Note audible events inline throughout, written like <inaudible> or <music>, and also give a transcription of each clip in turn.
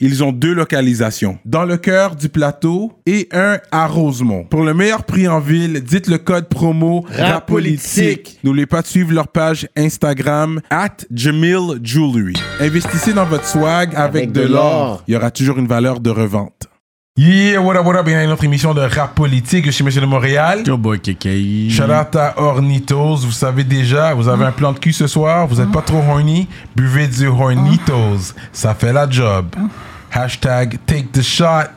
ils ont deux localisations. Dans le cœur du plateau et un à Rosemont. Pour le meilleur prix en ville, dites le code promo RAPOLITIQUE. N'oubliez pas de suivre leur page Instagram at Jamil Jewelry. Investissez dans votre swag avec, de l'or. Il y aura toujours une valeur de revente. Yeah, what up, what up, bienvenue à une autre émission de rap politique. Suis Monsieur de Montréal. Yo boy KKI. Shout out à Hornitos. Vous savez déjà, vous avez un plan de cul ce soir, vous êtes pas trop horny, buvez du Hornitos. Ça fait la job. Hashtag take the shot.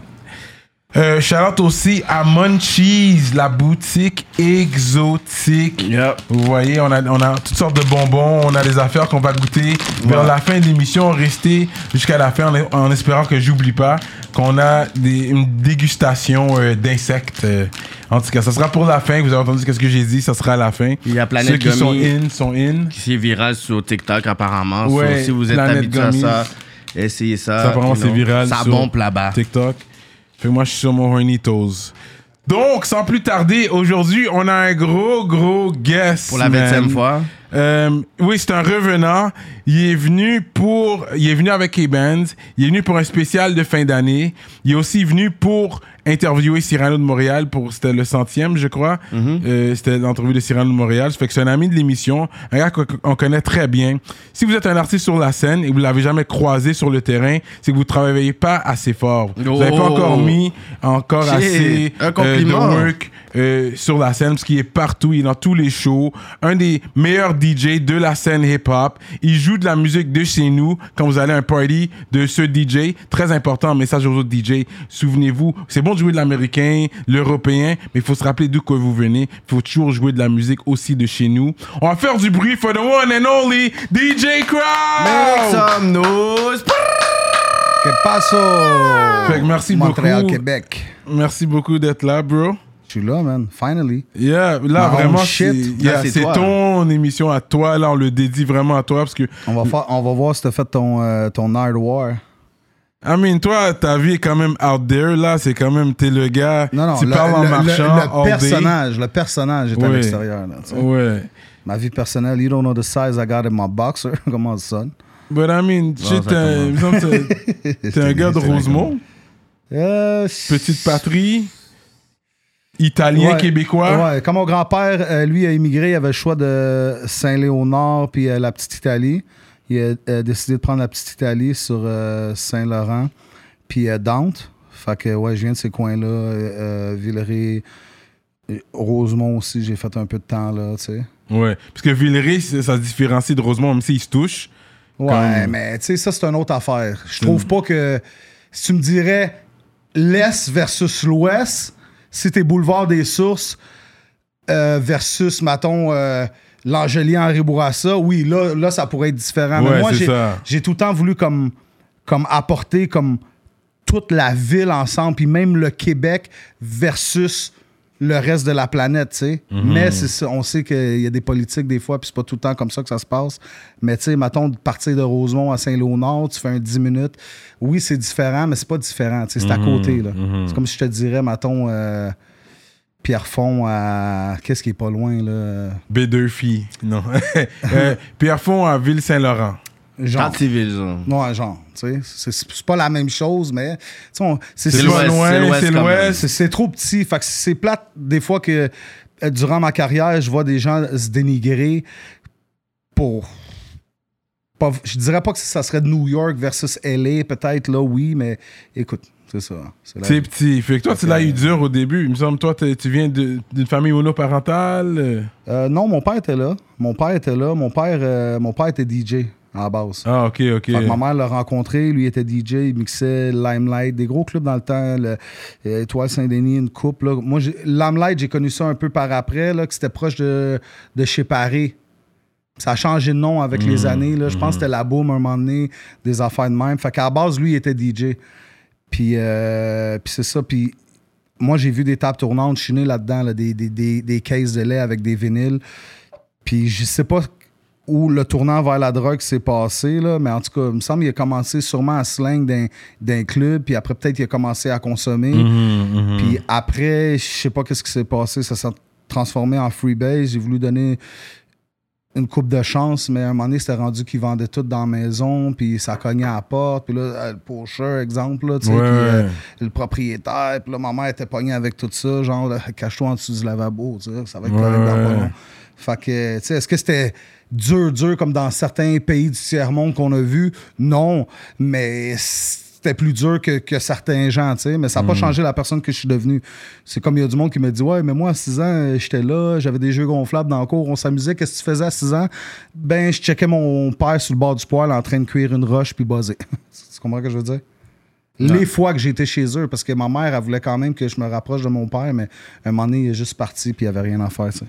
Euh, shout out aussi à Munchies, la boutique exotique. Yep. Vous voyez, on a, on a toutes sortes de bonbons, on a des affaires qu'on va goûter. Vers la fin de l'émission, restez jusqu'à la fin en, en espérant que j'oublie pas qu'on a des- une dégustation euh, d'insectes. euh. en tout cas, ça sera pour la fin. Vous avez entendu ce que j'ai dit, ça sera à la fin. Il y a Planète Ceux qui sont Gummy. in sont in. Qui est viral sur TikTok apparemment. So, Ouais, si vous êtes Planète habitué à Gummies. ça, essayez ça. Ça, apparemment, you c'est viral. Ça sur bombe là-bas. TikTok. Fait que moi, je suis sur mon Hornitos. Donc, sans plus tarder, aujourd'hui, on a un gros, gros guest. Pour la man. 20e fois. Euh, oui, c'est un revenant. Il est venu pour, il est venu avec K-Benz. Il est venu pour un spécial de fin d'année. Il est aussi venu pour interviewer Cyrano de Montréal pour, c'était le centième, je crois. Euh, c'était l'entrevue de Cyrano de Montréal. Ça fait que c'est un ami de l'émission, un gars qu'on connaît très bien. Si vous êtes un artiste sur la scène et vous l'avez jamais croisé sur le terrain, c'est que vous travaillez pas assez fort. Vous n'avez pas Oh. encore mis encore Shit. assez Un euh, de work euh, sur la scène parce qu'il est partout, il est dans tous les shows. Un des meilleurs DJ de la scène hip-hop. Il joue de la musique de chez nous quand vous allez à un party de ce DJ. Très important, message aux autres DJ. Souvenez-vous, c'est bon de jouer de l'américain, l'européen, mais il faut se rappeler d'où que vous venez. Il faut toujours jouer de la musique aussi de chez nous. On va faire du bruit for the one and only DJ Crowd! Make some noise. Que paso? Fait que merci Montréal, beaucoup. Québec. Merci beaucoup d'être là, bro. Je suis là, man. Finally. Yeah, là My vraiment, c'est yeah, Là, ton émission à toi. Là, on le dédie vraiment à toi parce que, On va, faire, on va voir si t'as fait ton, euh, ton Hard War. I mean, toi, ta vie est quand même out there. Là, c'est quand même, t'es le gars. Non, non, tu le, parles en le- marchant. le, personnage, le personnage est à Oui. l'extérieur. là, tu sais. Ouais. Ma vie personnelle, you don't know the size I got in my boxer. <laughs> Comment ça sonne? But I mean, shit, ça <laughs> t'es un gars de Rosemont. Euh, Petite patrie. Italien, Ouais. québécois. Ouais, comme mon grand-père, euh, lui, a immigré, il avait le choix de Saint-Léonard puis euh, la Petite Italie. Il a euh, décidé de prendre la Petite Italie sur euh, Saint-Laurent puis euh, Dante. Fait que, ouais, je viens de ces coins-là. Villeray, Rosemont aussi, j'ai fait un peu de temps là, tu sais. Ouais. Parce que Villeray, ça se différencie de Rosemont, même s'ils se touchent. Ouais, Comme- mais tu sais, ça, c'est une autre affaire. Je trouve pas que. Si tu me dirais l'Est versus l'Ouest, si t'es boulevard des Sources euh, versus, mettons, euh, l'Angélien Henri Bourassa, oui, là, là, ça pourrait être différent. Ouais, mais moi, j'ai, tout le temps voulu comme, comme apporter comme toute la ville ensemble, puis même le Québec versus le reste de la planète, tu sais. Mhm. Mais c'est on sait qu'il y a des politiques des fois, puis c'est pas tout le temps comme ça que ça se passe. Mais tu sais, mettons, de partir de Rosemont à Saint-Léonard, tu fais un 10 minutes. Oui, c'est différent, mais c'est pas différent, tu sais, c'est à Mhm, côté, là. C'est comme si je te dirais, mettons, euh, Pierrefonds à... Qu'est-ce qui est pas loin, là? B2 filles. Non. <laughs> Euh, Pierrefonds à Ville-Saint-Laurent. Genre. Cantiville, genre. Ouais, genre, tu sais, c'est c'est pas la même chose, mais on- c'est C'est loin, c'est l'ouest c'est trop petit. Fait que c'est plate des fois que euh, durant ma carrière, je vois des gens se dénigrer pour. Pas, je dirais pas que ça serait de New York versus LA, peut-être là, oui, mais écoute, c'est ça. C'est petit. Fait que toi, tu l'as eu dur au début. Il me semble, toi, tu viens d'une famille monoparentale. euh. Euh, non, mon père était là. Mon père était là. Mon père, euh, mon père était DJ à la base. Ah, ok, ok. Fait que ma mère l'a rencontré, lui était DJ, il mixait Limelight, des gros clubs dans le temps, le, Étoile Saint-Denis, une coupe. Là. Moi, Limelight, j'ai connu ça un peu par après, là, que c'était proche de, de chez Paris. Ça a changé de nom avec les années. Là. Je pense que c'était la boom un moment donné, des affaires de même. Fait qu'à la base, lui, il était DJ. Puis, euh, puis c'est ça. Puis moi, j'ai vu des tables tournantes. Je suis né là-dedans, là, des, des, des, des cases de lait avec des vinyles. Puis je sais pas où le tournant vers la drogue s'est passé, là, mais en tout cas, il me semble qu'il a commencé sûrement à slang d'un, d'un club, puis après, peut-être qu'il a commencé à consommer. Mhm, Puis après, je sais pas qu'est-ce qui s'est passé, ça s'est transformé en freebase. J'ai voulu donner une coupe de chance, mais à un moment donné, c'était rendu qu'ils vendaient tout dans la maison, puis ça cognait à la porte, puis là, euh, le pocheur, exemple, là, tu sais, Ouais. puis euh, le propriétaire, puis là, ma mère était pognée avec tout ça, genre, <laughs> cache-toi en dessous du lavabo, tu sais, ça va être Ouais, correct dans pas long. Fait que, tu sais, est-ce que c'était dur, dur, comme dans certains pays du tiers-monde qu'on a vu? Non, mais c'était plus dur que, que certains gens, tu sais, mais ça n'a pas changé la personne que je suis devenu. C'est comme il y a du monde qui me dit Ouais, mais moi, à 6 ans, euh, j'étais là, j'avais des jeux gonflables dans le cours, on s'amusait. Qu'est-ce que tu faisais à 6 ans? Ben, je checkais mon père sur le bord du poêle en train de cuire une roche puis buzzer. <laughs> tu comprends ce que je veux dire? Les fois que j'étais chez eux, parce que ma mère, elle voulait quand même que je me rapproche de mon père, mais un moment donné, il est juste parti puis il n'y avait rien à faire, tu sais.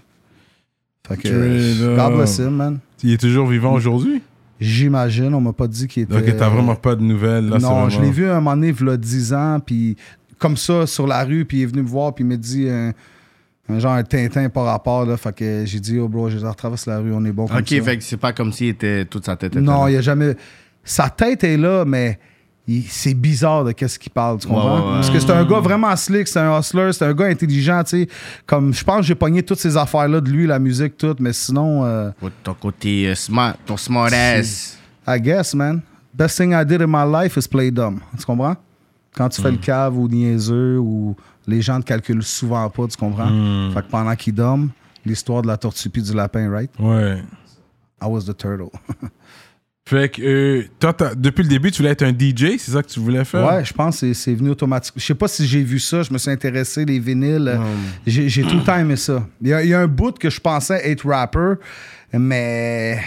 Fait que, Straight God bless him, man. Il est toujours vivant aujourd'hui? J'imagine, on m'a pas dit qu'il était. Ok, t'as vraiment pas de nouvelles. Là, non, je l'ai vu un moment donné, il y a 10 ans, puis comme ça, sur la rue, puis il est venu me voir, puis il m'a dit un, un genre un Tintin par rapport, là. Fait que j'ai dit, oh bro, je retraverse la rue, on est bon comme Ok, ça. fait que c'est pas comme s'il était toute sa tête. était non, là. il a jamais. Sa tête est là, mais c'est bizarre de qu'est-ce qu'il parle, tu comprends? Ouais, ouais, ouais. Parce que c'est un gars vraiment slick, c'est un hustler, c'est un gars intelligent, tu sais. Comme, je pense que j'ai pogné toutes ces affaires-là de lui, la musique, tout, mais sinon, euh, Ton côté euh, smart, ton smart ass. I guess, man. Best thing I did in my life is play dumb. Tu comprends? Quand tu fais le cave ou niaiseux ou les gens te calculent souvent pas, tu comprends? Fait que pendant qu'ils dorment, l'histoire de la tortue puis du lapin, right? Ouais. I was the turtle. <laughs> Fait que, euh, toi, depuis le début, tu voulais être un DJ, c'est ça que tu voulais faire? Ouais, je pense que c'est- c'est venu automatiquement. Je sais pas si j'ai vu ça, je me suis intéressé, les vinyles. J'ai tout le temps aimé ça. Il y, a, il y a un bout que je pensais être rapper, mais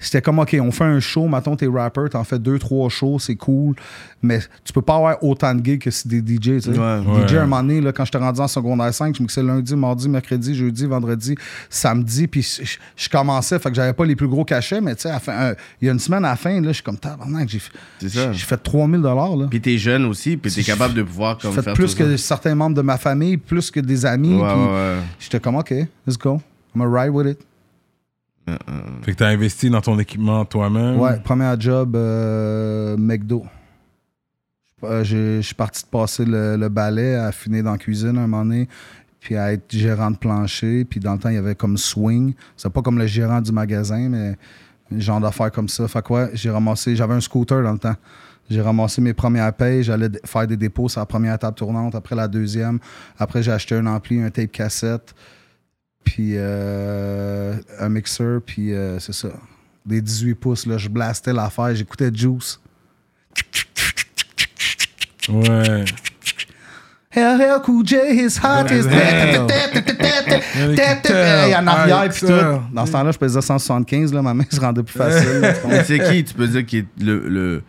c'était comme, OK, on fait un show, mettons, t'es rapper, t'en fais deux, trois shows, c'est cool, mais tu peux pas avoir autant de gigs que si des DJ, tu sais. Ouais. DJ, Ouais. un moment donné, là, quand j'étais rendu en secondaire 5, je mixais lundi, mardi, mercredi, jeudi, vendredi, samedi, puis je, je commençais, fait que j'avais pas les plus gros cachets, mais tu sais, à un- il y a une semaine à la fin, là, je suis comme, tabarnak, j'ai C'est ça. j'ai fait 3000 là. Puis t'es jeune aussi, puis t'es capable de pouvoir J'ai comme fait faire plus tout que ça. certains membres de ma famille, plus que des amis. Ouais, puis. J'étais comme, OK, let's go. I'm gonna ride with it. Fait que t'as investi dans ton équipement toi-même? Ouais, premier job, euh, McDo. Euh, Je suis parti de passer le, le balai à finir dans la cuisine un moment donné, puis à être gérant de plancher. Puis dans le temps, il y avait comme swing. C'est pas comme le gérant du magasin, mais un genre d'affaires comme ça. Fait que ouais, j'ai ramassé, j'avais un scooter dans le temps. J'ai ramassé mes premières payes, j'allais faire des dépôts sur la première table tournante, après la deuxième. Après, j'ai acheté un ampli, un tape cassette, puis euh, un mixeur, puis euh, c'est ça. Des 18 pouces, là, je blastais l'affaire, j'écoutais Juice. Ouais. Hell, hell, cool J, his hot, his... Et en arrière, puis tout. Dans ce temps-là, je pesais 175, là, ma main se rendait plus facile. Mais c'est qui, tu peux dire, qui est le, le,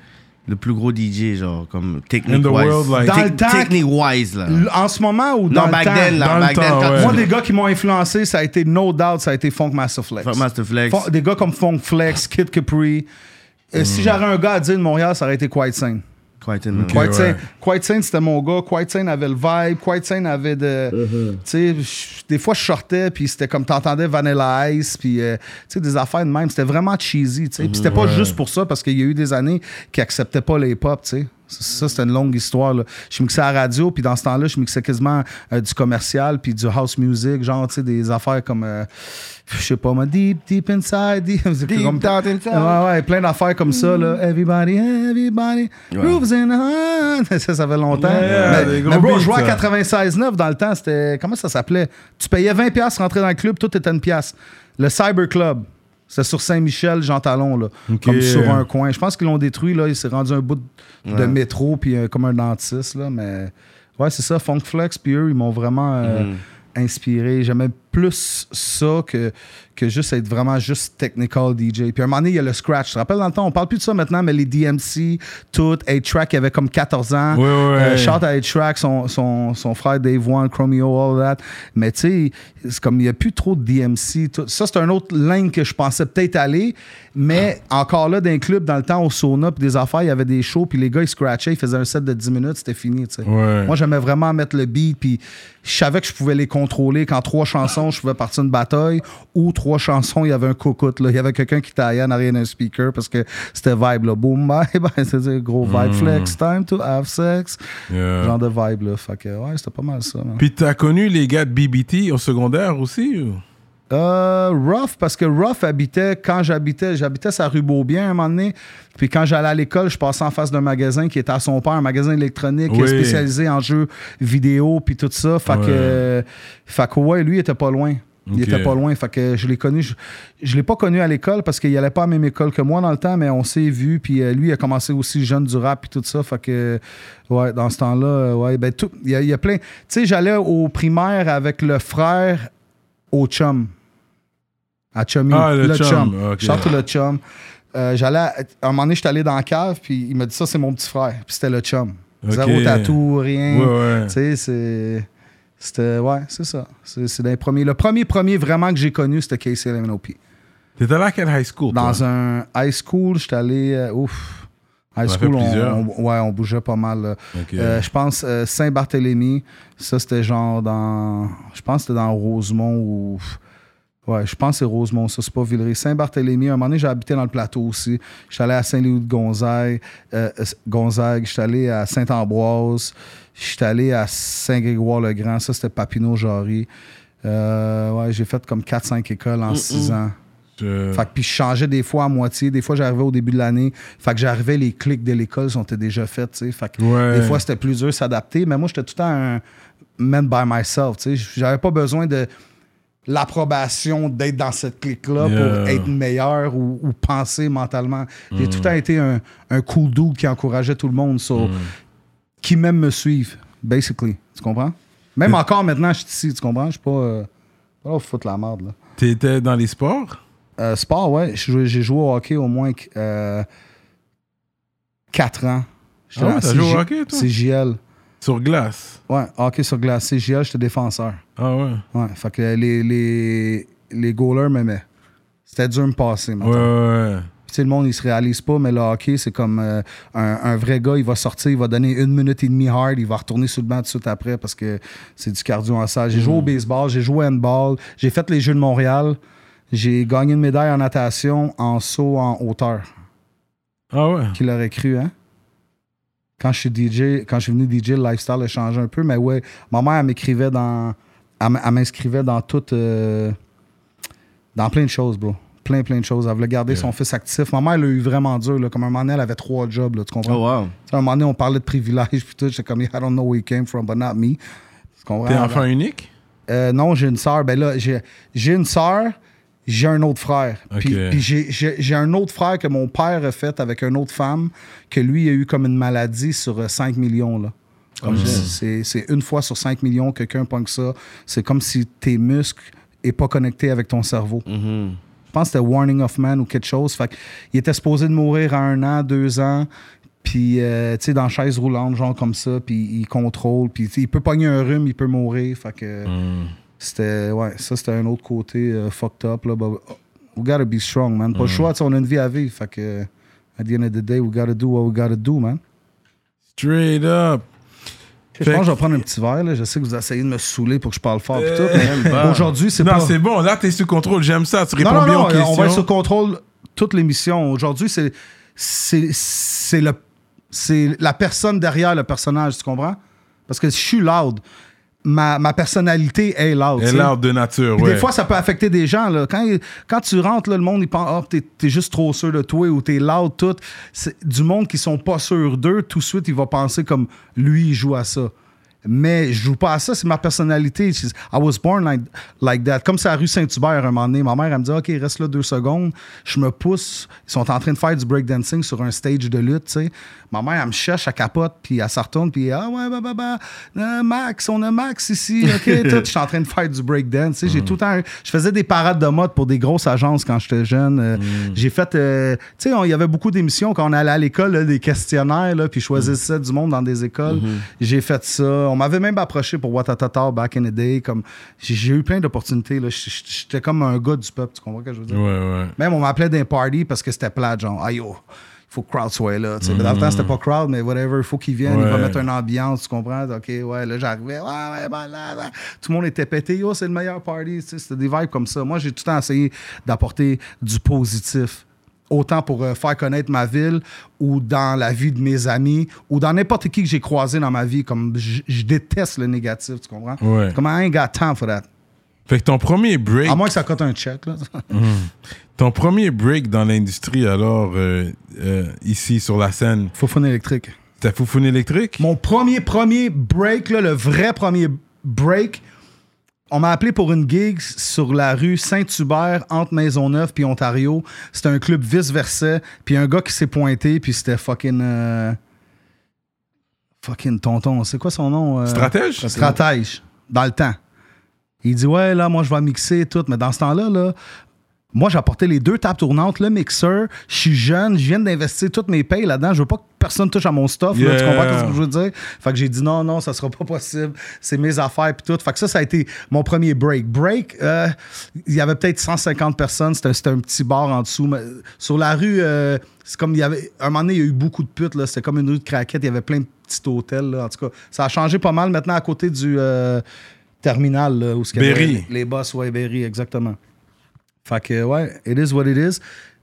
le plus gros DJ, genre, comme technique In the wise? world, like- Dans le temps- Technique wise, là. En ce moment ou dans Non, le back temps? then, là. Dans back temps, ouais. Moi, des gars qui m'ont influencé, ça a été No Doubt, ça a été Funk Master Flex. Fuck Master Flex. Fon- des gars comme Funk Flex, Kid Capri. Euh, Si j'avais un gars à dire de Montréal, ça aurait été Quite Sane. Quite in- Ok. Quite ouais. Sane, Quite Sane, c'était mon gars. Quite Sane avait le vibe. Quite Sane avait de. Uh-huh. Tu sais, des fois, je sortais, puis c'était comme t'entendais Vanilla Ice, puis euh, tu sais, des affaires de même. C'était vraiment cheesy, tu sais. Puis c'était pas juste pour ça, parce qu'il y a eu des années qui acceptaient pas les pop, tu sais. Ça, ça, c'était une longue histoire. Là. Je mixais à la radio, puis dans ce temps-là, je mixais quasiment euh, du commercial, puis du house music, genre, tu sais, des affaires comme, euh, je sais pas, moi, Deep, Deep Inside, Deep, <laughs> Deep comme- down inside. Ouais, ouais, plein d'affaires comme ça, là. Everybody, everybody, grooves in the heart. <laughs> Ça, ça fait longtemps. Yeah, mais, mais bro, beats, je jouais à ça. 96.9 dans le temps. C'était. Comment ça s'appelait? Tu payais 20$ piastres, rentrer dans le club, tout était une pièce. Le Cyber Club. C'est sur Saint-Michel, Jean Talon, là. Comme sur un coin. Je pense qu'ils l'ont détruit, là. Il s'est rendu un bout de, de métro, puis euh, comme un dentiste, là. Mais ouais, c'est ça. Funk Flex, puis eux, ils m'ont vraiment euh, Mhm. inspiré. J'aimais plus ça que, que juste être vraiment juste technical DJ. Puis à un moment donné, il y a le scratch. Tu te rappelles dans le temps, on parle plus de ça maintenant, mais les DMC, tout, 8-Track, il avait comme 14 ans. Ouais, ouais. Euh, shout à 8-Track, son, son, son frère Dave One, Chromeo, all that. Mais tu sais, c'est comme il n'y a plus trop de DMC. tout. Ça, c'est un autre ligne que je pensais peut-être aller. Mais encore là, d'un club, dans le temps, au sauna, puis des affaires, il y avait des shows, puis les gars, ils scratchaient, ils faisaient un set de 10 minutes, c'était fini. tu sais. Ouais. Moi, j'aimais vraiment mettre le beat, puis je savais que je pouvais les contrôler. Quand trois chansons, je pouvais partir une bataille, ou trois chansons, il y avait un cocotte. Là. Il y avait quelqu'un qui taillait en arrière d'un speaker parce que c'était vibe. Là. Boom, bye, <laughs> bye. C'est gros vibe flex, time to have sex. Yeah. Genre de vibe. Là. Fait que, ouais, c'était pas mal ça. Puis t'as connu les gars de BBT au secondaire aussi ou? Euh, Ruff, parce que Ruff habitait, quand j'habitais, j'habitais sa rue Beaubien à un moment donné. Puis quand j'allais à l'école, je passais en face d'un magasin qui était à son père, un magasin électronique Oui. spécialisé en jeux vidéo, puis tout ça. Fait Ouais. que, fait que ouais, lui, il était pas loin. Il était pas loin. Fait que je l'ai connu. Je, je l'ai pas connu à l'école parce qu'il allait pas à la même école que moi dans le temps, mais on s'est vu. Puis euh, lui, il a commencé aussi jeune du rap puis tout ça. Fait que, ouais, dans ce temps-là, euh, ouais, ben tout. Il y, y a plein. Tu sais, j'allais au primaire avec le frère au chum. À Chummy. Ah, le chum, le chum. Euh, j'allais à, à un moment donné, j'étais allé dans la cave, puis il m'a dit ça, c'est mon petit frère. Puis c'était le chum. Ok. Zéro tatou, rien. Ouais, ouais. Tu sais, c'est. C'était. Ouais, c'est ça. C'est les premiers. Le premier premier vraiment que j'ai connu, c'était Casey LMNOP. T'étais là à quelle high school? toi? Dans un high school, j'étais allé. euh, ouf. High school, on, ouais, on bougeait pas mal. Euh, je pense Saint-Barthélemy, ça c'était genre dans. Je pense que c'était dans Rosemont ou. Ouais, je pense que c'est Rosemont, ça, c'est pas Villeray. Saint-Barthélemy, à un moment donné, j'ai habité dans le plateau aussi. J'étais allé à Saint-Louis de Gonzague, euh, Gonzague, j'étais allé à Saint-Ambroise, j'étais allé à Saint-Grégoire-le-Grand, ça c'était Papineau-Jarry. Euh, ouais, j'ai fait comme 4-5 écoles en 6 ans. Je- Fait que puis je changeais des fois à moitié. Des fois, j'arrivais au début de l'année. Fait que j'arrivais, les clics de l'école sont déjà faits, tu sais. Fait que Ouais. des fois, c'était plus dur de s'adapter. Mais moi, j'étais tout le temps un man by myself, tu sais. J'avais pas besoin de l'approbation d'être dans cette clique-là Yeah. pour être meilleur ou, ou penser mentalement. J'ai tout le temps été un, un cool dude qui encourageait tout le monde. So, Qui même me suivent, basically. Tu comprends? Même encore maintenant, je suis ici, tu comprends? Je suis pas... Euh, pas là pour foutre la merde, là. T'étais dans les sports? Euh, sport, ouais. J'ai joué au hockey au moins 4 ans. Ah ouais, t'as joué au hockey, toi? CJL. Sur glace? Ouais, hockey sur glace. CJL, j'étais défenseur. Ah ouais? Ouais, fait que les, les, les goalers m'aimaient. C'était dur de me passer, Ouais, mettons. ouais, ouais. Tu sais, le monde, il se réalise pas, mais le hockey, c'est comme euh, un, un vrai gars, il va sortir, il va donner une minute et demie hard, il va retourner sur le banc tout de suite après parce que c'est du cardio en salle. J'ai joué au baseball, j'ai joué au handball, j'ai fait les Jeux de Montréal, j'ai gagné une médaille en natation, en saut en hauteur. Ah ouais? Qui l'aurait cru, hein? Quand je suis DJ, quand je suis venu DJ, le lifestyle a changé un peu, mais ouais, ma mère, elle m'écrivait dans. Elle, m'inscrivait dans tout. euh, dans plein de choses, bro. Plein, plein de choses. Elle voulait garder Yeah. son fils actif. Ma mère, elle l'a eu vraiment dur, là. Comme un moment donné, elle avait trois jobs, là, tu comprends? Oh, wow. Tu sais, à un moment donné, on parlait de privilèges, <laughs> puis tout. J'étais comme, I don't know where he came from, but not me. Tu comprends? T'es enfant unique? Euh, non, j'ai une sœur. Ben là, j'ai j'ai une sœur, j'ai un autre frère. Puis, puis j'ai- un autre frère que mon père a fait avec une autre femme, que lui a eu comme une maladie sur euh, 5 millions. Là. Comme c'est c'est une fois sur 5 millions, quelqu'un pogne ça. C'est comme si tes muscles n'est pas connectés avec ton cerveau. Mhm. Je pense que c'était Warning of Man ou quelque chose. Fait que, il était supposé de mourir à un an, deux ans. Puis, euh, tu sais, dans chaise roulante, genre comme ça. Puis, il contrôle. Puis, il peut pogner un rhume, il peut mourir. Fait que, Hmm. C'était, ouais, ça, c'était un autre côté euh, fucked up. Là. But, we gotta be strong, man. Pas le choix, tu sais, on a une vie à vivre. Fait que, at the end of the day, we gotta do what we gotta do, man. Straight up. Je pense que je vais prendre un petit verre. Là. Je sais que vous essayez de me saouler pour que je parle fort. tout, Euh, mais bah. aujourd'hui, c'est Non, pas... c'est bon. Là, t'es sous contrôle. J'aime ça. Tu réponds non, non, bien non, aux questions. on va être sur contrôle toute l'émission. Aujourd'hui, c'est, c'est, c'est, le, c'est la personne derrière le personnage, tu comprends? Parce que je suis loud. Ma, ma personnalité est sais. est l'art de nature, Puis ouais. Des fois, ça peut affecter des gens. Là. Quand, quand tu rentres, là, le monde, il pense Ah, t'es, t'es juste trop sûr de toi ou t'es loud, tout. Du monde qui sont pas sûrs d'eux, tout de suite, il va penser comme lui, il joue à ça. Mais je joue pas à ça, c'est ma personnalité. I was born like, like that. Comme c'est à rue Saint-Hubert un moment donné, ma mère, elle me dit OK, reste là deux secondes. Je me pousse. Ils sont en train de faire du breakdancing sur un stage de lutte, tu sais. Ma mère, elle me cherche, elle capote, puis elle se retourne, puis Ah ouais, bah, bah, bah, euh, Max, on a Max ici, <laughs> OK, tout. Je suis en train de faire du breakdance, tu sais. J'ai tout le temps. Je faisais des parades de mode pour des grosses agences quand j'étais jeune. Euh, J'ai fait. euh, tu sais, il y avait beaucoup d'émissions quand on allait à l'école, des questionnaires, là, puis je choisissais du monde dans des écoles. J'ai fait ça. On m'avait même approché pour Watatata back in the day. Comme, j'ai, eu plein d'opportunités. J'étais comme un gars du peuple, tu comprends ce que je veux dire? Ouais, ouais. Même on m'appelait d'un party parce que c'était plat, genre, aïe, oh, il faut que crowd soit là. Mais Dans le temps, c'était pas crowd, mais whatever, il faut qu'il vienne, il va Ouais. mettre une ambiance, tu comprends? Ok, ouais, là, j'arrivais, ouais, ouais, ben, là, là. Tout le monde était pété, yo, c'est le meilleur party. C'était des vibes comme ça. Moi, j'ai tout le temps essayé d'apporter du positif. Autant pour euh, faire connaître ma ville ou dans la vie de mes amis ou dans n'importe qui que j'ai croisé dans ma vie. Comme je déteste le négatif, tu comprends? Ouais. Comme I ain't got time for that. Fait que ton premier break, À moins que ça coûte un check, là. <laughs> ton premier break dans l'industrie, alors, euh, euh, ici sur la scène, Faut fun électrique. c'était Foufoune électrique? Mon premier, premier break, là, le vrai premier break, on m'a appelé pour une gig sur la rue Saint-Hubert, entre Maisonneuve puis Ontario. C'était un club vice-versa. Puis un gars qui s'est pointé, puis c'était fucking... euh, Fucking tonton. C'est quoi son nom? euh? Stratège? Stratège, dans le temps. Il dit Ouais, là, moi, je vais mixer et tout. Mais dans ce temps-là, là, moi, j'apportais les deux tables tournantes, le mixeur. Je suis jeune, je viens d'investir toutes mes payes là-dedans. Je veux pas que personne touche à mon stuff. là. tu comprends ce que je veux dire? Fait que j'ai dit non, non, ça sera pas possible. C'est mes affaires puis tout. Fait que ça, ça a été mon premier break. Break, euh, il y avait peut-être 150 personnes. C'était un petit bar en dessous. Mais sur la rue, euh, c'est comme il y avait. Un moment donné, il y a eu beaucoup de putes. C'était comme une rue de craquettes. Il y avait plein de petits hôtels. là. En tout cas, ça a changé pas mal maintenant à côté du euh, terminal là, où ce y avait Berry. Les boss, ouais, Berry, exactement. Fait que, ouais, it is what it is.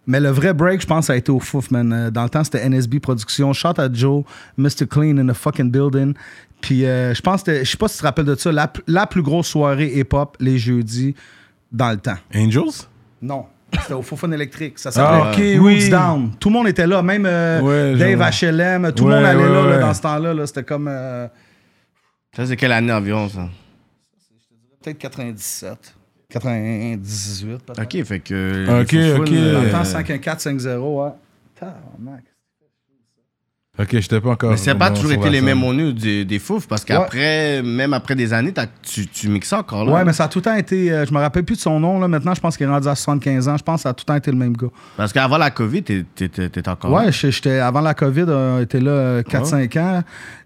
Mais le vrai break, je pense, a été au Fouf, man. Euh, Dans le temps, c'était NSB Productions. Shout à Joe, Mr. Clean in the fucking building. Puis, euh, je pense, que- je sais pas si tu te rappelles de ça, la, la plus grosse soirée hip-hop les jeudis dans le temps. Angels? Non. C'était au Fun électrique. Ça Ah, s'appelait oui. Down. Tout le monde était là, même euh, Ouais, Dave genre. HLM. Tout le Ouais, monde allait ouais, là, dans ce temps-là. là. C'était comme euh, Ça, c'est quelle année environ, ça? peut-être 97, 98, peut-être. Ok, fait que. Ok, les Foufoune, ok. Dans euh, le temps, 51450, ouais. Tabarnak. Ok, j'étais pas encore. Mais n'a pas toujours été les mêmes menus des, des fouf, parce qu'après, même après des années, tu, tu mixes ça encore là. Ouais, mais ça a tout le temps été. euh, je me rappelle plus de son nom, là. Maintenant, je pense qu'il est rendu à 75 ans. Je pense que ça a tout le temps été le même gars. Parce qu'avant la COVID, t'es encore Ouais, là. je- j'étais avant la COVID, on était là 4-5 ans.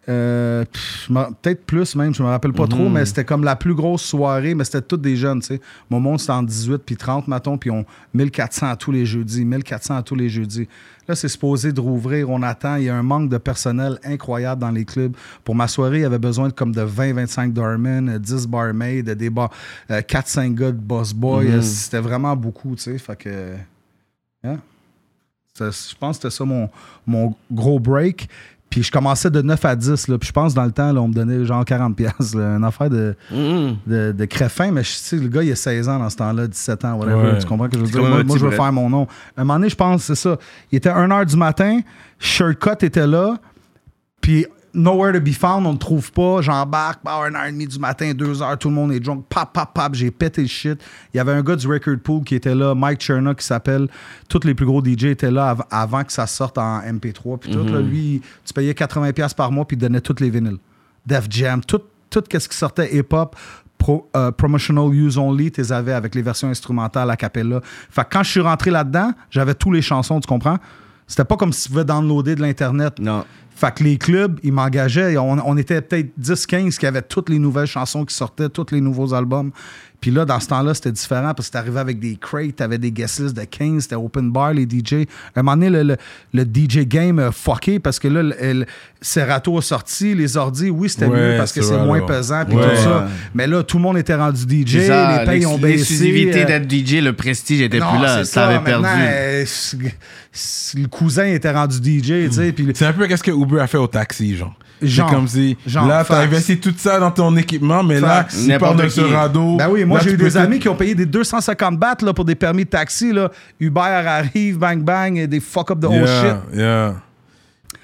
Euh, je me- Peut-être plus même, je me rappelle pas trop, mais c'était comme la plus grosse soirée, mais c'était toutes des jeunes, tu sais. Mon monde, c'était en 18 puis 30, mettons, puis on 1400 à tous les jeudis, 1400 à tous les jeudis. Là, c'est supposé de rouvrir, on attend. Il y a un manque de personnel incroyable dans les clubs. Pour ma soirée, il y avait besoin de comme de 20-25 doormen, euh, 10 barmaids, des bars, 4-5 gars de boss boy. Euh, C'était vraiment beaucoup, tu sais. Fait que... yeah. C'était- Je pense que c'était ça mon, mon gros break. Puis je commençais de 9 à 10. Là, puis je pense dans le temps, là, on me donnait genre 40$. piastres, là, une affaire de, de, de créfin. Mais je sais, le gars, il a 16 ans dans ce temps-là, 17 ans, whatever. Ouais. Tu comprends ce que je veux dire? Moi, je veux faire mon nom. À un moment donné, je pense, c'est ça. Il était 1h du matin, Shirtcut était là. Puis Nowhere to be found, on ne trouve pas. J'embarque, bah, 1h30 du matin, 2h, tout le monde est drunk. Pap, pap, pap, j'ai pété le shit. Il y avait un gars du Record Pool qui était là, Mike Chernow qui s'appelle. Tous les plus gros DJ étaient là av- avant que ça sorte en MP3. Puis tout, là, lui, tu payais 80$ par mois puis il donnait tous les vinyles. Def Jam, tout, tout ce qui sortait hip-hop. Pro- euh, promotional use only, tu les avais avec les versions instrumentales a cappella. Fait que quand je suis rentré là-dedans, j'avais tous les chansons, tu comprends? C'était pas comme si tu pouvais downloader de l'Internet. Non. Fait que les clubs, ils m'engageaient. On, on était peut-être 10-15 qui avaient toutes les nouvelles chansons qui sortaient, tous les nouveaux albums. Puis là, dans ce temps-là, c'était différent parce que t'arrivais avec des crates, t'avais des guest lists de 15, c'était open bar, les DJ. À un moment donné, le, le- le DJ game a fucké parce que là, le, le- Serato a sorti, les ordi, oui, c'était Ouais, mieux parce que c'est moins pesant puis Ouais. tout ça. Mais là, tout le monde était rendu DJ, les payes ont baissé. L'exclusivité euh, d'être DJ, le prestige était non, plus là. Ça avait perdu. Euh, le cousin était rendu DJ, tu sais, puis le- C'est un peu qu'est-ce que Uber a fait au taxi, genre. C'est comme si, Genre, là, t'as investi tout ça dans ton équipement, mais Facts. là, tu N'importe parles de qui. Serato. Ben oui, moi j'ai eu des amis qui ont payé des 250 bahts là, pour des permis de taxi. Là. Uber arrive, bang bang, et des fuck up de whole Yeah, shit. yeah.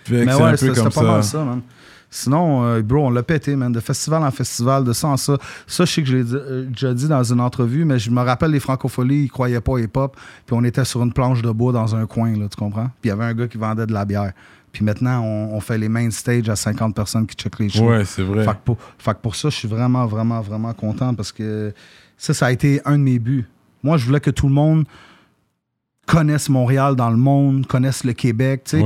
Fait Mais ouais, c'était pas mal ça. man. Sinon, euh, bro, on l'a pété, man. De festival en festival, de ça en ça. Ça, je sais que je l'ai dit- euh, déjà dit dans une entrevue, mais je me rappelle les francopholies, ils croyaient pas au hip-hop. Puis on était sur une planche de bois dans un coin, là, tu comprends? Puis il y avait un gars qui vendait de la bière. Puis maintenant, on, on fait les main stage à 50 personnes qui checkent les shows. Ouais, c'est vrai. Fait que, pour, fait que pour ça, je suis vraiment, vraiment, vraiment content parce que ça, ça a été un de mes buts. Moi, je voulais que tout le monde connaisse Montréal dans le monde, connaisse le Québec. Puis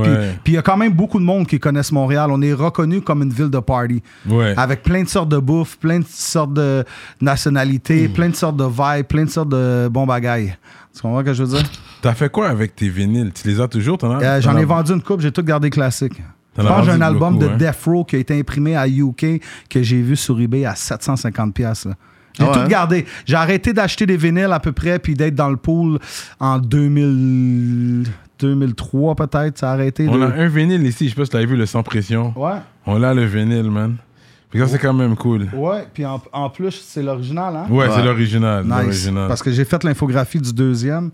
il y a quand même beaucoup de monde qui connaissent Montréal. On est reconnu comme une ville de party. Ouais. Avec plein de sortes de bouffe, plein de sortes de nationalités, Mm. plein de sortes de vibes, plein de sortes de bons bagailles. Tu comprends ce que je veux dire? T'as fait quoi avec tes vinyles? Tu les as toujours t'en as- Euh, J'en ai vendu une coupe, j'ai tout gardé classique. T'en Je as pense que j'ai un album beaucoup, de hein. Death Row qui a été imprimé à UK que j'ai vu sur eBay à 750$. piastres, là. J'ai Ah tout gardé. J'ai arrêté d'acheter des vinyles à peu près puis d'être dans le pool en 2000 2003 peut-être. Ça a arrêté. On de- a un vinyle ici, je sais pas si tu l'as vu, le sans pression. Ouais. On a le vinyle, man. Que ça, c'est quand même cool. Ouais, puis en, en plus, c'est l'original, hein? Ouais, Ouais. c'est l'original. Nice. l'original. Parce que j'ai fait l'infographie du deuxième,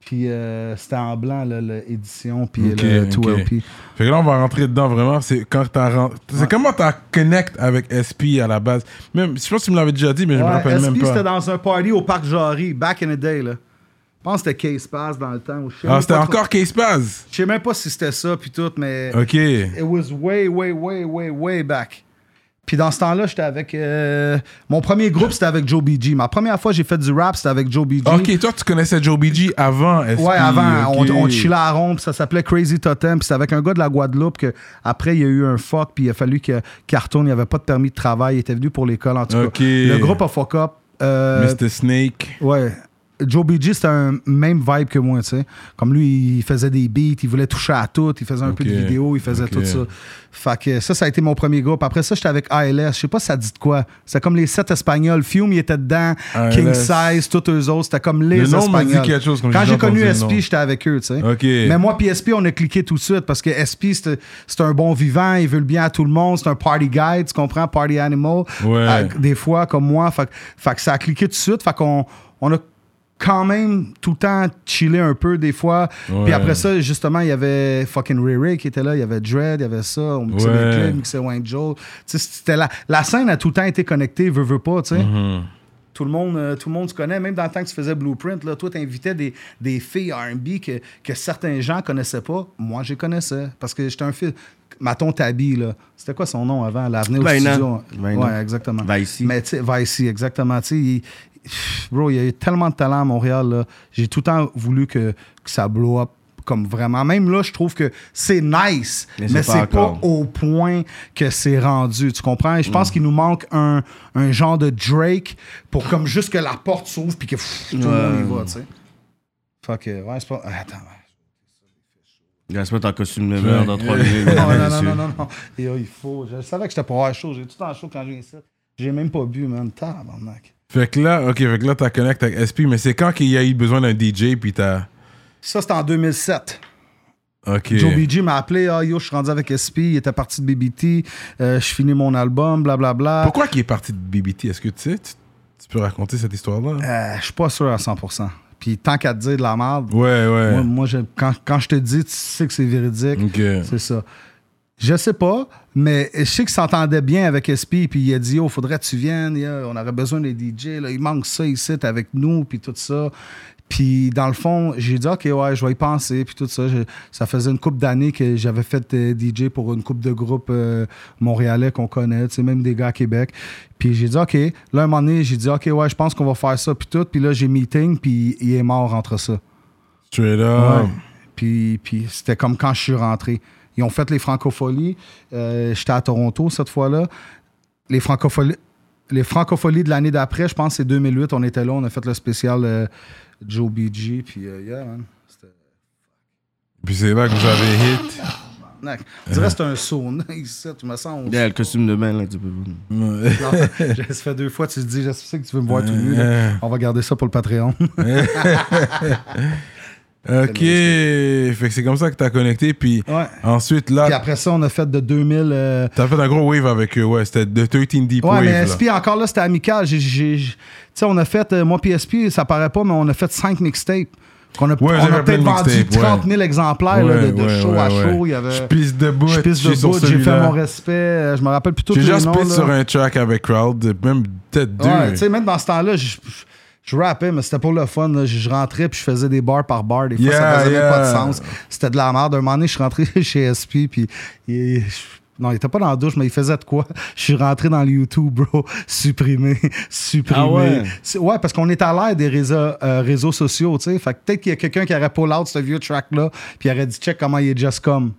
puis euh, c'était en blanc, l'édition, puis le ok. 2LP. Fait que là, on va rentrer dedans vraiment. C'est quand t'as C'est comment t'as connect avec SP à la base? Même, je pense que tu me l'avais déjà dit, mais je me Ouais, rappelle même SP, c'était pas. dans un party au Parc Jarry, back in the day, là. Je pense que c'était Case Pass dans le temps. Ah, c'était pas encore Case Paz? Je sais même pas si c'était ça, puis tout, mais... Ok. It was way, way, way, way, way back. Puis dans ce temps-là, j'étais avec... euh, Mon premier groupe, c'était avec Joe BG. Ma première fois, j'ai fait du rap, c'était avec Joe BG. Ok, toi, tu connaissais Joe BG avant SP. Ouais, avant, on, on chillait à rond, puis ça s'appelait Crazy Totem, puis c'était avec un gars de la Guadeloupe que après il y a eu un fuck, puis il a fallu que- qu'il retourne, il n'y avait pas de permis de travail, il était venu pour l'école en tout cas. Le groupe a fuck up. euh, Mr. Snake. Ouais. Joe BG, c'était un même vibe que moi, tu sais. Comme lui, il faisait des beats, il voulait toucher à tout, il faisait un peu de vidéo, il faisait tout ça. Fait que ça, ça a été mon premier groupe. Après ça, j'étais avec ALS. Je sais pas si ça dit de quoi. C'était comme les sept Espagnols. Fume, il était dedans. ALS. King Size, tous eux autres. C'était comme les Le nom m'a dit Espagnols. quelque chose, comme Quand j'ai connu SP, j'étais avec eux, tu sais. Mais moi, puis SP, on a cliqué tout de suite parce que SP, c'est un bon vivant, il veut le bien à tout le monde, c'est un party guide, tu comprends, party animal. Ouais. Euh, des fois, comme moi, fait que ça a cliqué tout de suite, fait qu'on on a quand même tout le temps chillé un peu des fois. Ouais. Puis après ça, justement, il y avait fucking Ray Ray qui était là, il y avait Dread, il y avait ça, on mixait Ouais. des clips, mixait Wayne Joel. Tu sais, c'était la, la scène a tout le temps été connectée, veut, veut pas, tu sais. Mhm. Tout le, monde, euh, tout le monde se connaît, même dans le temps que tu faisais Blueprint, là, toi, tu invitais des, des filles RB que, que certains gens connaissaient pas. Moi, je les connaissais parce que j'étais un fils. Maton Tabi, là. C'était quoi son nom avant? L'avenir au studio. Ouais, exactement. Va ici. Mais tu sais, va ici, exactement. Tu sais, il- bro, il y a eu tellement de talent à Montréal. là. J'ai tout le temps voulu que, que ça blow up comme vraiment. Même là, je trouve que c'est nice, mais, Mais c'est pas pas, au point que c'est rendu. Tu comprends? Et je Mm. pense qu'il nous manque un, un genre de Drake pour comme juste que la porte s'ouvre puis que pff, tout le monde y va, tu sais. Fuck, ouais, c'est pas. Attends, ouais. Il va se mettre en costume de merde dans trois minutes. Non, non, non, non, non. Et, oh, il faut. Je savais que j'étais pour avoir chaud. J'ai tout le temps chaud quand je viens ici. J'ai même pas bu, man. Tabarnak. Fait que là, ok, fait que là, t'as connecté avec SP, mais c'est quand qu'il y a eu besoin d'un DJ, puis t'as. Ça, c'était en 2007. Ok. Joe BG m'a appelé, ah yo, je suis rendu avec SP, il était parti de BBT, euh, je finis mon album, blablabla. Pourquoi qu'il est parti de BBT Est-ce que tu sais tu, tu peux raconter cette histoire-là? Euh, je suis pas sûr à 100%. Puis tant qu'à te dire de la merde, Ouais, ouais. moi, moi, je- quand, quand je te dis, tu sais que c'est véridique. Ok. C'est ça. Je sais pas, mais je sais qu'il s'entendait bien avec SP, puis il a dit, oh, faudrait que tu viennes, on aurait besoin des DJ, là, il manque ça ici, t'es avec nous, puis tout ça. Puis dans le fond, j'ai dit, OK, ouais, je vais y penser, puis tout ça. Je- ça faisait une couple d'années que j'avais fait euh, DJ pour une couple de groupes euh, montréalais qu'on connaît, tu sais, même des gars à Québec. Puis j'ai dit, OK, là, un moment donné, j'ai dit, OK, ouais, je pense qu'on va faire ça, puis tout. Puis là, j'ai meeting, puis il est mort entre ça. Straight up. Ouais. Puis, puis c'était comme quand je suis rentré. Ils ont fait les francopholies. Euh, J'étais à Toronto cette fois-là. Les francopholies, les francopholies de l'année d'après, je pense que c'est 2008, on était là, on a fait le spécial euh, Joe BG. Puis, euh, yeah, man. Puis c'est là que vous avez hit. On dirait que c'est un sauna <laughs> ici. Tu me sens. au- Il y a le costume de bain, là, tu peux. Non, <laughs> ça fait deux fois, tu te dis, je sais que tu veux me voir tout nu. là. On va garder ça pour le Patreon. <laughs> Ok. Fait que c'est comme ça que t'as connecté, puis ouais. ensuite Puis là, après ça, on a fait de 2000. euh, t'as fait un gros wave avec eux. Ouais, c'était de 13 Deep Ouais, Wave. mais là. SP, encore là, c'était amical. J'ai- j'ai- j'ai- Tu sais, on a fait, euh, moi puis SP, ça paraît pas, mais on a fait cinq mixtapes. Qu'on a, Ouais, on a peut-être vendu mixtapes, 30 ouais. 000 exemplaires là, de, show à show. Il y avait... Je pisse debout. Je pisse debout, j'ai fait mon respect. euh, Je me rappelle plus tous J'ai les noms. spit là. sur un track avec Crowd, même peut-être deux. Ouais, tu sais, même dans ce temps-là, je, je, rappais, mais c'était pour le fun. là. Je, rentrais puis je faisais des bars par bar. Des fois, Yeah, ça faisait même pas de sens. C'était de la merde. Un moment donné, je suis rentré <laughs> chez SP puis il- non, il était pas dans la douche, mais il faisait de quoi? <laughs> Je suis rentré dans le YouTube, bro. <laughs> Supprimé, supprimé. Ah ouais? Ouais, parce qu'on est à l'ère des réseaux, euh, réseaux sociaux, tu sais. Fait que peut-être qu'il y a quelqu'un qui aurait pull out ce vieux track-là puis il aurait dit check comment il est just come.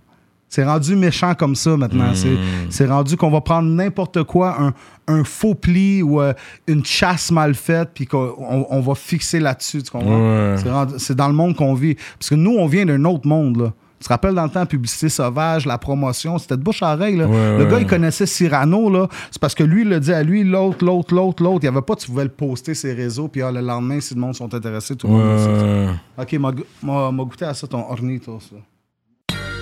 C'est rendu méchant comme ça maintenant. C'est- C'est rendu qu'on va prendre n'importe quoi, un, un faux pli ou euh, une chasse mal faite, puis qu'on on, on va fixer là-dessus. Ouais. C'est dans le monde qu'on vit. Parce que nous, on vient d'un autre monde. Là. Tu te rappelles dans le temps, publicité sauvage, la promotion, c'était de bouche à oreille. Là. Ouais, le ouais. gars, il connaissait Cyrano. C'est parce que lui, il le dit à lui, l'autre, l'autre, l'autre, l'autre. Il n'y avait pas, tu pouvais le poster ses réseaux, puis ah, le lendemain, si le monde sont intéressés, tout le monde le sait. Ouais. Ok, m'a go- m'a m'a goûté à ça, ton Ornitos. là.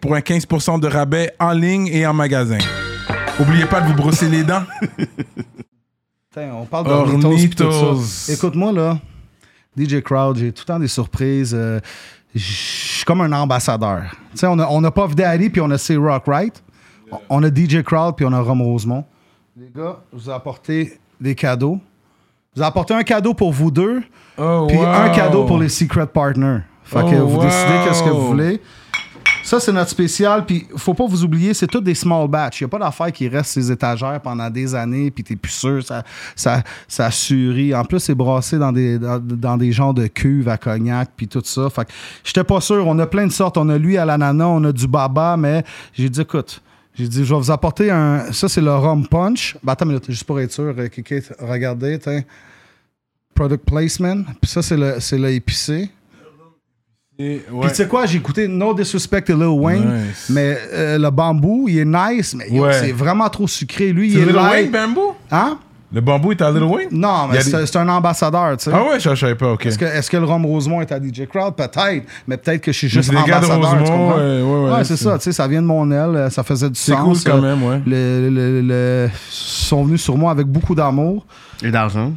Pour un 15% de rabais en ligne et en magasin. Oubliez pas de vous brosser les dents. <laughs> On parle d'Ornitos pis tout Ornitos. ça. Écoute-moi, là, DJ Crowd, j'ai tout le temps des surprises. euh, Je suis comme un ambassadeur. On a, on a Puff Daddy puis on a C-Rock, right? On a DJ Crowd puis on a Rome Rosemont. Les gars, je vous ai apporté des cadeaux. Je vous ai apporté un cadeau pour vous deux, Oh, puis wow. un cadeau pour les Secret Partners. Fait que Oh, vous décidez qu'est-ce que vous voulez. Ça, c'est notre spécial. Puis, faut pas vous oublier, c'est tout des small batch. Il n'y a pas d'affaire qui reste sur les étagères pendant des années, puis t'es plus sûr, ça, ça, ça. En plus, c'est brassé dans des, dans, des genres de cuves à cognac, puis tout ça. Fait que j'étais pas sûr. On a plein de sortes. On a lui à l'ananas, on a du baba, mais j'ai dit, écoute, j'ai dit, je vais vous apporter un. Ça, c'est le rum punch. Ben, attends minute, juste pour être sûr. euh, Kiki, regardez. Product placement. Puis ça, c'est le, c'est le épicé. Et- Puis tu sais quoi, j'ai écouté No Disrespect to Lil Wayne, Nice. mais euh, le bambou, il est nice, mais Ouais. c'est vraiment trop sucré. Lui, C'est il est Lil light. Wayne Bamboo? Hein? Le bambou est à Lil Wayne? Non, mais des- c'est c'est un ambassadeur, tu sais. Ah ouais, je savais pas, ok. Est-ce que, est-ce que le Rome Rosemont est à DJ Crowd? Peut-être, mais peut-être que je suis juste c'est des gars de ambassadeur, tu Rosemont, comprends? ouais, ouais, ouais, c'est c'est- ça, tu sais, ça vient de mon aile, euh, ça faisait du C'est sens. cool quand euh, même, ouais. Le, le- le- ils sont venus sur moi avec beaucoup d'amour. Et d'argent.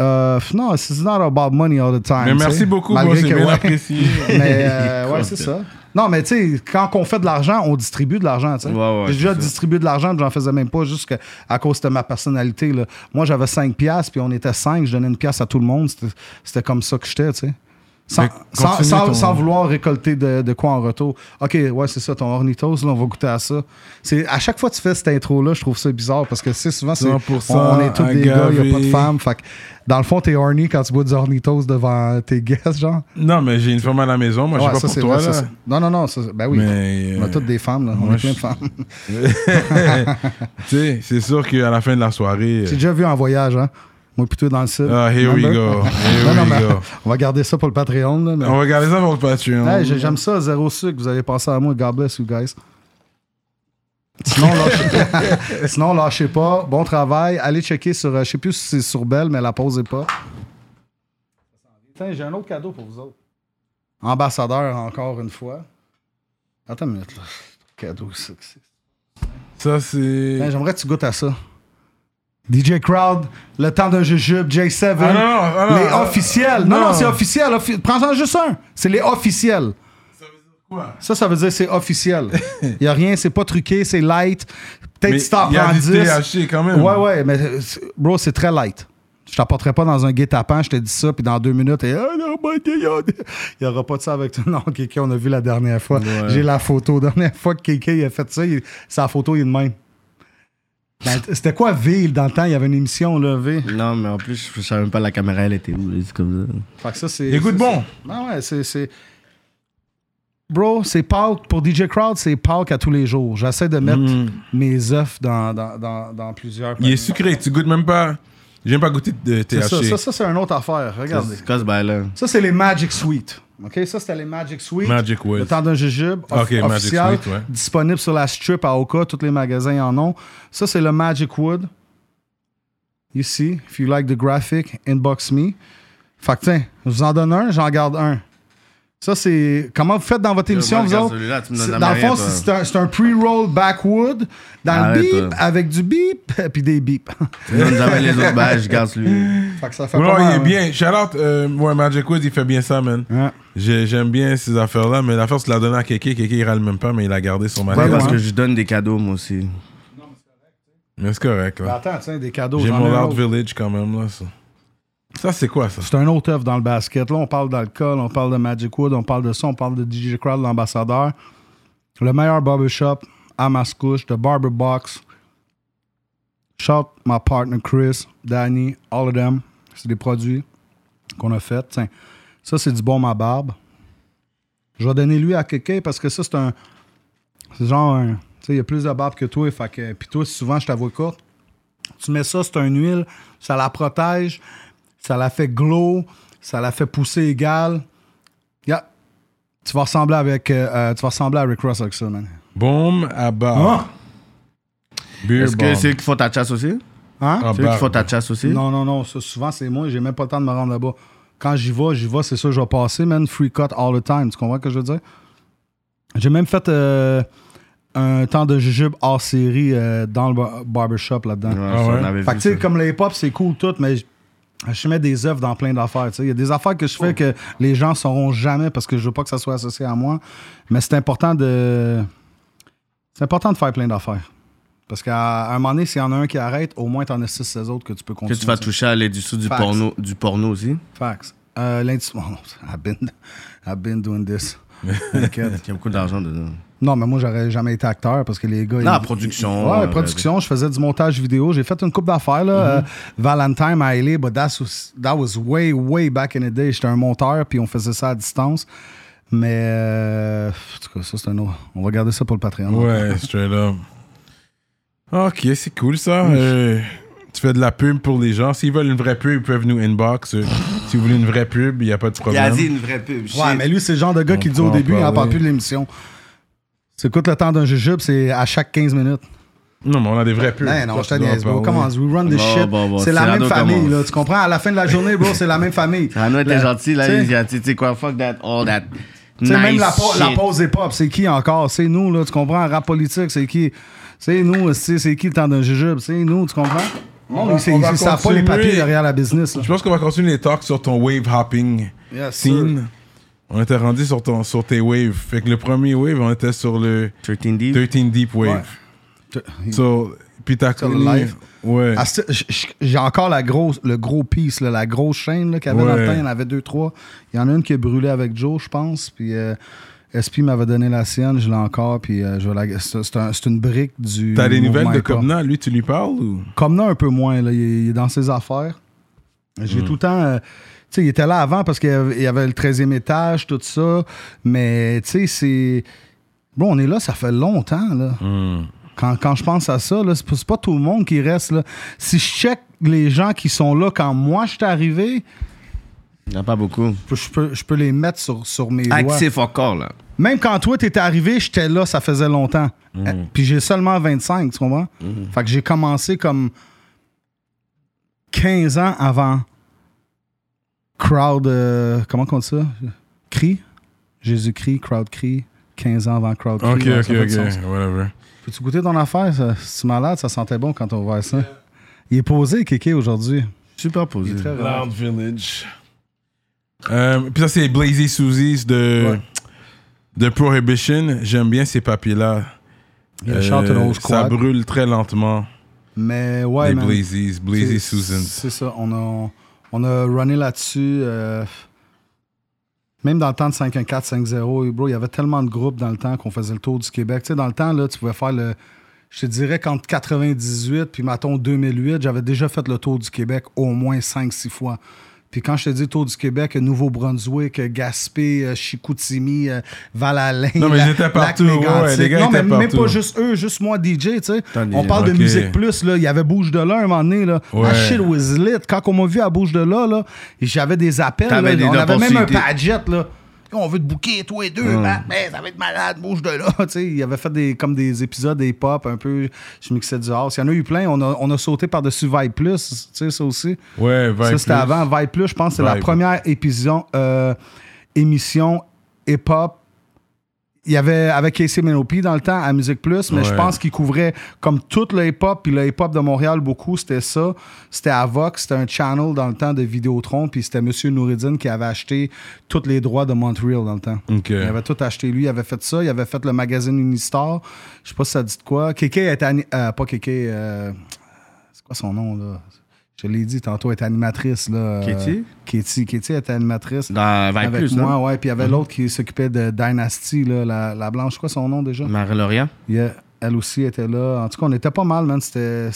Euh, non, it's not about money all the time. Mais merci beaucoup, Malgré moi, c'est que, bien ouais. apprécié. <laughs> Mais euh, ouais, c'est ça. Non, mais tu sais, quand on fait de l'argent, on distribue de l'argent. tu sais. Ouais, ouais, J'ai déjà distribué de l'argent, puis j'en faisais même pas juste que- à cause de ma personnalité. Là. Moi, j'avais 5 piastres, puis on était 5, je donnais une pièce à tout le monde. C'était- C'était comme ça que j'étais, tu sais. Sans, sans, vouloir récolter de, de quoi en retour. OK, ouais, c'est ça, ton ornitos, là, on va goûter à ça. C'est, à chaque fois que tu fais cette intro-là, je trouve ça bizarre parce que c'est souvent, c'est, 100% on, on est tous des gars, il n'y a pas de femmes. Fait dans le fond, t'es horny quand tu bois du ornitos devant tes guests, genre. Non, mais j'ai une femme à la maison, moi, je Ouais, pas ça, pour c'est toi, vrai, ça, là. c'est- Non, non, non, ça, ben oui. Mais, On a euh, toutes des femmes, là. On est plein de femmes. <laughs> tu sais, c'est sûr qu'à la fin de la soirée... J'ai déjà vu en voyage, hein. Moi, plutôt dans le sud. Ah, here we go. <laughs> Here non, non, we go. on va garder ça pour le Patreon, là. mais- On va garder ça pour le Patreon. Hey, J'aime ça, zéro sucre. Vous avez pensé à moi. God bless you guys. Sinon, lâchez, <laughs> Sinon, lâchez pas. Bon travail. Allez checker sur. euh, je sais plus si c'est sur Belle, mais la pause est pas. Tiens, j'ai un autre cadeau pour vous autres. Ambassadeur, encore une fois. Attends une minute, là. Cadeau, ça. que c'est. Ça, c'est... Tiens, J'aimerais que tu goûtes à ça. DJ Crowd, Le Temps d'un Jujube, J7. Ah, non, non, ah, non, les officiels. Non, non. non, c'est officiel. offi- Prends-en juste un. C'est les officiels. Quoi? Ça, ça veut dire c'est officiel. <laughs> Il n'y a rien, c'est pas truqué, c'est light. Peut-être tu t'en il y a prends du 10. THC quand même. Ouais, ouais, mais bro, c'est très light. Je t'apporterai pas dans un guet-apens, je te dis ça, puis dans deux minutes, et, Ah, non, il n'y aura pas de ça avec toi. <laughs> Non, Kéké, on a vu la dernière fois. J'ai la photo. La dernière fois que Kéké il a fait ça, il- sa photo, il est de même. Ben, C'était quoi V dans le temps? Il y avait une émission, là, V. Non, mais en plus, je savais même pas la caméra, elle était où. C'est comme ça. Fait que ça, c'est. Écoute bon. Ah ouais, c'est. c'est- Bro, c'est Pâques. Pour DJ Crowd, c'est Pâques à tous les jours. J'essaie de mettre mes œufs dans, dans, dans, dans plusieurs. Mm. Il est sucré, tu goûtes même pas. J'ai même pas goûté de C'est ça, THC. ça, ça, c'est une autre affaire. Regardez. Ça, c'est les Magic Sweet. OK? Ça, c'était les Magic Sweet. Magic Wood. Le temps d'un jujube. off- Ok, Magic Sweet, ouais. Disponible sur la strip à Oka. Tous les magasins en ont. Ça, c'est le Magic Wood. Ici. If you like the graphic, inbox me. Fait que, tiens, je vous en donne un, j'en garde un. Ça, c'est. Comment vous faites dans votre émission, vous autres? celui-là, tu me donnes C'est- la Dans le fond, c'est un, c'est un pre-roll backwood dans Arrête, le beep toi. avec du beep <laughs> puis des beeps. Tu donnes jamais les autres je garde celui. fait que ça fait Non, pas il est hein. bien. Shout out, euh, ouais, Magic Wood, il fait bien ça, man. Ouais. J'aime bien ces affaires-là, mais l'affaire, c'est de la donner à Kéké. Kéké, il râle même pas, mais il a gardé son Ouais, matériel. parce ouais. que je donne des cadeaux, moi aussi. Mais c'est correct, Ben, là. attends, tiens, des cadeaux. J'ai mon autre. Village quand même, là, ça. Ça, c'est quoi, ça? C'est un autre œuvre dans le basket. Là, on parle d'alcool, on parle de Magic Wood, on parle de ça, on parle de DJ Crowd, l'ambassadeur. Le meilleur barbershop à Mascouche, The Barber Box. Shout my partner Chris, Danny, all of them. C'est des produits qu'on a fait. Tiens, ça, c'est du bon ma barbe. Je vais donner lui à quelqu'un parce que ça, c'est un. C'est genre un. Tu sais, il y a plus de barbe que toi. Fait que, puis toi, souvent, je t'avoue courte. Tu mets ça, c'est une huile, ça la protège, ça la fait glow, ça la fait pousser égale. Yeah. Tu vas ressembler avec euh, euh, tu vas ressembler à Rick Ross avec ça, man. Boom à bas. Beer Est-ce que c'est eux qui font ta chasse aussi? Hein? Ah, C'est eux qui bah. font ta chasse aussi? Non, non, non. Ça, souvent, c'est moi. J'ai même pas le temps de me rendre là-bas. Quand j'y vais, j'y vais, c'est sûr, je vais passer, man. Free cut all the time. Tu comprends ce que je veux dire? J'ai même fait euh, un temps de jujube hors série euh, dans le bar- barbershop là-dedans. Ouais, Ah ça, ouais? on avait Fait que, vu tu sais, ça. comme le hip-hop, c'est cool tout, mais je, mets des œuvres dans plein d'affaires. Il y a des affaires que je fais que les gens ne sauront jamais parce que je veux pas que ça soit associé à moi. Mais c'est important de. C'est important de faire plein d'affaires. Parce qu'à un moment donné, s'il y en a un qui arrête, au moins, tu en as 6 16 autres que tu peux Que continuer. tu vas tu sais. toucher à l'industrie du Facts. porno, du porno aussi. Facts. Euh, L'industrie. oh, <laughs> I've, been, I've been doing this. <laughs> Il y a beaucoup d'argent dedans. Non, mais moi, j'aurais jamais été acteur parce que les gars. Non, ils- production, Ouais, euh, production. Je faisais du montage vidéo. J'ai fait une coupe d'affaires, là. Mm-hmm. euh, Valentine à LA, but that was, that was way, way back in the day. J'étais un monteur, puis on faisait ça à distance. Mais, euh, en tout cas, ça, c'est un autre. On va garder ça pour le Patreon. Ouais, straight up. Ok, c'est cool ça. Mm. Euh, tu fais de la pub pour les gens. S'ils veulent une vraie pub, ils peuvent nous inbox. Si vous voulez une vraie pub, il n'y a pas de Il problème. a dit une vraie pub. Ouais, mais lui, c'est le genre de gars On qui dit au début, il n'en parle plus de l'émission. C'est écoute le temps d'un jujube, c'est à chaque 15 minutes. Non, mais on a des vraies pubs. Non, non, Toi, je te tu niaise, bro. Comment we run this Bon, shit. bon, bon, c'est la Cyrano même famille, là. Tu comprends? À la fin de la journée, bro, c'est la même famille. Rano était gentil, là. tu Il a dit, tu sais quoi, fuck that, all that. Tu sais, même nice la, pause hip-hop, c'est qui encore? C'est nous, là, tu comprends? Rap politique, c'est qui? C'est nous, tu c'est qui le temps d'un jujube? C'est nous, tu comprends? Non, mais c'est- savent pas les papiers derrière la business. là. Je pense qu'on va continuer les talks sur ton wave hopping Yes, scene. On était rendu sur, ton, sur tes waves. Fait que le premier wave, on était sur le 13 Deep? 13 Deep Wave. So, puis t'as connu- live? Ouais. Ah, J'ai encore la grosse, le gros piece, là, la grosse chaîne qu'il y avait dans le temps. Il y en avait deux, trois. Il y en a une qui a brûlé avec Joe, je pense. Puis euh, SP m'avait donné la sienne, je l'ai encore. Puis euh, je vais la- c'est c'est un- c'est une brique du. T'as des nouvelles de. Comna? Lui, tu lui parles ou? Comna un peu moins, là. Il, est, il est dans ses affaires. J'ai tout le temps. euh, sais, il était là avant parce qu'il y avait, le 13e étage, tout ça. Mais, tu sais, c'est. Bon, on est là, ça fait longtemps, là. Quand, quand je pense à ça, là, c'est pas, tout le monde qui reste là. Si je check les gens qui sont là quand moi je suis arrivé, Il n'y en a pas beaucoup. je peux, je peux les mettre sur, sur mes doigts. Actif encore, là. Même quand toi, t'étais arrivé, j'étais là, ça faisait longtemps. Euh, Puis j'ai seulement 25, tu comprends? Fait que j'ai commencé comme 15 ans avant Crowd. euh, comment on dit ça? Cri? Jésus-Christ, Crowd Cri. 15 ans avant Crowd Cri. Ok, ok, ok. sens. Whatever. Peux-tu goûter ton affaire? C'est malade, ça sentait bon quand on voit ça. Il est posé, Kéké, aujourd'hui. Super posé. très. Loud Village. Euh, puis ça, c'est Blazy Susie's de, Ouais. de Prohibition. J'aime bien ces papiers-là. Il Euh, ça brûle très lentement. Mais ouais, les man. Blazies, Blazy Susans. C'est ça. On a, on a runné là-dessus. euh, même dans le temps de 514, 5-0, bro, il y avait tellement de groupes dans le temps qu'on faisait le tour du Québec. Dans le temps, là, tu pouvais faire le. Je te dirais qu'entre 98 puis, mettons, 2008, j'avais déjà fait le tour du Québec au moins 5-6 fois. Puis quand je te dis tour du Québec, Nouveau-Brunswick, Gaspé, euh, Chicoutimi, euh, Val-Alain, Non, mais ils étaient partout, ouais, les gars Non, mais même pas juste eux, juste moi DJ, tu sais. On parle de musique plus, là. Il y avait Bouge de là un moment donné, là. Ouais. Shit was lit. Quand on m'a vu à Bouge de là, là, j'avais des appels. Là. on avait même un padget, là. On veut te booker, toi et deux, man. Mais ça va être malade, bouge de là. <laughs> tu sais, il avait fait des, comme des épisodes des pop un peu. Je mixais du house. Il y en a eu plein. On a, on a sauté par-dessus Vibe Plus, tu sais, ça aussi. Ouais, Vibe ça, c'était avant. Vibe Plus, je pense que c'est la première épisode, euh, émission hip-hop. Il y avait avec Casey Menopi dans le temps à Musique Plus, mais je pense qu'il couvrait comme tout le hip-hop, puis le hip-hop de Montréal, beaucoup, c'était ça. C'était à Vox, c'était un channel dans le temps de Vidéotron, puis c'était M. Noureddin qui avait acheté tous les droits de Montreal dans le temps. Il avait tout acheté, lui, il avait fait ça, il avait fait le magazine Unistar. Je sais pas si ça dit de quoi. Kéké était... euh, pas Kéké... euh, c'est quoi son nom, là? Je l'ai dit tantôt, elle était animatrice, là. euh, Katie? Katie. Katie était animatrice. Dans avec Plus, moi, non? ouais. Puis il y avait l'autre qui s'occupait de Dynasty, là, la, la blanche. Quoi son nom déjà? Marie-Laurent. Yeah, elle aussi était là. En tout cas, on était pas mal, man. C'était-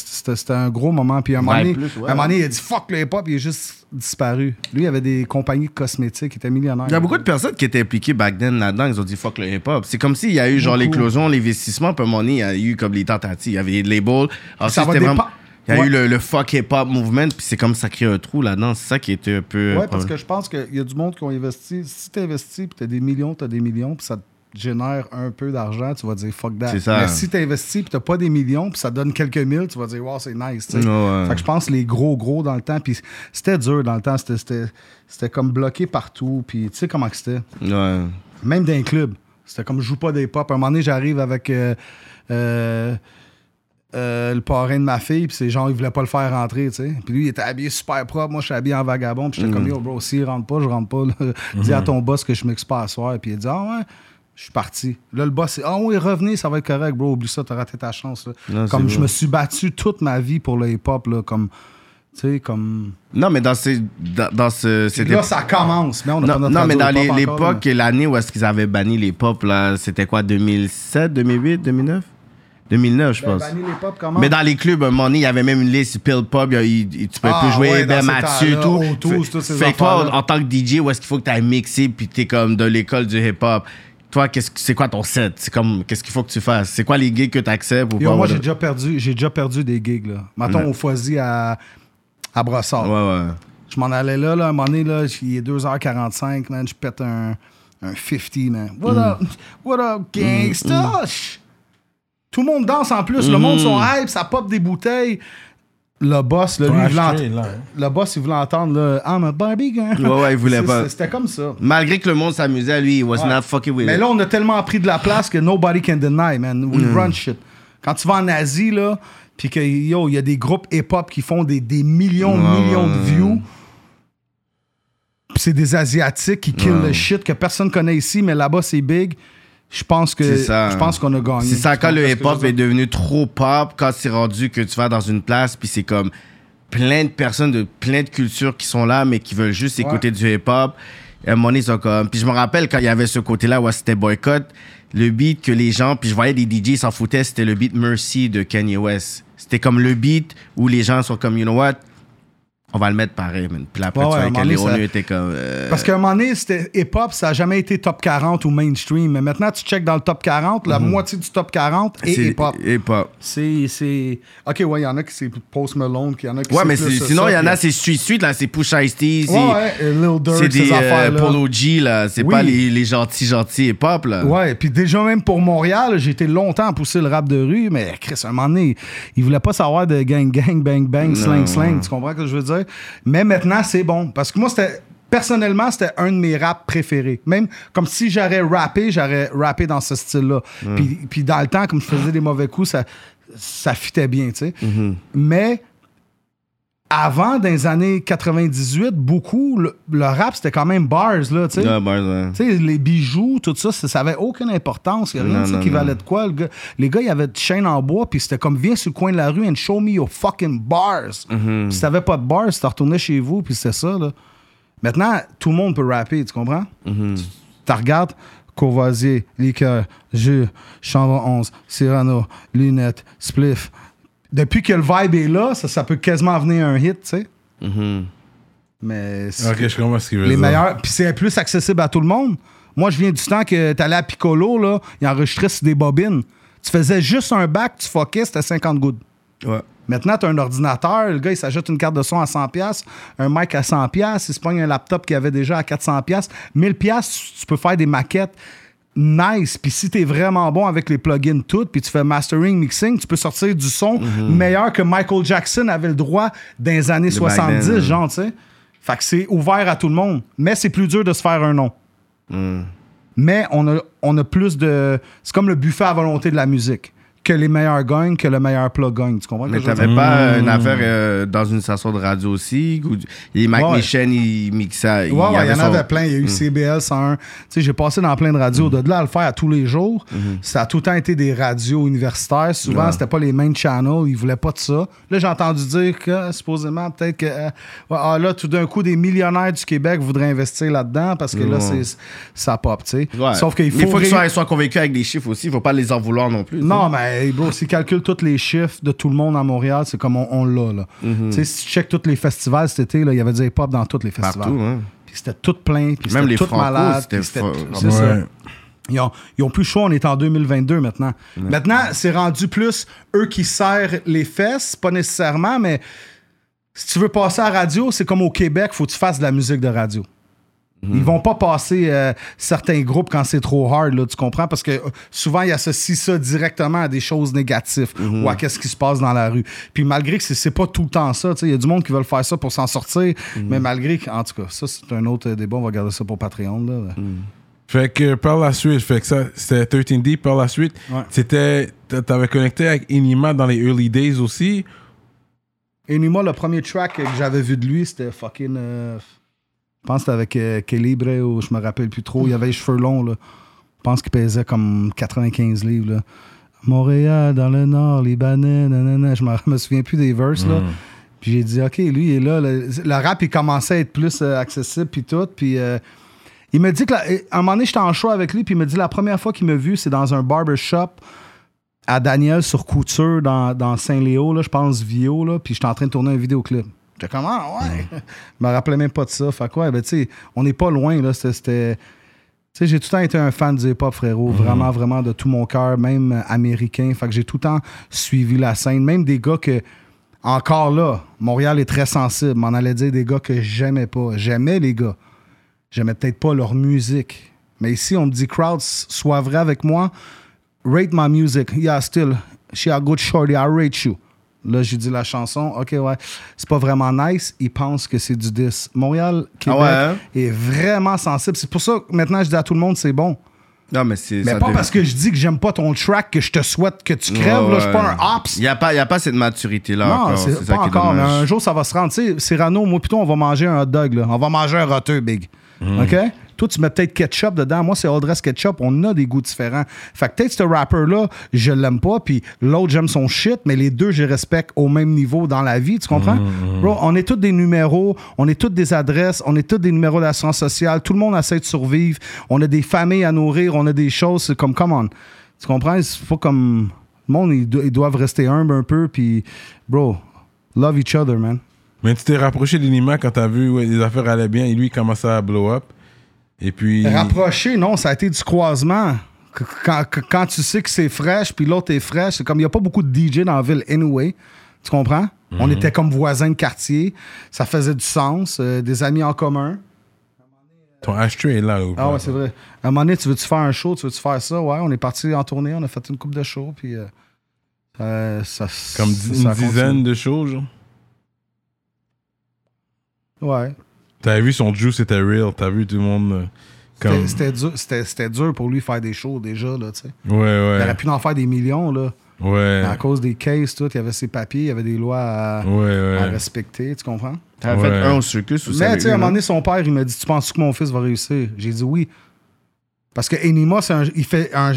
un gros moment. Puis un moment, Vibe donné, plus, ouais. un moment donné, il a dit fuck le hip-hop, il est juste disparu. Lui, il avait des compagnies de cosmétiques, il était millionnaire. Il y a beaucoup de personnes qui étaient impliquées back then là-dedans. Ils ont dit fuck le hip-hop. C'est comme s'il y a eu genre l'éclosion, l'investissement. Puis à un moment donné, il y a eu comme les tentatives. Il y avait des labels. Ça Ensuite, va c'était vraiment- dépendre- Il y a Ouais. eu le, le fuck hip-hop movement. Puis c'est comme ça crée un trou là-dedans. C'est ça qui était un peu. Ouais, parce que je pense qu'il y a du monde qui ont investi. Si tu investis, puis tu as des millions, tu as des millions, puis ça te génère un peu d'argent, tu vas dire fuck that. C'est ça. Mais si tu investis, puis tu pas des millions, puis ça donne quelques mille, tu vas dire wow, c'est nice. Ouais. Fait que je pense les gros, gros dans le temps, puis c'était dur dans le temps, c'était- comme bloqué partout, puis tu sais comment que c'était? Ouais. Même dans un club. C'était comme je joue pas des pop. À un moment donné, j'arrive avec euh, euh, euh, le parrain de ma fille, puis ces gens, ils voulaient pas le faire rentrer, tu sais. Puis lui, il était habillé super propre. Moi, je suis habillé en vagabond, puis j'étais comme yo, bro, s'il rentre pas, je rentre pas. là. <laughs> Dis à ton boss que je m'expose pas à soir. Puis il dit, ah ouais. Je suis parti. Là, le boss, c'est Ah oui, revenez, ça va être correct, bro. Oublie ça, t'as raté ta chance. là. Non, comme c'est je me suis battu toute ma vie pour le hip-hop, là, comme. Tu sais, comme. Non, mais dans, ces, dans, dans ce. Là, ça commence. Mais on a pas Non, non, mais dans l'époque, l'année où est-ce qu'ils avaient banni les pop, là, c'était quoi, 2007, 2008, 2009 2009, je pense. Pop? Mais dans les clubs, à un moment donné, il y avait même une liste Pill Pub, il il- tu peux Ah, plus jouer ouais, Ben Mathieu tout. Autos, Fait- ces fait que toi, en tant que DJ, où est-ce qu'il faut que tu ailles mixer puis t'es comme de l'école du hip-hop? Toi, qu'est-ce que- c'est quoi ton set? C'est comme, qu'est-ce qu'il faut que tu fasses? C'est quoi les gigs que tu acceptes ou Yo, pas? moi, Ouais, j'ai déjà perdu, j'ai déjà perdu des gigs, là. Mettons, Ouais. au Foisy à, à Brossard. ouais. Je m'en allais là, là, à un moment donné, là, il est 2h45, man, je pète un, un 50, man. What Mm. up? What up, gangsta? Tout le monde danse en plus, le monde Mm. sont hype, ça pop des bouteilles. Le boss, là, lui, il voulait là, hein. le boss, il voulait entendre, là, I'm a Barbie girl. Ouais, ouais, il voulait pas. C'était comme ça. Malgré que le monde s'amusait, lui, il was Ouais. not fucking with Mais it. là, on a tellement pris de la place que nobody can deny, man. We Mm. run shit. Quand tu vas en Asie, là, puis que, yo, il y a des groupes hip-hop qui font des, des millions, millions de views. C'est des Asiatiques qui kill Ouais. le shit que personne connaît ici, mais là-bas, c'est big. Je pense que ça. je pense qu'on a gagné. C'est ça, quand le hip-hop est devenu trop pop, quand c'est rendu que tu vas dans une place, puis c'est comme plein de personnes de plein de cultures qui sont là, mais qui veulent juste Ouais. écouter du hip-hop. À un moment donné, ils sont comme... Puis je me rappelle quand il y avait ce côté-là où c'était boycott, le beat que les gens... Puis je voyais des DJ s'en foutaient, c'était le beat Mercy de Kanye West. C'était comme le beat où les gens sont comme, you know what? On va le mettre pareil, man. Puis là, après, Ouais, tu ouais, vois ça- étaient comme... euh, Parce qu'à un moment donné, c'était hip-hop, ça n'a jamais été top 40 ou mainstream. Mais maintenant, tu check dans le top 40, la moitié du top 40 est Mhm. c'est hip-hop. hip-hop. C'est. Ok, ouais, il y en a qui c'est Post Malone, il y en a qui Ouais, mais c'est- sinon, il y en a, c'est Street Street, là, c'est Pusha Ice-T, c'est... Ouais, ouais, euh, Lil Durk, C'est ces des euh. Polo G, là. C'est Oui. pas les, les gentils, gentils hip-hop, là. Ouais, puis déjà même pour Montréal, j'ai été longtemps à pousser le rap de rue, mais Chris, à un moment donné, il voulait pas savoir de gang, gang, bang, bang, slang, slang. Tu comprends ce que je veux dire? Mais maintenant, c'est bon. Parce que moi, c'était. Personnellement, c'était un de mes raps préférés. Même comme si j'aurais rappé, j'aurais rappé dans ce style-là. Puis, puis dans le temps, comme je faisais des mauvais coups, ça, ça fitait bien, tu sais. Mm-hmm. Mais avant, dans les années 98, beaucoup, le, le rap, c'était quand même bars, là, tu sais. Ouais. Les bijoux, tout ça, ça, ça avait aucune importance. Il n'y a rien Non, non, qui non. valait de quoi. Le gars- les gars, ils avaient de chaînes en bois, puis c'était comme, viens sur le coin de la rue and show me your fucking bars. Mm-hmm. Si t'avais pas de bars, tu retournais chez vous, puis c'était ça, là. Maintenant, tout le monde peut rapper, tu comprends? Mm-hmm. Tu tu regardes Courvoisier, Liqueur, Jus, Chambre 11, Cyrano, Lunettes, Spliff. Depuis que le vibe est là, ça, ça peut quasiment venir un hit, tu sais. Mhm. Mais c'est- Ok, je comprends ce qu'il veut les dire. meilleurs. Puis c'est plus accessible à tout le monde. Moi, je viens du temps que t'allais à Piccolo, là, il enregistrait sur des bobines. Tu faisais juste un bac, tu fuckais, c'était 50 gouttes. Ouais. Maintenant, tu as un ordinateur, le gars, il s'achète une carte de son à 100$, un mic à 100$, il se pogne un laptop qu'il avait déjà à 400$. 1000$, tu peux faire des maquettes nice. Puis si tu es vraiment bon avec les plugins toutes, puis tu fais mastering, mixing, tu peux sortir du son meilleur que Michael Jackson avait le droit dans les années Le back 70, then, genre, tu sais. Fait que c'est ouvert à tout le monde. Mais c'est plus dur de se faire un nom. Mm. Mais on a, on a plus de. C'est comme le buffet à volonté de la musique. Que les meilleurs gagnent, que le meilleur plug gagne. Tu comprends? Mais t'avais pas euh, une affaire euh, dans une station de radio aussi? Où les Mike Ouais. Michel, ils mixaient. Ouais, ouais, il y en son- avait plein. Il y a eu CBL 101. Tu sais, j'ai passé dans plein de radios. De là à le faire à tous les jours, ça a tout le temps été des radios universitaires. Souvent, Ouais. c'était pas les main channels. Ils voulaient pas de ça. Là, j'ai entendu dire que, supposément, peut-être que, euh, ah, là, tout d'un coup, des millionnaires du Québec voudraient investir là-dedans parce que là, c'est, ça pop, tu sais. Ouais. Sauf qu'il faut. Il faut qu'ils soient convaincus avec des chiffres aussi. Il faut pas les en vouloir non plus. Non, mais hey, bro, s'ils calculent tous les chiffres de tout le monde à Montréal, c'est comme on, on l'a. Là. Mhm. Tu sais, si tu checkes tous les festivals cet été, là, il y avait du hip-hop dans tous les festivals. Partout, hein. Puis c'était tout plein, puis Même c'était les tout malade. c'était puis c'était fort. tout- c'est Ouais. ça. Ils ont, ils ont plus chaud, on est en 2022 maintenant. Maintenant, c'est rendu plus eux qui serrent les fesses, pas nécessairement, mais si tu veux passer à la radio, c'est comme au Québec, faut que tu fasses de la musique de radio. Ils vont pas passer euh, certains groupes quand c'est trop hard, là, tu comprends? Parce que euh, souvent, ils associent ça directement à des choses négatives ou à qu'est-ce qui se passe dans la rue. Puis malgré que c'est- c'est pas tout le temps ça, tu sais, il y a du monde qui veulent faire ça pour s'en sortir, mais malgré que, en tout cas, ça, c'est un autre débat, on va garder ça pour Patreon, là. Fait que par la suite, fait que ça, c'était 13 Deep par la suite. Ouais. C'était, t'a- t'avais connecté avec Inima dans les early days aussi? Enuma, le premier track que j'avais vu de lui, c'était fucking. euh, je pense que c'était avec euh, Calibre ou je me rappelle plus trop. Il avait les cheveux longs, là. Je pense qu'il pesait comme 95 livres, là. Montréal, dans le nord, Libanais, nanana. Je me, <laughs> me souviens plus des verses, là. Puis j'ai dit, OK, lui, il est là. Le, le rap, il commençait à être plus euh, accessible, puis tout. Puis euh, il me dit que, la- à un moment donné, j'étais en show avec lui, puis il me dit, la première fois qu'il m'a vu, c'est dans un barbershop à Daniel sur Couture dans, dans Saint-Léo, là, je pense, Vio, là, puis j'étais en train de tourner un vidéoclip. J'étais comme, ah, ouais. je me rappelais même pas de ça. Fait quoi, ben, tu sais, on n'est pas loin, là. C'était-. Tu sais, j'ai tout le temps été un fan du hip-hop, frérot. Vraiment, vraiment de tout mon cœur, même américain. Fait que j'ai tout le temps suivi la scène. Même des gars que, encore là, Montréal est très sensible. M'en allait dire des gars que j'aimais pas. J'aimais les gars. J'aimais peut-être pas leur musique. Mais ici, on me dit, crowd, sois vrai avec moi. Rate my music. Yeah, still. She a good shorty. I rate you. Là, j'ai dit la chanson. OK, ouais. C'est pas vraiment nice. Ils pensent que c'est du 10. Montréal, Québec Ah ouais, hein? est vraiment sensible. C'est pour ça que maintenant, je dis à tout le monde, c'est bon. Non, mais c'est. Mais ça pas devient- parce que je dis que j'aime pas ton track que je te souhaite que tu crèves. Ouais, là, je suis pas un ops. Il n'y a, pas- y a pas cette maturité-là Non, encore. c'est ça pas qui est encore, mais un jour, ça va se rendre. Tu sais, Cyrano, moi, plutôt, on va manger un hot dog. Là. On va manger un roteux, big. Mm. OK? Toi, tu mets peut-être ketchup dedans. Moi, c'est Old Dress Ketchup. On a des goûts différents. Fait que peut-être ce rapper-là, je l'aime pas, puis l'autre, j'aime son shit, mais les deux, je les respecte au même niveau dans la vie. Tu comprends? Mm, Bro, on est tous des numéros, on est toutes des adresses, on est tous des numéros d'assurance sociale. Tout le monde essaie de survivre. On a des familles à nourrir, on a des choses. C'est comme, come on. Tu comprends? C'est pas comme. Le monde, ils, do- ils doivent rester humbles un peu, puis, bro, love each other, man. Mais tu t'es rapproché d'Inima quand t'as vu ouais, les affaires allaient bien et lui il commençait à blow up. Et puis. Rapproché, non, ça a été du croisement. Qu- Quand, qu- quand tu sais que c'est fraîche, puis l'autre est fraîche, c'est comme il n'y a pas beaucoup de DJ dans la ville anyway. Tu comprends? On était comme voisins de quartier. Ça faisait du sens. euh, des amis en commun. Ton ashtray est là. ou Ah ouais, c'est vrai. À un moment donné, tu veux-tu faire un show? Tu veux-tu faire ça? Ouais, on est parti en tournée, on a fait une coupe de show, puis euh, euh, ça. Comme ça une dizaine de choses. genre? Ouais. T'avais vu son juice, c'était real. T'as vu tout le monde. euh, C'était- Comme... C'était dur, c'était- c'était dur pour lui faire des shows déjà, là, tu sais. Ouais, Il ouais. aurait pu en faire des millions, là. Ouais. À cause des cases, tout, il y avait ses papiers, il y avait des lois à, Ouais, à ouais. respecter, tu comprends? T'avais Ouais. fait un au circus ou ça? Mais tu sais, à un moment donné, son père, il m'a dit Tu penses que mon fils va réussir J'ai dit oui. Parce que Enima, c'est un- il fait un.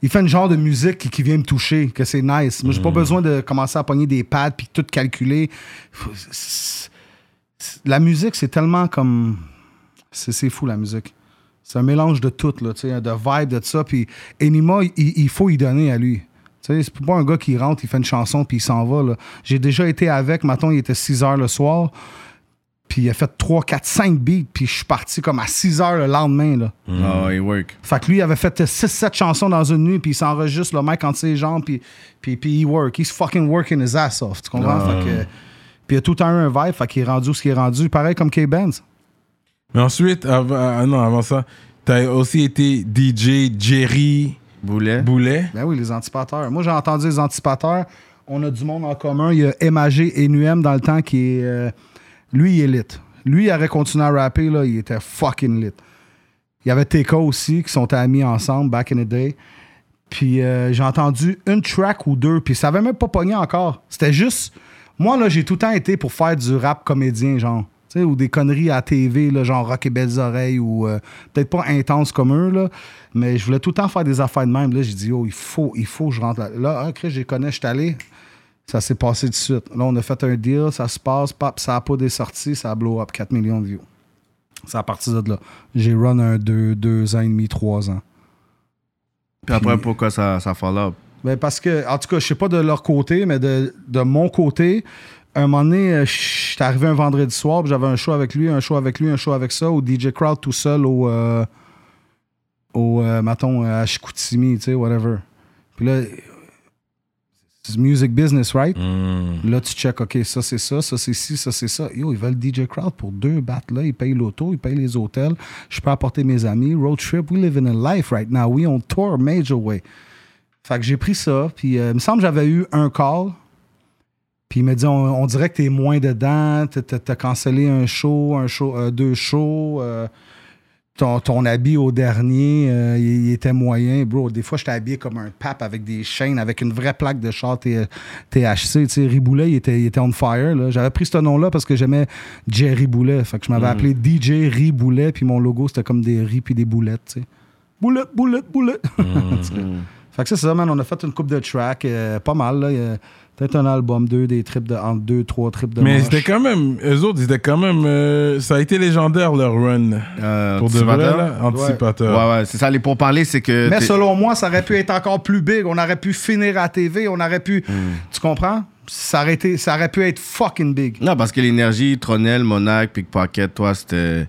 Il fait un genre de musique qui, qui vient me toucher, que c'est nice. Moi, j'ai pas besoin de commencer à pogner des pads puis tout calculer. Faut- La musique, c'est tellement comme. C'est c'est fou, la musique. C'est un mélange de tout, là, tu sais, de vibe, de ça. Puis Enima, il, il faut y donner à lui. Tu sais, c'est pas un gars qui rentre, il fait une chanson puis il s'en va. là. J'ai déjà été avec, maintenant il était 6 heures le soir. Puis il a fait 3, 4, 5 beats, puis je suis parti comme à 6 heures le lendemain. Là. Oh, il work. Fait que lui, il avait fait 6-7 chansons dans une nuit, puis il s'enregistre le mec entre ses jambes, puis, puis, puis il work. He's fucking working his ass off. Tu comprends? Ah. Fait que, puis il a tout le temps eu un vibe, fait qu'il est rendu où ce qu'il est rendu. Pareil comme K-Benz. Mais ensuite, avant, ah non, avant ça, t'as aussi été DJ Jerry Boulet. Boulet. Ben oui, les anticipateurs. Moi, j'ai entendu les anticipateurs. On a du monde en commun. Il y a MAG et NUM dans le temps qui est. euh, lui, il est lit. Lui, il aurait continué à rapper, là, il était fucking lit. Il y avait TK aussi, qui sont amis ensemble, back in the day. Puis euh, j'ai entendu une track ou deux, puis ça avait même pas pogné encore. C'était juste. Moi, là, j'ai tout le temps été pour faire du rap comédien, genre. Tu sais, ou des conneries à TV, là, genre Rock et Belles Oreilles, ou euh, peut-être pas intense comme eux, là. Mais je voulais tout le temps faire des affaires de même. Là, j'ai dit, oh, il faut, il faut que je rentre là. Là, ah, Chris, je les connais, je suis allé. Ça s'est passé tout de suite. Là, on a fait un deal, ça se passe, pap, ça a pas des sorties, ça a blow up 4 millions de views. C'est à partir de là. J'ai run un 2 deux, ans et demi, 3 ans. Puis après, pourquoi ça, ça fall up? Ben parce que, en tout cas, je sais pas de leur côté, mais de, de mon côté, un moment donné, euh, je suis arrivé un vendredi soir, j'avais un show avec lui, un show avec lui, un show avec ça, au DJ Crowd tout seul au, euh, au euh, mettons, à Chicoutimi, tu sais, whatever. Puis là, c'est music business, right? Mm. Là, tu check, OK, ça, c'est ça, ça, c'est ci, ça, c'est ça. Yo, ils veulent DJ Crowd pour deux battes là. Ils payent l'auto, ils payent les hôtels. Je peux apporter mes amis. Road trip, we live in a life right now. We on tour major way. Fait que j'ai pris ça. Puis, euh, il me semble que j'avais eu un call. Puis il m'a dit, on, on dirait que t'es moins dedans. T'as- cancellé un show, un show, euh, deux shows. euh, ton, ton habit au dernier, euh, il, il était moyen. Bro, des fois, j'étais habillé comme un pape avec des chaînes, avec une vraie plaque de char THC. Tu sais, Riboulet, il était, il était on fire. J'avais pris ce nom-là parce que j'aimais Jerry Boulet. Fait que je m'avais appelé DJ Riboulet, puis mon logo, c'était comme des riz puis des boulettes, tu sais. Boulette, boulette, boulette. <laughs> Fait que c'est ça, man. On a fait une coupe de track, euh, pas mal, là. Peut-être un album, deux, des trips de, entre deux, trois trips de Mais c'était quand même, eux autres, ils étaient quand même, euh, ça a été légendaire leur run. Euh, Pour de vrai, anticipateur? là, anticipateur. Ouais, ouais, c'est ça. Les pourparlers, c'est que. Mais selon moi, ça aurait pu être encore plus big. On aurait pu finir à TV. On aurait pu. Hmm. Tu comprends? Ça aurait, été, ça aurait pu être fucking big. Non, parce que l'énergie, Tronel, Monac, Pickpocket, toi, c'était.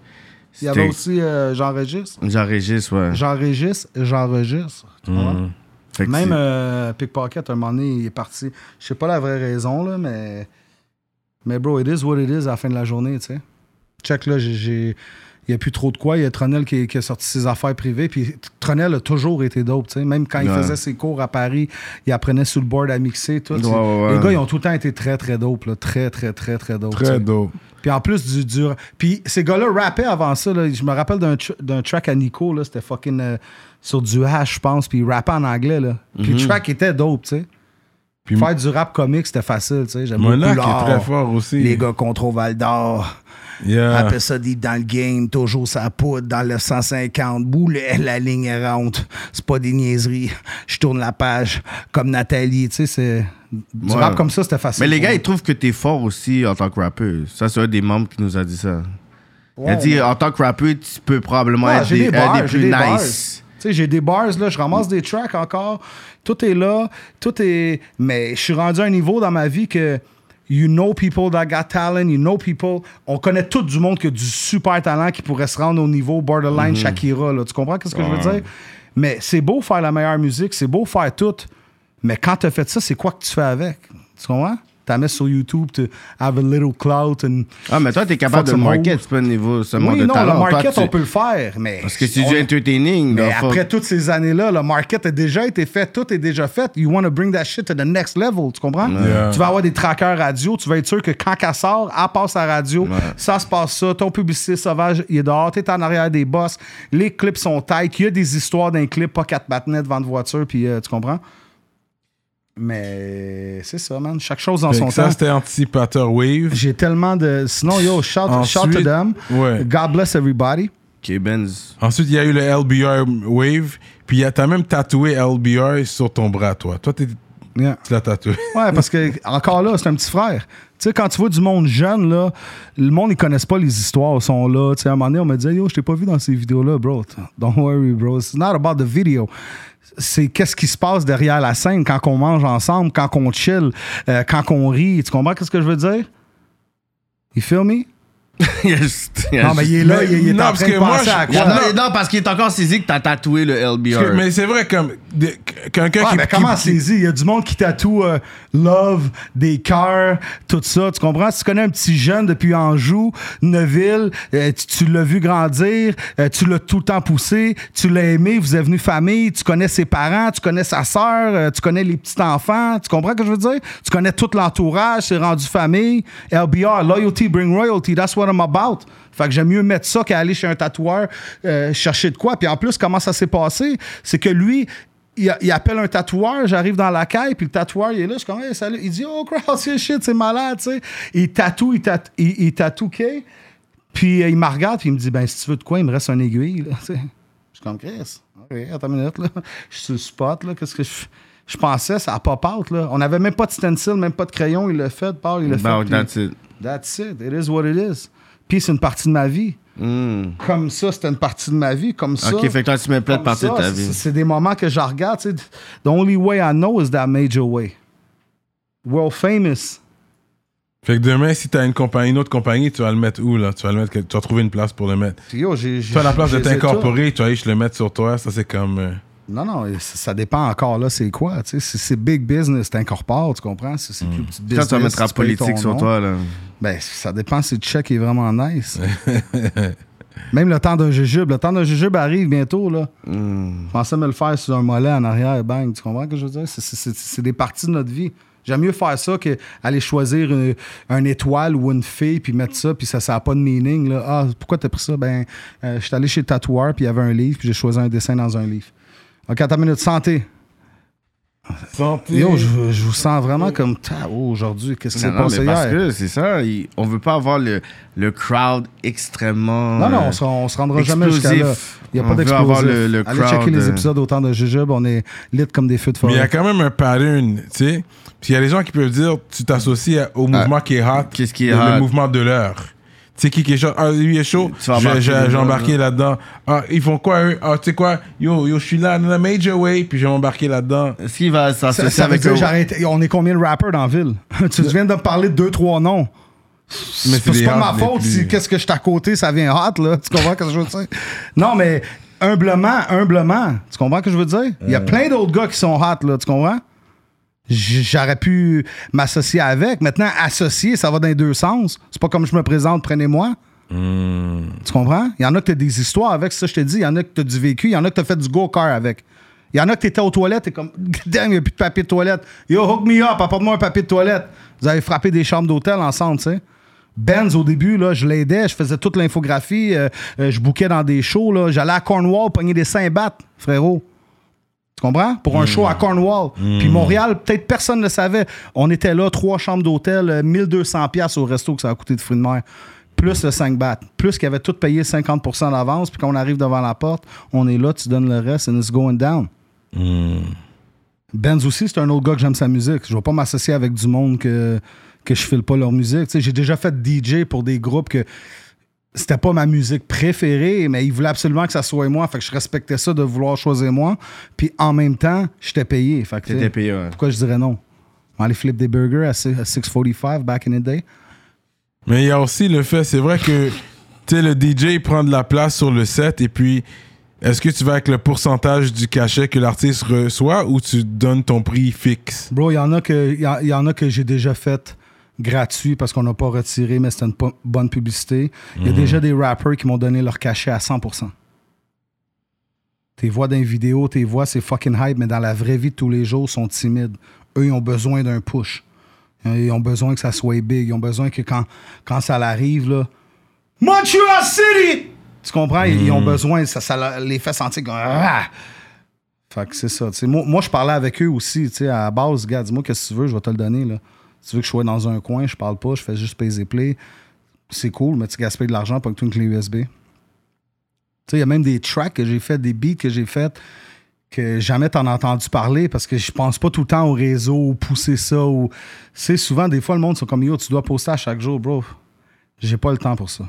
Il y avait c'était- aussi euh, Jean-Régis. Jean-Régis, ouais. Jean-Régis, j'enregistre. Tu comprends? Mm. Fait que Même euh, Pickpocket, un moment donné, il est parti. Je sais pas la vraie raison, là, mais. Mais bro, it is what it is à la fin de la journée, tu sais. Check là, j'ai-. Il n'y a plus trop de quoi. Il y a Tronel qui, qui a sorti ses affaires privées. Puis Tronel a toujours été dope. tu sais. Même quand il faisait ses cours à Paris, il apprenait sur le board à mixer. Tout, Ouais, ouais. Les gars, ils ont tout le temps été très, très dope. Là. Très, très, très, très dope. Très dope. Puis en plus du dur. Puis ces gars-là rappaient avant ça. là. Je me rappelle d'un, tr- d'un track à Nico. Là. C'était fucking euh, sur du hash, je pense. Puis rappait en anglais. Là. Puis le track était dope, tu sais. Puis Faire du rap comique, c'était facile, tu sais. J'aime est très fort aussi. Les gars contre Val d'Or. Yeah. Après ça, dit dans le game, toujours sa poudre dans le 150. Boulet, la ligne est ronde. C'est pas des niaiseries. Je tourne la page comme Nathalie. Tu sais, c'est. Du Ouais. rap comme ça, c'était facile. Mais les gars, ils trouvent que t'es fort aussi en tant que rappeur. Ça, c'est un des membres qui nous a dit ça. il a Ouais, dit, en tant que rappeur, tu peux probablement Ouais, être des, des plus bars. Sais, j'ai des bars, là, je ramasse des tracks encore. Tout est là. Tout est. Mais je suis rendu à un niveau dans ma vie que you know people that got talent, you know people. On connaît tout du monde qui a du super talent qui pourrait se rendre au niveau borderline Shakira. Là. Tu comprends ce que je veux dire? Mais c'est beau faire la meilleure musique, c'est beau faire tout. Mais quand tu as fait ça, c'est quoi que tu fais avec? Tu comprends? Tu la mets sur YouTube, tu have a little clout. And... Ah, mais toi, t'es capable de le market, c'est pas au niveau seulement Oui, de non, talent. le Toi, market, tu- on peut le faire, mais. Parce que c'est on- du entertaining. mais donc, faut- après toutes ces années-là, le market a déjà été fait, tout est déjà fait. You want to bring that shit to the next level, tu comprends? Yeah. Tu vas avoir des trackers radio, tu vas être sûr que quand elle sort, elle passe à la radio, ça se passe ça, ton publicité sauvage, il est dehors, t'es en arrière des boss, les clips sont tight, il y a des histoires d'un clip, pas quatre bâtonnets devant de voiture, puis euh, tu comprends? Mais c'est ça, man. Chaque chose en Fait son que ça, temps. c'était Anticipateur Wave. J'ai tellement de. Sinon, yo, shout, shout to Ensuite, them. ouais. God bless everybody. Ok, Benz. Ensuite, il y a eu le LBR Wave. Puis il y a- t'as même tatoué LBR sur ton bras, toi. Toi, t'es- Yeah. tu l'as tatoué. Ouais, parce que, encore là, c'est un petit frère. Tu sais, quand tu vois du monde jeune, là, le monde, ils connaissent pas les histoires, ils sont là. Tu sais, à un moment donné, on me disait, yo, je t'ai pas vu dans ces vidéos-là, bro. Don't worry, bro. It's not about the video. C'est qu'est-ce qui se passe derrière la scène quand on mange ensemble, quand on chill, euh, quand on rit. Tu comprends ce que je veux dire? You feel me? <laughs> Il juste- Non, mais il est là, il, il est Non, en parce train de que moi, penser à quoi? non, non, parce qu'il est encore saisi que t'as tatoué le que- LBR. mais c'est vrai, comme quelqu'un Ouais, qui. mais comment qui- saisir? Il y a du monde qui tatoue euh, love, des cœurs, tout ça. Tu comprends? Si tu connais un petit jeune depuis Anjou, Neuville, euh, tu, tu l'as vu grandir, euh, tu l'as tout le temps poussé, tu l'as aimé, vous êtes venu famille, tu connais ses parents, tu connais sa sœur, euh, tu connais les petits-enfants. Tu comprends ce que je veux dire? Tu connais tout l'entourage, c'est rendu famille. LBR, loyalty bring royalty, that's what I'm about. Fait que j'aime mieux mettre ça qu'aller chez un tatoueur euh, chercher de quoi. Puis en plus, comment ça s'est passé? C'est que lui, il, il appelle un tatoueur, j'arrive dans la caille, puis le tatoueur, il est là, je suis comme, hey, salut. Il dit, oh, c'est shit, c'est malade, tu sais. Il tatoue, il, tat- il, il tatoue puis euh, il me regarde, puis il me dit, ben, si tu veux de quoi, il me reste un aiguille, là, tu sais. Je suis comme, Chris, OK, attends une minute, là. Je suis sur le spot, là, qu'est-ce que je. Je pensais, ça a pop out, là. On n'avait même pas de stencil, même pas de crayon, il l'a fait, Paul, il l'a fait. that's it. That's it. It is what it is. Puis c'est une partie de ma vie. Hmm. Comme ça, c'était une partie de ma vie. Comme ça. Ok, fait que toi, tu mets plein de parties de ta c'est- vie. C'est des moments que je regarde. tu sais. The only way I know is that major way. World famous. Fait que demain, si t'as une compagnie, une autre compagnie, tu vas le mettre où, là? Tu vas le mettre, tu vas trouver une place pour le mettre. Yo, j'ai, Tu as la place de t'incorporer, tu vas aller je le mettre sur toi, ça c'est comme. Non, non, ça, dépend encore là, c'est quoi. tu sais. C'est, c'est big business, t'incorpores, tu comprends? C'est, c'est plus petit Quand business. tu vas mettre ton politique sur nom. toi, là. Ben, ça dépend si le check est vraiment nice. <laughs> Même le temps d'un jujube. Le temps d'un jujube arrive bientôt, là. Hmm. Je pensais me le faire sur un mollet en arrière, bang. Tu comprends ce que je veux dire? C'est- des parties de notre vie. J'aime mieux faire ça qu'aller choisir une, un étoile ou une fille puis mettre ça, puis ça n'a pas de meaning. Là. Ah, pourquoi t'as pris ça? Ben, euh, je suis allé chez le tatoueur, puis il y avait un livre, puis j'ai choisi un dessin dans un livre. OK, attends une minute. Santé. Santé. Yo, je, je vous sens vraiment comme... oh, aujourd'hui, qu'est-ce qui s'est passé mais parce hier? que c'est ça, il- on veut pas avoir le, le crowd extrêmement. Non, non, on se, on se rendra jamais jusqu'à là. Il n'y a On pas d'explosif. avoir le- le Allez crowd, checker les épisodes autant de Jujube, on est lit comme des feux de Mais il y a forêt. quand même un pattern, tu sais. Puis il y a des gens qui peuvent dire, tu t'associes au mouvement qui est hot. Qu'est-ce qui est le, le hot? mouvement de l'heure. Tu sais qui qui est chaud? Ah, lui est chaud. Tu vas J'ai- J'ai j'ai embarqué là. là-dedans. Ah, ils font quoi eux? Ah, tu sais quoi? Yo, yo, je suis là, dans la major way, puis je vais m'embarquer là-dedans. Est-ce qu'il va Ça, s'associer avec j'arrête. On est combien de rappers dans la ville? <laughs> tu viens de me parler de deux, trois noms. Mais C'est pas ma faute plus- si qu'est-ce que je suis à côté, ça vient hot, là. Tu comprends ce que je veux dire? Non, mais humblement, humblement. Tu comprends ce que je veux dire? Il y a plein d'autres gars qui sont hot, là. Tu comprends? J'aurais pu m'associer avec. Maintenant, associer, ça va dans les deux sens. C'est pas comme je me présente, prenez-moi. Tu comprends? Il y en a que tu as des histoires avec, c'est ça que je te dis. Il y en a que tu as du vécu. Il y en a que tu as fait du go-kart avec. Il y en a que tu étais aux toilettes et comme, <laughs> damn, il n'y a plus de papier de toilette. Yo, hook me up, apporte-moi un papier de toilette. Vous avez frappé des chambres d'hôtel ensemble, tu sais. Benz, au début, là, je l'aidais, je faisais toute l'infographie, euh, euh, je bouquais dans des shows. là. J'allais à Cornwall pogner des saint battes, frérot. Tu comprends? Pour un show à Cornwall. Puis Montréal, peut-être personne ne le savait. On était là, trois chambres d'hôtel, euh, 1200$ piastres au resto que ça a coûté de fruits de mer. Plus le 5 bahts. Plus qu'ils avaient tout payé 50% d'avance. Puis quand on arrive devant la porte, on est là, tu donnes le reste, and it's going down. Benz aussi, c'est un autre gars que j'aime sa musique. Je ne vais pas m'associer avec du monde que, que je file pas leur musique. J'ai déjà fait DJ pour des groupes que c'était pas ma musique préférée, mais ils voulaient absolument que ça soit moi. Fait que je respectais ça de vouloir choisir moi. Puis en même temps, j'étais payé. Fait que, payé, ouais. Pourquoi je dirais non? On allait flip des burgers à six- à 6.45 back in the day. Mais il y a aussi le fait, c'est vrai que tu sais, le DJ prend de la place sur le set et puis est-ce que tu vas avec le pourcentage du cachet que l'artiste reçoit ou tu donnes ton prix fixe? Bro, il y en a que, il y en- il y en a que j'ai déjà fait gratuit parce qu'on n'a pas retiré, mais c'était une bonne publicité. Il y a déjà des rappers qui m'ont donné leur cachet à 100%. Tes voix dans les vidéos, tes voix, c'est fucking hype, mais dans la vraie vie de tous les jours, ils sont timides. Eux, ils ont besoin d'un push. Ils ont besoin que ça soit big. Ils ont besoin que quand, quand ça l'arrive, là, Montreal City! Tu comprends? Ils ont besoin, ça, les fait sentir comme. Ah! Fait que c'est ça. Moi, moi, je parlais avec eux aussi. tu sais, À la base, gars, dis-moi qu'est-ce que tu veux, je vais te le donner. Là. Tu veux que je sois dans un coin, je parle pas, je fais juste payer play. C'est cool, mais tu gaspilles de l'argent pour que tu une clé USB. Tu sais, il y a même des tracks que j'ai fait, des beats que j'ai fait que jamais t'en as entendu parler parce que je pense pas tout le temps au réseau ou pousser ça c'est souvent des fois le monde sont comme yo tu dois poster à chaque jour bro j'ai pas le temps pour ça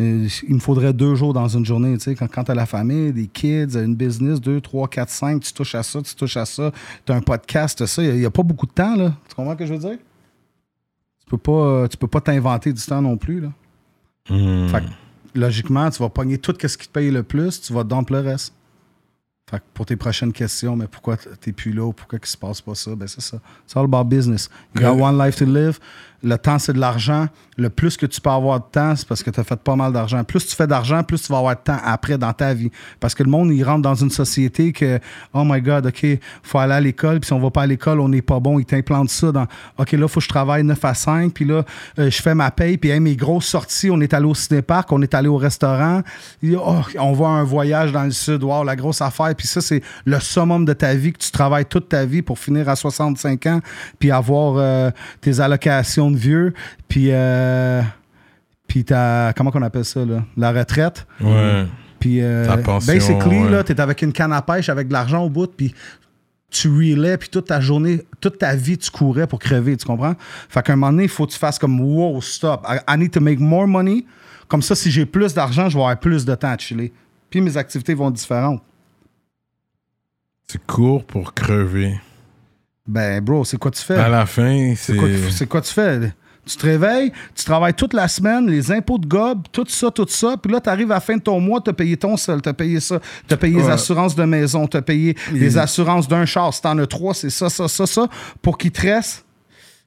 il me faudrait deux jours dans une journée tu sais quand, quand t'as la famille des kids une business deux trois quatre cinq tu touches à ça tu touches à ça t'as un podcast ça il y, a pas beaucoup de temps là tu comprends ce que je veux dire? Tu peux pas euh, tu peux pas t'inventer du temps non plus là fait que, logiquement, tu vas pogner tout ce qui te paye le plus, tu vas dump le reste. Fait que pour tes prochaines questions, mais pourquoi t'es plus là ou pourquoi il se passe pas ça? Ben c'est ça. C'est all about business. You got one life to live. Le temps, c'est de l'argent. Le plus que tu peux avoir de temps, c'est parce que tu as fait pas mal d'argent. Plus tu fais d'argent, plus tu vas avoir de temps après dans ta vie. Parce que le monde, il rentre dans une société que, oh my God, OK, faut aller à l'école, puis si on va pas à l'école, on n'est pas bon. Ils t'implantent ça dans, OK, là, faut que je travaille 9 à 5, puis là, euh, je fais ma paye, puis hey, mes grosses sorties, on est allé au ciné-parc, on est allé au restaurant, Il oh, on va à un voyage dans le sud, wow, la grosse affaire. Puis ça, c'est le summum de ta vie, que tu travailles toute ta vie pour finir à 65 ans, puis avoir euh, tes allocations vieux, puis, euh, puis ta, comment qu'on appelle ça, là? La retraite. Ouais. Puis, euh, pension, basically, ouais. là, t'es avec une canne à pêche avec de l'argent au bout, puis tu relais, puis toute ta journée, toute ta vie, tu courais pour crever, tu comprends? Fait qu'à un moment donné, il faut que tu fasses comme, wow, stop, I, I need to make more money. Comme ça, si j'ai plus d'argent, je vais avoir plus de temps à chiller. Puis mes activités vont être différentes. C'est court pour crever. Ben, bro, c'est quoi tu fais? À la fin, c'est. C'est quoi, tu- quoi tu fais? Tu te réveilles, tu travailles toute la semaine, les impôts de gob, tout ça, tout ça, puis là, tu arrives à la fin de ton mois, tu as payé ton sol, tu as payé ça, tu as payé les assurances de maison, tu as payé les assurances d'un char. Si t'en as trois, c'est ça, ça, ça, ça, pour qu'il te reste.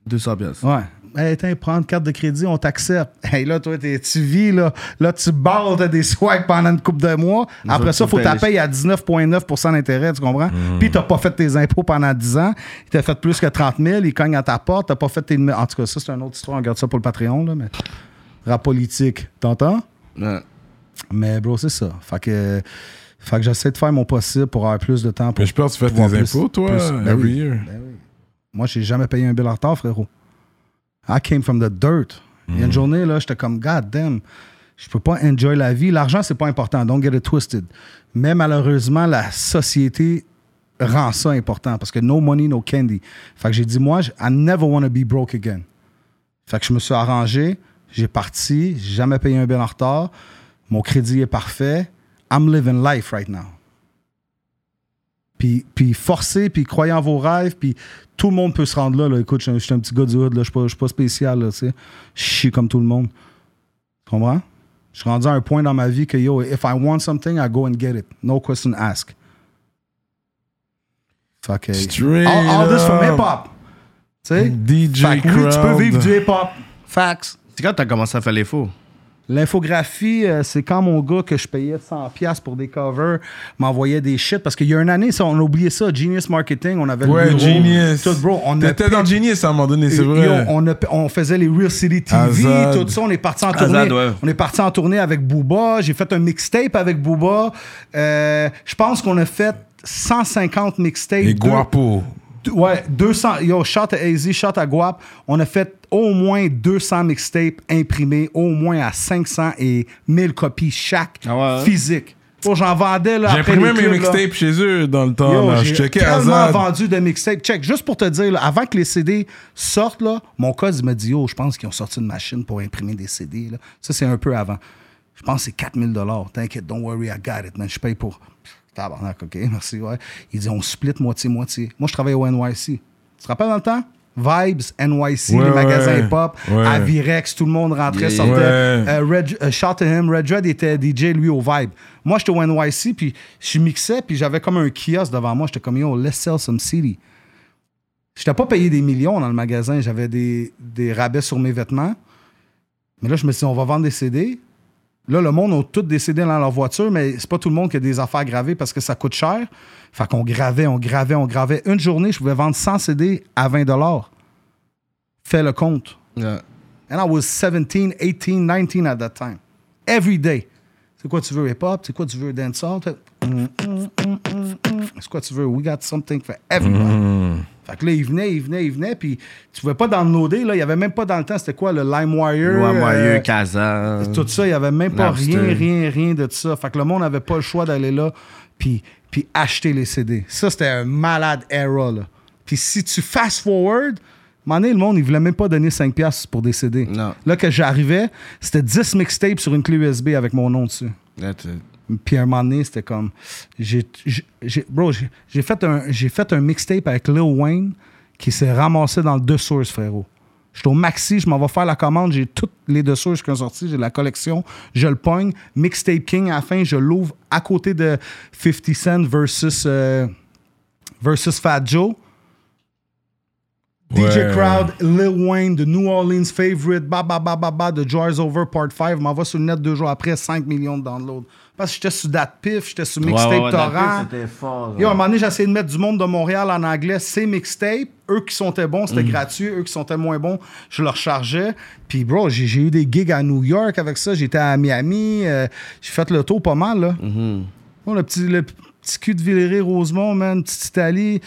200 pièces. Ouais. Hey, tiens, prends une carte de crédit, on t'accepte. <laughs> Hey, là, toi, tu vis, là. Là, tu t'as des swags pendant une couple de mois. Après ça, tu faut que payes à 19,9% d'intérêt, tu comprends? Puis, t'as pas fait tes impôts pendant 10 ans. Il t'a fait plus que 30 000. Il cogne à ta porte. T'as pas fait tes. En tout cas, ça, c'est une autre histoire. On garde ça pour le Patreon, là. Mais rap politique, t'entends? Ouais. Mais, bro, c'est ça. Fait que. Fait que j'essaie de faire mon possible pour avoir plus de temps. Pour Mais je pense que tu fais tes impôts, toi, plus- ben every oui. year. Ben oui. Moi, j'ai jamais payé un bill en retard, frérot. I came from the dirt. Il y a une journée, là, j'étais comme, God damn, je peux pas enjoy la vie. L'argent, c'est pas important. Don't get it twisted. Mais malheureusement, la société rend ça important parce que no money, no candy. Fait que j'ai dit, moi, I never want to be broke again. Fait que je me suis arrangé, j'ai parti, j'ai jamais payé un bill en retard. Mon crédit est parfait. I'm living life right now. Puis, puis forcer, puis croyez en vos rêves, puis tout le monde peut se rendre là. là. Écoute, je suis un- petit gars du hood, je suis pas, je suis pas spécial, là, tu sais. Je suis comme tout le monde. Tu comprends? Je suis rendu à un point dans ma vie que, yo, if I want something, I go and get it. No question asked. Fait que... Straight all, all this from hip-hop. Tu sais? DJ Fait que oui, tu peux vivre du hip-hop. Facts. C'est quand t'as commencé à faire les faux? L'infographie, euh, c'est quand mon gars que je payais 100$ pour des covers m'envoyait des shit. Parce qu'il y a une année, ça, on a oublié ça, Genius Marketing, on avait le Ouais, bureau, Genius. Tout, bro, on T'étais dans Genius à un moment donné, c'est Yo, vrai. on, a- on faisait les Real City TV, Azad. tout ça. On est parti en tournée. Azad, ouais. On est parti en tournée avec Booba. J'ai fait un mixtape avec Booba. Euh, je pense qu'on a fait 150 mixtapes. Et Deux- Guapo. Ouais, 200. Yo, shot à AZ, shot à Guap. On a fait au moins 200 mixtapes imprimés, au moins à 500 et 1000 copies chaque, Ah ouais, hein? physique. Bon, j'en vendais là. J'ai les mes là. mixtapes chez eux dans le temps. Yo, là. Je j'ai checkais Azad. vendu de mixtapes. Check, juste pour te dire, là, avant que les CD sortent, là, mon cousin il m'a dit, yo, je pense qu'ils ont sorti une machine pour imprimer des CD. Là. Ça, c'est un peu avant. Je pense que c'est 4000 T'inquiète, don't worry, I got it, man. Je paye pour. Tabarnak, OK, <laughs> merci, ouais. Il dit, on split moitié-moitié. Moi, je travaille au NYC. Tu te rappelles dans le temps? Vibes, NYC, Ouais, les magasins ouais. hip-hop, Ouais. Avirex, tout le monde rentrait, sortait. Euh, Red, shout to him, Red Red était DJ, lui, au Vibe. Moi, j'étais au NYC, puis je mixais, puis j'avais comme un kiosque devant moi. J'étais comme, yo, let's sell some CD. J'étais pas payé des millions dans le magasin. J'avais des, des rabais sur mes vêtements. Mais là, je me suis dit, on va vendre des CD. Là, le monde a tous des CD dans leur voiture, mais c'est pas tout le monde qui a des affaires gravées parce que ça coûte cher. Fait qu'on gravait, on gravait, on gravait. Une journée, je pouvais vendre 100 CD à 20 Fais le compte. Ouais. And I was 17, 18, 19 at that time. Every day. C'est quoi tu veux hip-hop? C'est quoi tu veux dancehall? C'est quoi tu veux? We got something for everyone. Fait que là, il venait, il venait, il venait, puis tu pouvais pas downloader, là. Il y avait même pas dans le temps, c'était quoi, le LimeWire? Ouais, euh, Casa. tout ça, il n'y avait même pas Napster. rien, rien, rien de tout ça. Fait que le monde n'avait pas le choix d'aller là puis, puis acheter les CD. Ça, c'était un malade era, là. Puis si tu fast forward, à un moment donné, le monde, il voulait même pas donner 5$ piastres pour des CD. Non. Là, que j'arrivais, c'était 10 mixtapes sur une clé USB avec mon nom dessus. That's it. Puis à un moment donné, c'était comme. J'ai, j'ai- j'ai- bro, j'ai, j'ai fait un, j'ai fait un mixtape avec Lil Wayne qui s'est ramassé dans le deux sources, frérot. J'étais au maxi, je m'en vais faire la commande, j'ai toutes les deux sources qui sont sorties, j'ai la collection, je le pogne. Mixtape King, à la fin, je l'ouvre à côté de 50 Cent versus, euh, versus Fat Joe. DJ. Crowd, Lil Wayne, The New Orleans Favorite, ba ba ba ba ba, The Jars Over Part 5, m'en va sur le net deux jours après, 5 millions de downloads. Parce que j'étais sur DatPiff, j'étais sur Mixtape Ouais, ouais, ouais, Torrent. C'était fort. Yo, à un moment donné, j'ai essayé de mettre du monde de Montréal en anglais, c'est mixtape. Eux qui sont bons, Mm. c'était gratuit. Eux qui sont moins bons, je leur chargeais. Puis, bro, j'ai eu des gigs à New York avec ça. J'étais à Miami. euh, j'ai fait le tour pas mal, là. Mm-hmm. Bon, le, petit, le petit cul de Villeray-Rosemont, man, petite Italie.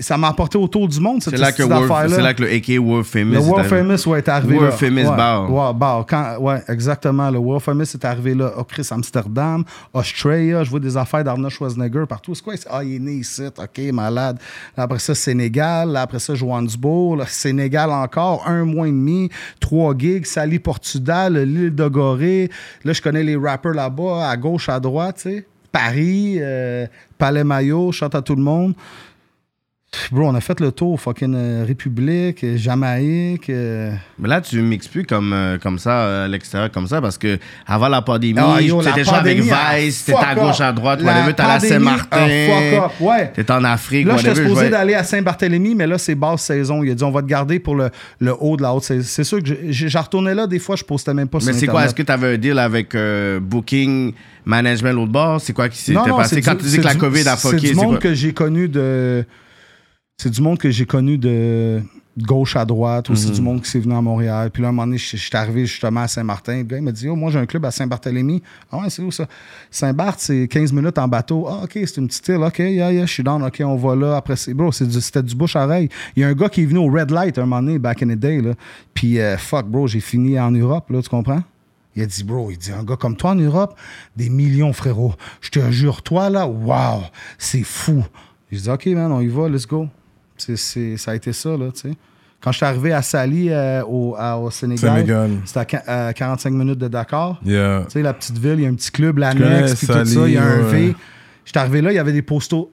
Ça m'a apporté autour du monde, cette C'est là, que affaire-là. c'est là que le AK World Famous. Le est World arrivé. Famous ouais, est arrivé World là. Famous ouais, bar. Ouais, bar. Quand, ouais, exactement. Le World Famous est arrivé là. Oh, Chris, Amsterdam, Australia. Je vois des affaires d'Arnold Schwarzenegger partout. C'est quoi? Ah, il est né ici. OK, malade. Là, après ça, Sénégal. Là, après ça, Johannesburg. Là, Sénégal encore. Un mois et demi. Trois gigs. Sali Portudal, l'île de Gorée. Là, je connais les rappers là-bas, à gauche, à droite, tu sais. Paris, euh, Palais Maillot, chante à tout le monde. Bro, on a fait le tour, fucking euh, République, euh, Jamaïque. euh, Mais là, tu mixes plus comme, comme ça, à l'extérieur, comme ça, parce que avant la pandémie, Ah, yo, tu la étais joué avec ah, Vice, t'étais à gauche, à droite, La whatever, t'es à Saint-Martin. ah, fuck up, ouais. T'es en Afrique, Là, j'étais supposé d'aller à Saint-Barthélemy, mais là, c'est basse saison. Il a dit, on va te garder pour le, le haut de la haute saison. C'est sûr que je- je- j'en retournais là, des fois, je postais même pas sur Mais c'est quoi? Est-ce que tu avais un deal avec Booking, Management, l'autre bord? C'est quoi qui s'était passé? Quand tu dis que la COVID a C'est fucké, c'est monde quoi? que j'ai connu de... C'est du monde que j'ai connu de gauche à droite, ou Mhm. du monde qui s'est venu à Montréal. Puis là, à un moment donné, je je suis arrivé justement à Saint-Martin. Le gars, il m'a dit, oh, moi, j'ai un club à Saint-Barthélemy. Ah ouais, c'est où ça? Saint-Barth, c'est 15 minutes en bateau. Ah, OK, c'est une petite île. OK, yeah, yeah, je suis down. OK, on va là. Après, c'est, bro, c'est du- c'était du bouche-oreille. Il y a un gars qui est venu au Red Light un moment donné, back in the day, là. Puis, euh, fuck, bro, j'ai fini en Europe, là, tu comprends? Il a dit, bro, il dit, un gars comme toi en Europe, des millions, frérot. Je te jure, toi, là, wow, c'est fou. J'ai dit, OK, man, on y va, let's go. C'est, ça a été ça, là, tu sais. Quand je suis arrivé à Sali, euh, au, à- au Sénégal, Sénégal. c'était à, qua- à 45 minutes de Dakar. Yeah. Tu sais, la petite ville, il y a un petit club, l'annexe, puis tout ça, il y a un ouais. V. J'étais arrivé là, il y avait des,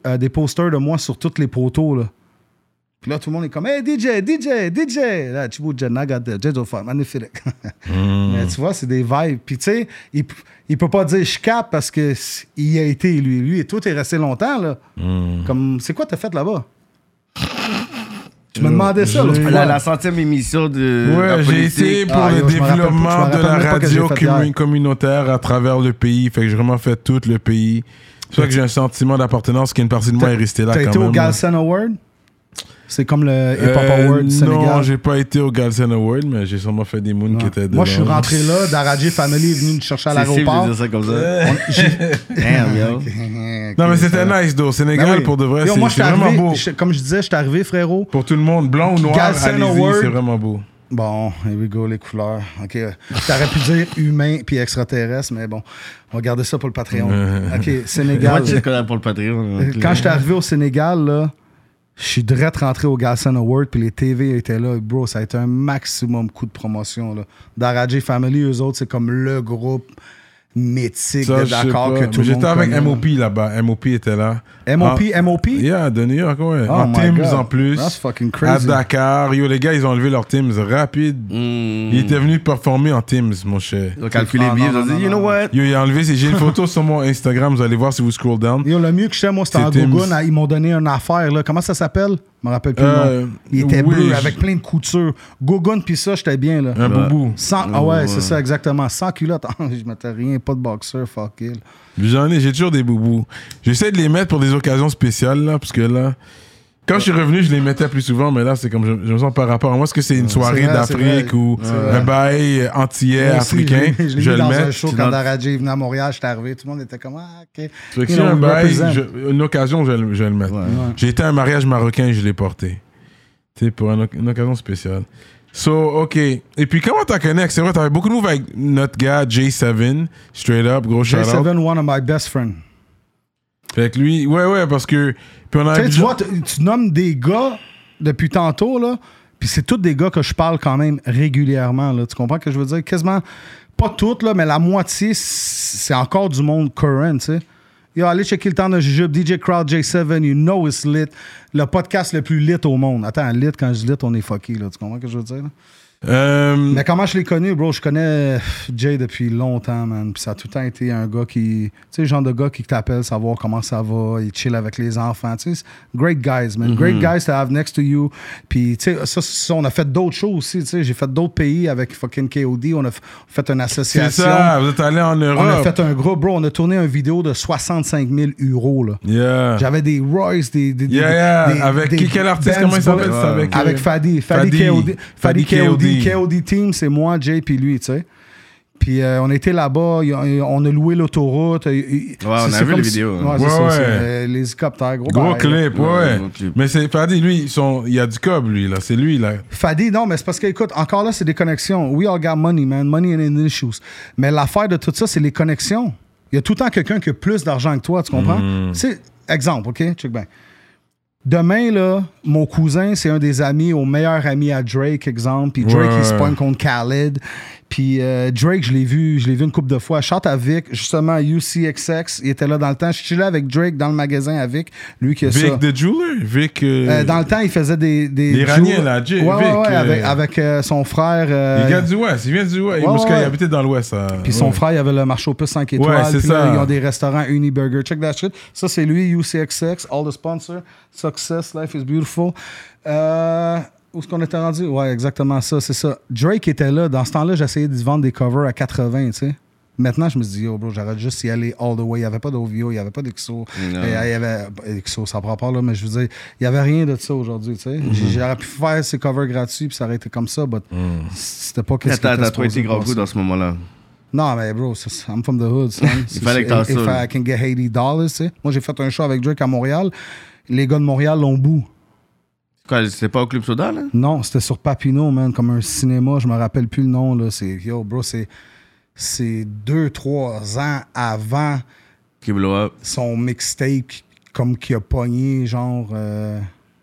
euh, des posters de moi sur tous les poteaux, là. Puis là, tout le monde est comme, hey, DJ, DJ, DJ. Là, tu vois, magnifique. <laughs> Mm. Mais tu vois, c'est des vibes. Puis tu sais, il, il peut pas dire je cap parce que s- il y a été, lui. Lui, et tout est resté longtemps, là. Mm. Comme, c'est quoi t'as fait là-bas? Je me demandais ça. La, la centième émission de. la Ouais, j'ai été pour Ah, le yo, rappelle développement de la radio commun- communautaire à travers le pays. Fait que j'ai vraiment fait tout le pays. C'est ça que j'ai un sentiment d'appartenance qu'une partie de moi est restée là T'as été au. Galsen Award? C'est comme le Hip Hop Euh, Award du Sénégal. Non, j'ai pas été au Galsen Award, mais j'ai sûrement fait des moons qui étaient Moi, je suis dedans. rentré là. Darajé Family est venu me chercher à C'est l'aéroport. ça comme ça. On- Damn, yo. <laughs> Non, mais c'était nice, though. Sénégal, Ben oui. pour de vrai, c'est moi, c'est vraiment arrivé- beau. je- Comme je disais, je suis arrivé, frérot. Pour tout le monde, blanc ou noir, Galsen allez-y, Award. c'est vraiment beau. Bon, here we go, les couleurs. OK. T'aurais pu dire humain puis extraterrestre, mais bon, on va garder ça pour le Patreon. <laughs> OK, Moi, Sénégal. tu connais pour le Patreon. Quand j'étais arrivé au Sénégal, là, je suis direct rentré au Galsen Award, puis les TV étaient là. Bro, ça a été un maximum coup de promotion. Là. Darajé Family, eux autres, c'est comme le groupe mythique Ça, de je sais Dakar pas. que tout le monde J'étais avec connaît. MOP là-bas. MOP était là. MOP, MOP? Ah, yeah, de New York, ouais. Oh en Teams God. en plus. That's fucking À crazy. Dakar. Yo, les gars, ils ont enlevé leurs Teams rapide. Hmm. Ils étaient venus performer en Teams, mon cher. Ils ont calculé Ah, le billet, non, ils ont dit, you know what? Yo, il a enlevé. J'ai une <laughs> photo sur mon Instagram, vous allez voir si vous scroll down. Yo, le mieux que j'étais, moi, c'était C'est en. Gougoun. Ils m'ont donné une affaire. Là. Comment ça s'appelle? Je me rappelle plus Euh, le nom. Il était oui, bleu je- avec plein de coutures. Gougoun, puis ça, j'étais bien. Là. Un boubou. Sans, ah ouais, c'est ça, exactement. Sans culotte. <laughs> je mettais rien, pas de boxeur, fuck it. J'en ai, j'ai toujours des boubous. J'essaie de les mettre pour des occasions spéciales, là, parce que là, Quand je suis revenu, je les mettais plus souvent, mais là, c'est comme je, je me sens par rapport à moi. Est-ce que c'est une soirée vrai, c'est d'Afrique ou C'est un bail antillais aussi, africain? Je l'ai- je l'ai Je mis le dans un mets. show C'est quand Daradji est venu à Montréal, j'étais arrivé, tout le monde était comme Ah, ok. You know, un bail, une occasion, je, vais le- je vais le mettre. J'ai été à un mariage marocain et je l'ai porté. Tu sais, pour une, oc- une occasion spéciale. So, OK. Et puis, comment t'as connecté? C'est vrai, t'avais beaucoup de moves avec notre gars, J7, straight up, gros shout-out. J7, one of my best friends. Fait que lui, ouais, ouais, parce que. Puis on a Tu sais, tu vois, tu tu nommes des gars depuis tantôt, là, puis c'est tous des gars que je parle quand même régulièrement, là. Tu comprends ce que je veux dire? Quasiment, pas toutes, là, mais la moitié, c'est encore du monde current, tu sais. Yo, allez checker le temps de Jujube, DJ Crowd, J7, you know it's lit. Le podcast le plus lit au monde. Attends, lit, quand je lit, on est fucké, là. Tu comprends ce que je veux dire? là? Euh, Mais comment je l'ai connu, bro? Je connais Jay depuis longtemps, man. Puis ça a tout le temps été un gars qui. Tu sais, le genre de gars qui t'appelle, savoir comment ça va, il chill avec les enfants. Tu sais, c'est great guys, man. Great guys to have next to you. Puis, tu sais, ça, ça, on a fait d'autres choses aussi. Tu sais, j'ai fait d'autres pays avec fucking KOD. On a fait une c'est association. ça, vous êtes allé en Europe. On a fait un gros, bro. On a tourné une vidéo de 65 000 euros, là. Yeah. J'avais des Royce, des. des, des- Yeah, yeah. des- Avec des qui- quel artiste, comment il s'appelle, c'est avec, euh, Avec Fadi. Fadi, Fadi. KOD. Fadi, Fadi KOD. KOD. KOD Team, c'est moi, Jay, puis lui, tu sais. Puis euh, on était là-bas, on a loué l'autoroute. y- y- on a vu les si- vidéos. Ouais, c'est Ouais, ça, ouais. euh, les hélicoptères, gros. Gros clip, ouais. Ouais, gros clip. Mais c'est Fadi, lui, ils sont- il y a du cob, lui, là. C'est lui, là. Fadi, non, mais c'est parce que, écoute, encore là, c'est des connexions. We all got money, man. Money and issues. Mais l'affaire de tout ça, c'est les connexions. Il y a tout le temps quelqu'un qui a plus d'argent que toi, tu comprends? Mm. C'est, exemple, OK? Check bien. Demain, là, mon cousin, c'est un des amis, au meilleur ami à Drake, exemple. Puis Drake, Ouais. il se pogne contre Khaled. Puis euh, Drake, je l'ai vu, je l'ai vu une couple de fois. Chante à Vic, justement, UCXX. Il était là dans le temps. Je suis là avec Drake dans le magasin à Vic. Lui qui a Vic ça. the Jeweler? Vic. euh, Euh, dans le temps, il faisait des. des L'Iranien, là, Jay- Ouais, ouais, Vic, ouais, euh, avec, avec, euh, son frère. il vient du Ouest, il vient du Ouest. Parce qu'il habitait dans l'Ouest. ça. Puis son frère, il avait le marché aux puces 5 étoiles. Ouais, c'est puis là, ça. ils ont des restaurants Uniburger. Check that shit. Ça, c'est lui, UCXX, all the sponsors. Success, life is beautiful. Euh, où est-ce qu'on était rendu? Ouais, exactement ça, c'est ça. Drake était là. Dans ce temps-là, j'essayais de vendre des covers à 80, tu sais. Maintenant, je me dis, yo, bro, j'arrête juste d'y aller all the way. Il n'y avait pas d'OVO, il n'y avait pas d'XO. Et, Il y avait XO, ça prend pas là, mais je veux dire, il n'y avait rien de ça aujourd'hui, tu sais. J'ai- J'aurais pu faire ces covers gratuits, puis ça aurait été comme ça, mais c'était pas qu'est-ce qui t'as trop été passer. coup dans ce moment-là. Non, mais bro, I'm from the hood, son. <laughs> Il fallait que t'en If. I can get 80 dollars, tu sais. Moi, j'ai fait un show avec Drake à Montréal. Les gars de Montréal l'ont bout. C'était pas au Club Soda, là? Non, c'était sur Papineau, man, comme un cinéma. Je me rappelle plus le nom, là. C'est, yo, bro, c'est, c'est deux, trois ans avant Qui blow up. son mixtape, comme qui a pogné, genre. euh,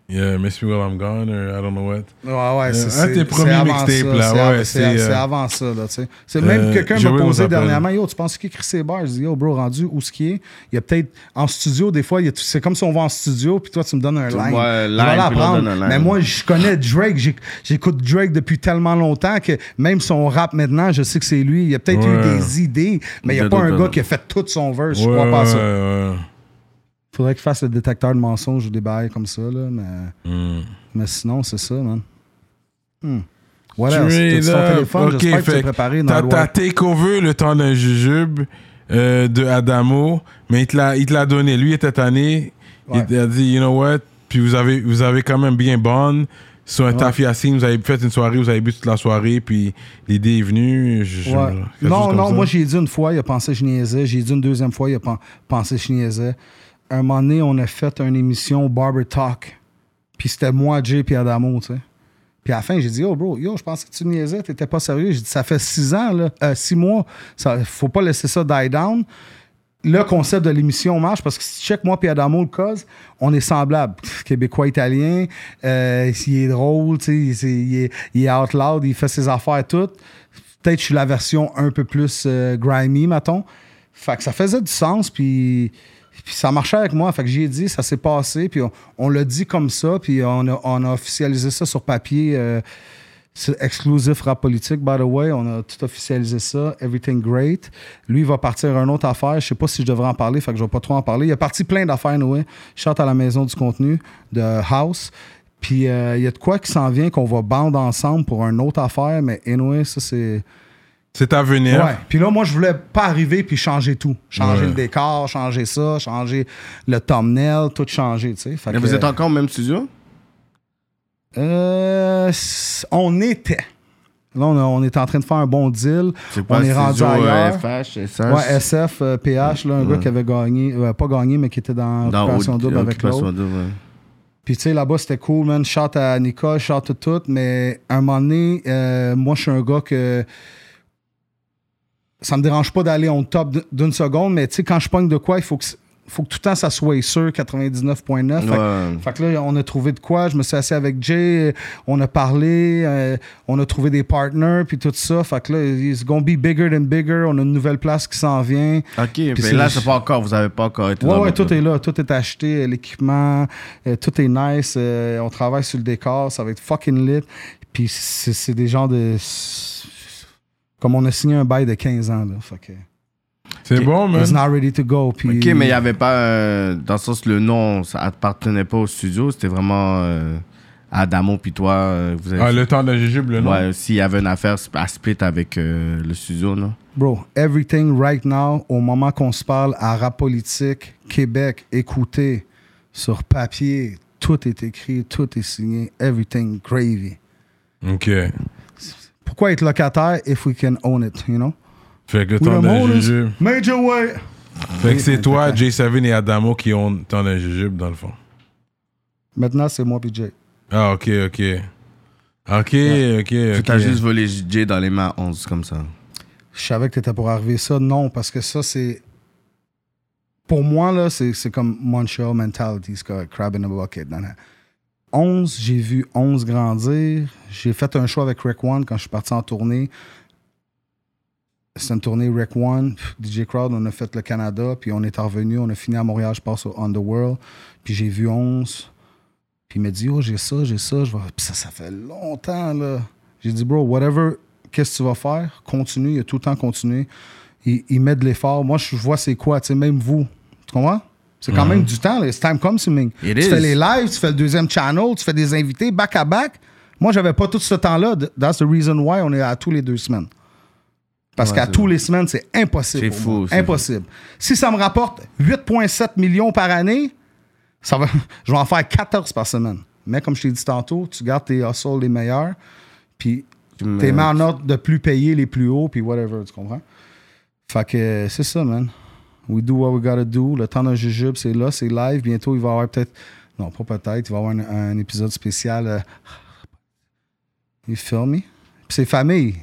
Yeah, Miss Me While I'm Gone, or I don't know what. Ouais, ouais, c'est un de tes premiers mixtapes, ça, là, c'est ouais, c'est, euh, avant ça, là, tu sais. C'est même euh, quelqu'un Joey m'a posé dernièrement, yo, tu penses qui écrit ses bars? Je dis, yo, bro, rendu où ce qui est? Il y a peut-être, en studio, des fois, c'est comme si on va en studio, puis toi, tu me donnes un line. Je line, vais l'apprendre. puis l'autre donne un line. Mais moi, je connais Drake, j'écoute Drake depuis tellement longtemps que même son rap maintenant, je sais que c'est lui. Il y a peut-être eu Ouais. des idées, mais il n'y a pas un gars qui a fait tout son verse. Je Ouais, crois pas à ça. Ouais, ouais. Faudrait qu'il fasse le détecteur de mensonges ou des bails comme ça, là, mais... Hmm. Mais sinon, c'est ça, man. Hmm. What else? Straight T'as-tu ton téléphone? Ok, J'espère que tu es préparé T'as takeover le temps d'un jujube euh, de Adamo, mais il te l'a- donné. Lui, il était tanné. Ouais. Il t'a dit, you know what? Puis vous avez, vous avez quand même bien bond. Sur un Taffy Yassine, vous avez fait une soirée, vous avez bu toute la soirée, puis l'idée est venue. je- je- Ouais. chose Non, non, ça. moi j'ai dit une fois, il a pensé que je niaisais. J'ai dit une deuxième fois, il a pen- pensé que je niaisais. Un moment donné, on a fait une émission Barber Talk. Puis c'était moi, Jay, puis Adamo, tu sais. Puis à la fin, j'ai dit, oh bro, yo, je pensais que tu niaisais, t'étais pas sérieux. J'ai dit, ça fait six ans, là, euh, six mois, faut pas laisser ça die down. Le concept de l'émission marche parce que si tu check moi puis Adamo le cause, on est semblables. Québécois, italien, euh, il est drôle, tu sais, il, est, out loud, il fait ses affaires toutes. Peut-être je suis la version un peu plus euh, grimy, mettons. Fait que ça faisait du sens, puis, puis ça marchait avec moi. Fait que j'ai dit, ça s'est passé, puis on, l'a dit comme ça, puis on a, officialisé ça sur papier. euh, c'est exclusif rap politique, by the way. On a tout officialisé ça. Everything great. Lui, il va partir à une autre affaire. Je sais pas si je devrais en parler, fait que je vais pas trop en parler. Il a parti plein d'affaires, Noé. Chante à la maison du contenu de House. Puis euh, il y a de quoi qui s'en vient qu'on va bande ensemble pour une autre affaire, mais anyway, ça c'est. C'est à venir. Ouais. Puis là, moi, je voulais pas arriver puis changer tout. Changer Ouais. le décor, changer ça, changer le thumbnail, tout changer, tu sais. Fait Mais que- vous êtes encore au même studio? Euh, on était. Là, on, a- on est en train de faire un bon deal. On est rendu euh, ailleurs. FH, SS. Ouais, SF, euh, PH, là, un gars qui avait gagné, euh, pas gagné, mais qui était dans, dans Occupation Double avec Occupation l'autre. Ouais. Puis tu sais, là-bas, c'était cool, man. Shout à Nicole, shout à tout, mais à un moment donné, euh, moi, je suis un gars que ça me dérange pas d'aller on top d'une seconde, mais tu sais, quand je pogne de quoi, il faut que, faut que tout le temps ça soit sûr, 99.9. Fait que- Ouais. fait que là, on a trouvé de quoi. Je me suis assis avec Jay, on a parlé, euh, on a trouvé des partners, puis tout ça. Fait que là, it's gonna be bigger than bigger. On a une nouvelle place qui s'en vient. Ok, mais c'est- là, c'est pas encore, vous avez pas encore été Ouais, tout est là. Tout est acheté, euh, l'équipement, euh, tout est nice. euh, on travaille sur le décor, ça va être fucking lit. Puis c'est c'est des gens de. Comme on a signé un bail de 15 ans, là. Fait que. C'est bon, man. It's not ready to go. Puis, Ok, mais il n'y avait pas, euh, dans le sens, le nom, ça appartenait pas au studio, c'était vraiment euh, Adamo puis toi. euh, vous avez Ah, le temps d'un jujube, le nom. Ouais, s'il y avait une affaire à split avec euh, le studio, non? Bro, everything right now, au moment qu'on se parle à rap politique, Québec, écoutez, sur papier, tout est écrit, tout est signé, everything gravy. Ok. Pourquoi être locataire if we can own it, you know? Fait que owners, jujube. Major way. Fait que c'est toi. Jay Savin et Adamo qui ont d'un jujube, dans le fond. Maintenant, c'est moi puis Jay. Ah, ok, ok. Ok, ok, Tu t'as juste volé J dans les mains 11 comme ça. Je savais que t'étais pour arriver ça. Non, parce que ça, c'est... Pour moi, là, c'est c'est comme Montreal mentality. C'est comme crab in a bucket. Non, non. 11, j'ai vu 11 grandir. J'ai fait un show avec Rec One quand je suis parti en tournée. C'était une tournée Rec One, DJ Crowd, on a fait le Canada, puis on est revenu, on a fini à Montréal, je passe au Underworld, puis j'ai vu 11. Puis il m'a dit, oh, j'ai ça, j'ai ça, je. Puis ça, ça fait longtemps, là. J'ai dit, bro, whatever, qu'est-ce que tu vas faire? Continue, il a tout le temps continué. Il, il met de l'effort. Moi, je vois c'est quoi, tu sais, même vous. Tu comprends? C'est quand même du temps. It's time consuming. It tu is. fais les lives, tu fais le deuxième channel, tu fais des invités back à back. Moi, j'avais pas tout ce temps-là. That's the reason why on est à tous les deux semaines. Parce Ouais, qu'à c'est tous les semaines, c'est impossible. C'est fou, c'est Impossible. Si ça me rapporte 8,7 millions par année, ça va, <laughs> je vais en faire 14 par semaine. Mais comme je t'ai dit tantôt, tu gardes tes hustles les meilleurs, puis t'es mis en ordre de plus payer les plus hauts, puis whatever, tu comprends? Fait que c'est ça, man. We do what we gotta do. Le temps d'un jujube, c'est là, c'est live. Bientôt, il va y avoir peut-être. Non, pas peut-être. Il va y avoir un, épisode spécial. You feel me? C'est famille.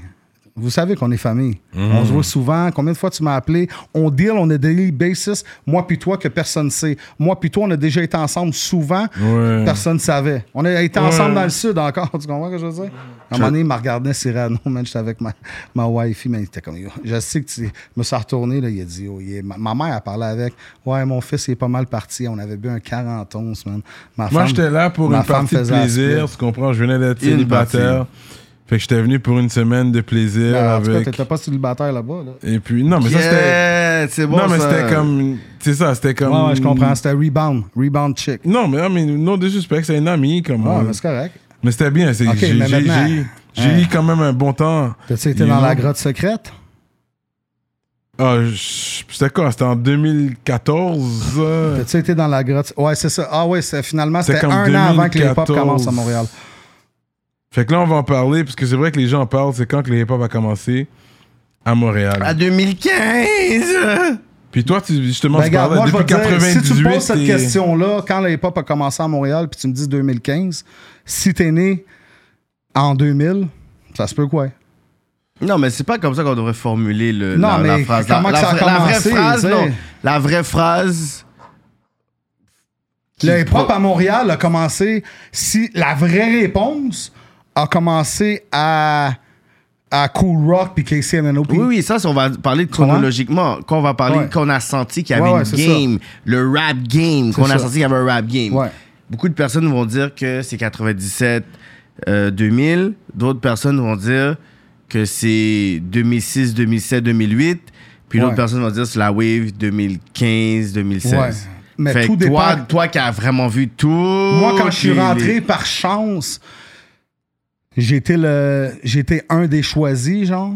Vous savez qu'on est famille. On se voit souvent. Combien de fois tu m'as appelé? On deal, on a daily basis. Moi puis toi que personne ne sait. Moi puis toi, on a déjà été ensemble souvent. Ouais. Personne ne savait. On a été Ouais. ensemble dans le sud encore. <laughs> Tu comprends ce que je veux dire? À un moment donné, il m'a regardé Cyrano, <laughs> man. J'étais avec ma, ma wifi, mais il était comme, je sais que tu. Je me suis retourné, là, il a dit, oh, il est- ma, ma mère a parlé avec. Ouais, mon fils, il est pas mal parti. On avait bu un 40 onces, man. Ma Moi, femme- j'étais là pour ma une femme partie de plaisir, tu comprends? Je venais d'être célibataire. Fait que j'étais venu pour une semaine de plaisir Ben, en tout cas, avec... t'étais pas célibataire là-bas, là. Et puis, non, mais ça, c'était... C'est bon non, mais ça. c'était comme... C'est ça, c'était comme... Ouais, ouais, je comprends. C'était Rebound. Rebound chick. Non, mais, non, mais non disrespect, c'est un ami, comme... Ouais, euh, mais c'est correct. mais c'était bien, c'est Ok, j'ai mais j'ai- maintenant- j'ai- j'ai Hein. eu quand même un bon temps. T'as-tu été You dans la grotte secrète? Ah, je- c'était quoi? C'était en 2014? euh, T'as-tu été dans la grotte? Ouais, c'est ça. Ah, ouais, c'est- finalement, C'était un an avant que les 2014. commencent à Montréal. Fait que là, on va en parler, parce que c'est vrai que les gens en parlent, c'est quand que le hip-hop a commencé à Montréal? À 2015! Puis toi, tu, justement, Ben, tu regarde, parlais moi, je depuis vais te dire, 98. si tu poses cette question-là, quand le hip-hop a commencé à Montréal, puis tu me dis 2015, si t'es né en 2000, ça se peut quoi? Non, mais c'est pas comme ça qu'on devrait formuler le, Non, la, phrase. comment la, que ça a la vraie- la vraie commencé, phrase, non. La vraie phrase. Le hip-hop à Montréal a commencé, si la vraie réponse a commencé à, à Cool Rock puis KCMNOP. Oui, oui, ça, on va parler chronologiquement. Quand on va parler, Ouais. qu'on a senti qu'il y avait Ouais, ouais, une game, le rap game, qu'on a senti qu'il y avait un rap game. Beaucoup de personnes vont dire que c'est 97, euh, 2000. D'autres personnes vont dire que c'est 2006, 2007, 2008. Puis d'autres personnes vont dire que c'est la wave 2015, 2016. Ouais. Mais Fait tout toi, dépend- toi qui as vraiment vu tout. Moi, quand je suis les- rentré par chance, j'étais le j'étais un des choisis, genre.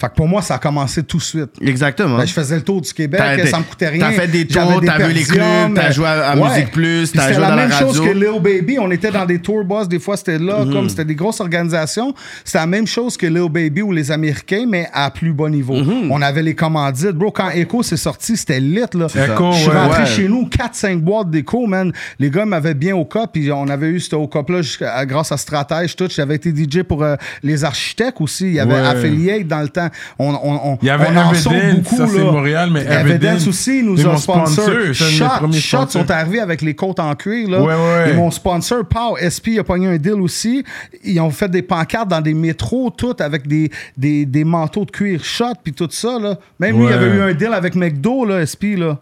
Fait que pour moi, ça a commencé tout de suite. Exactement. Ben, je faisais le tour du Québec, T'as- ça me coûtait rien. t'as fait des tours, t'as vu les clubs, t'as joué à- à ouais. Musique Plus, t'as c'était joué la dans la même chose radio. que Lil Baby. On était dans des tour bus, des fois c'était là, Mhm. comme c'était des grosses organisations. C'était la même chose que Lil Baby ou les Américains, mais à plus bas niveau. Mhm. On avait les commandites. Bro, quand Echo s'est sorti, c'était lit, là. Echo, Je suis ouais. rentré Ouais. chez nous, 4-5 boîtes d'Echo, man. Les gars m'avaient bien au cap, puis on avait eu ce au jusqu'à- grâce à Stratège, tout. J'avais été DJ pour euh, les architectes aussi. Il y avait Ouais. Affiliate dans le temps. On, on, on, Il y avait on en beaucoup, ça, c'est. Montréal, mais Evidence aussi nous a sponsor. Shot, Shot sont arrivés avec les côtes en cuir. Là. Ouais, ouais. Et mon sponsor, Pow, SP, a pogné un deal aussi. Ils ont fait des pancartes dans des métros, toutes avec des, des, des manteaux de cuir Shot, puis tout ça. Là. Même lui, il avait eu un deal avec McDo, là, SP. Là.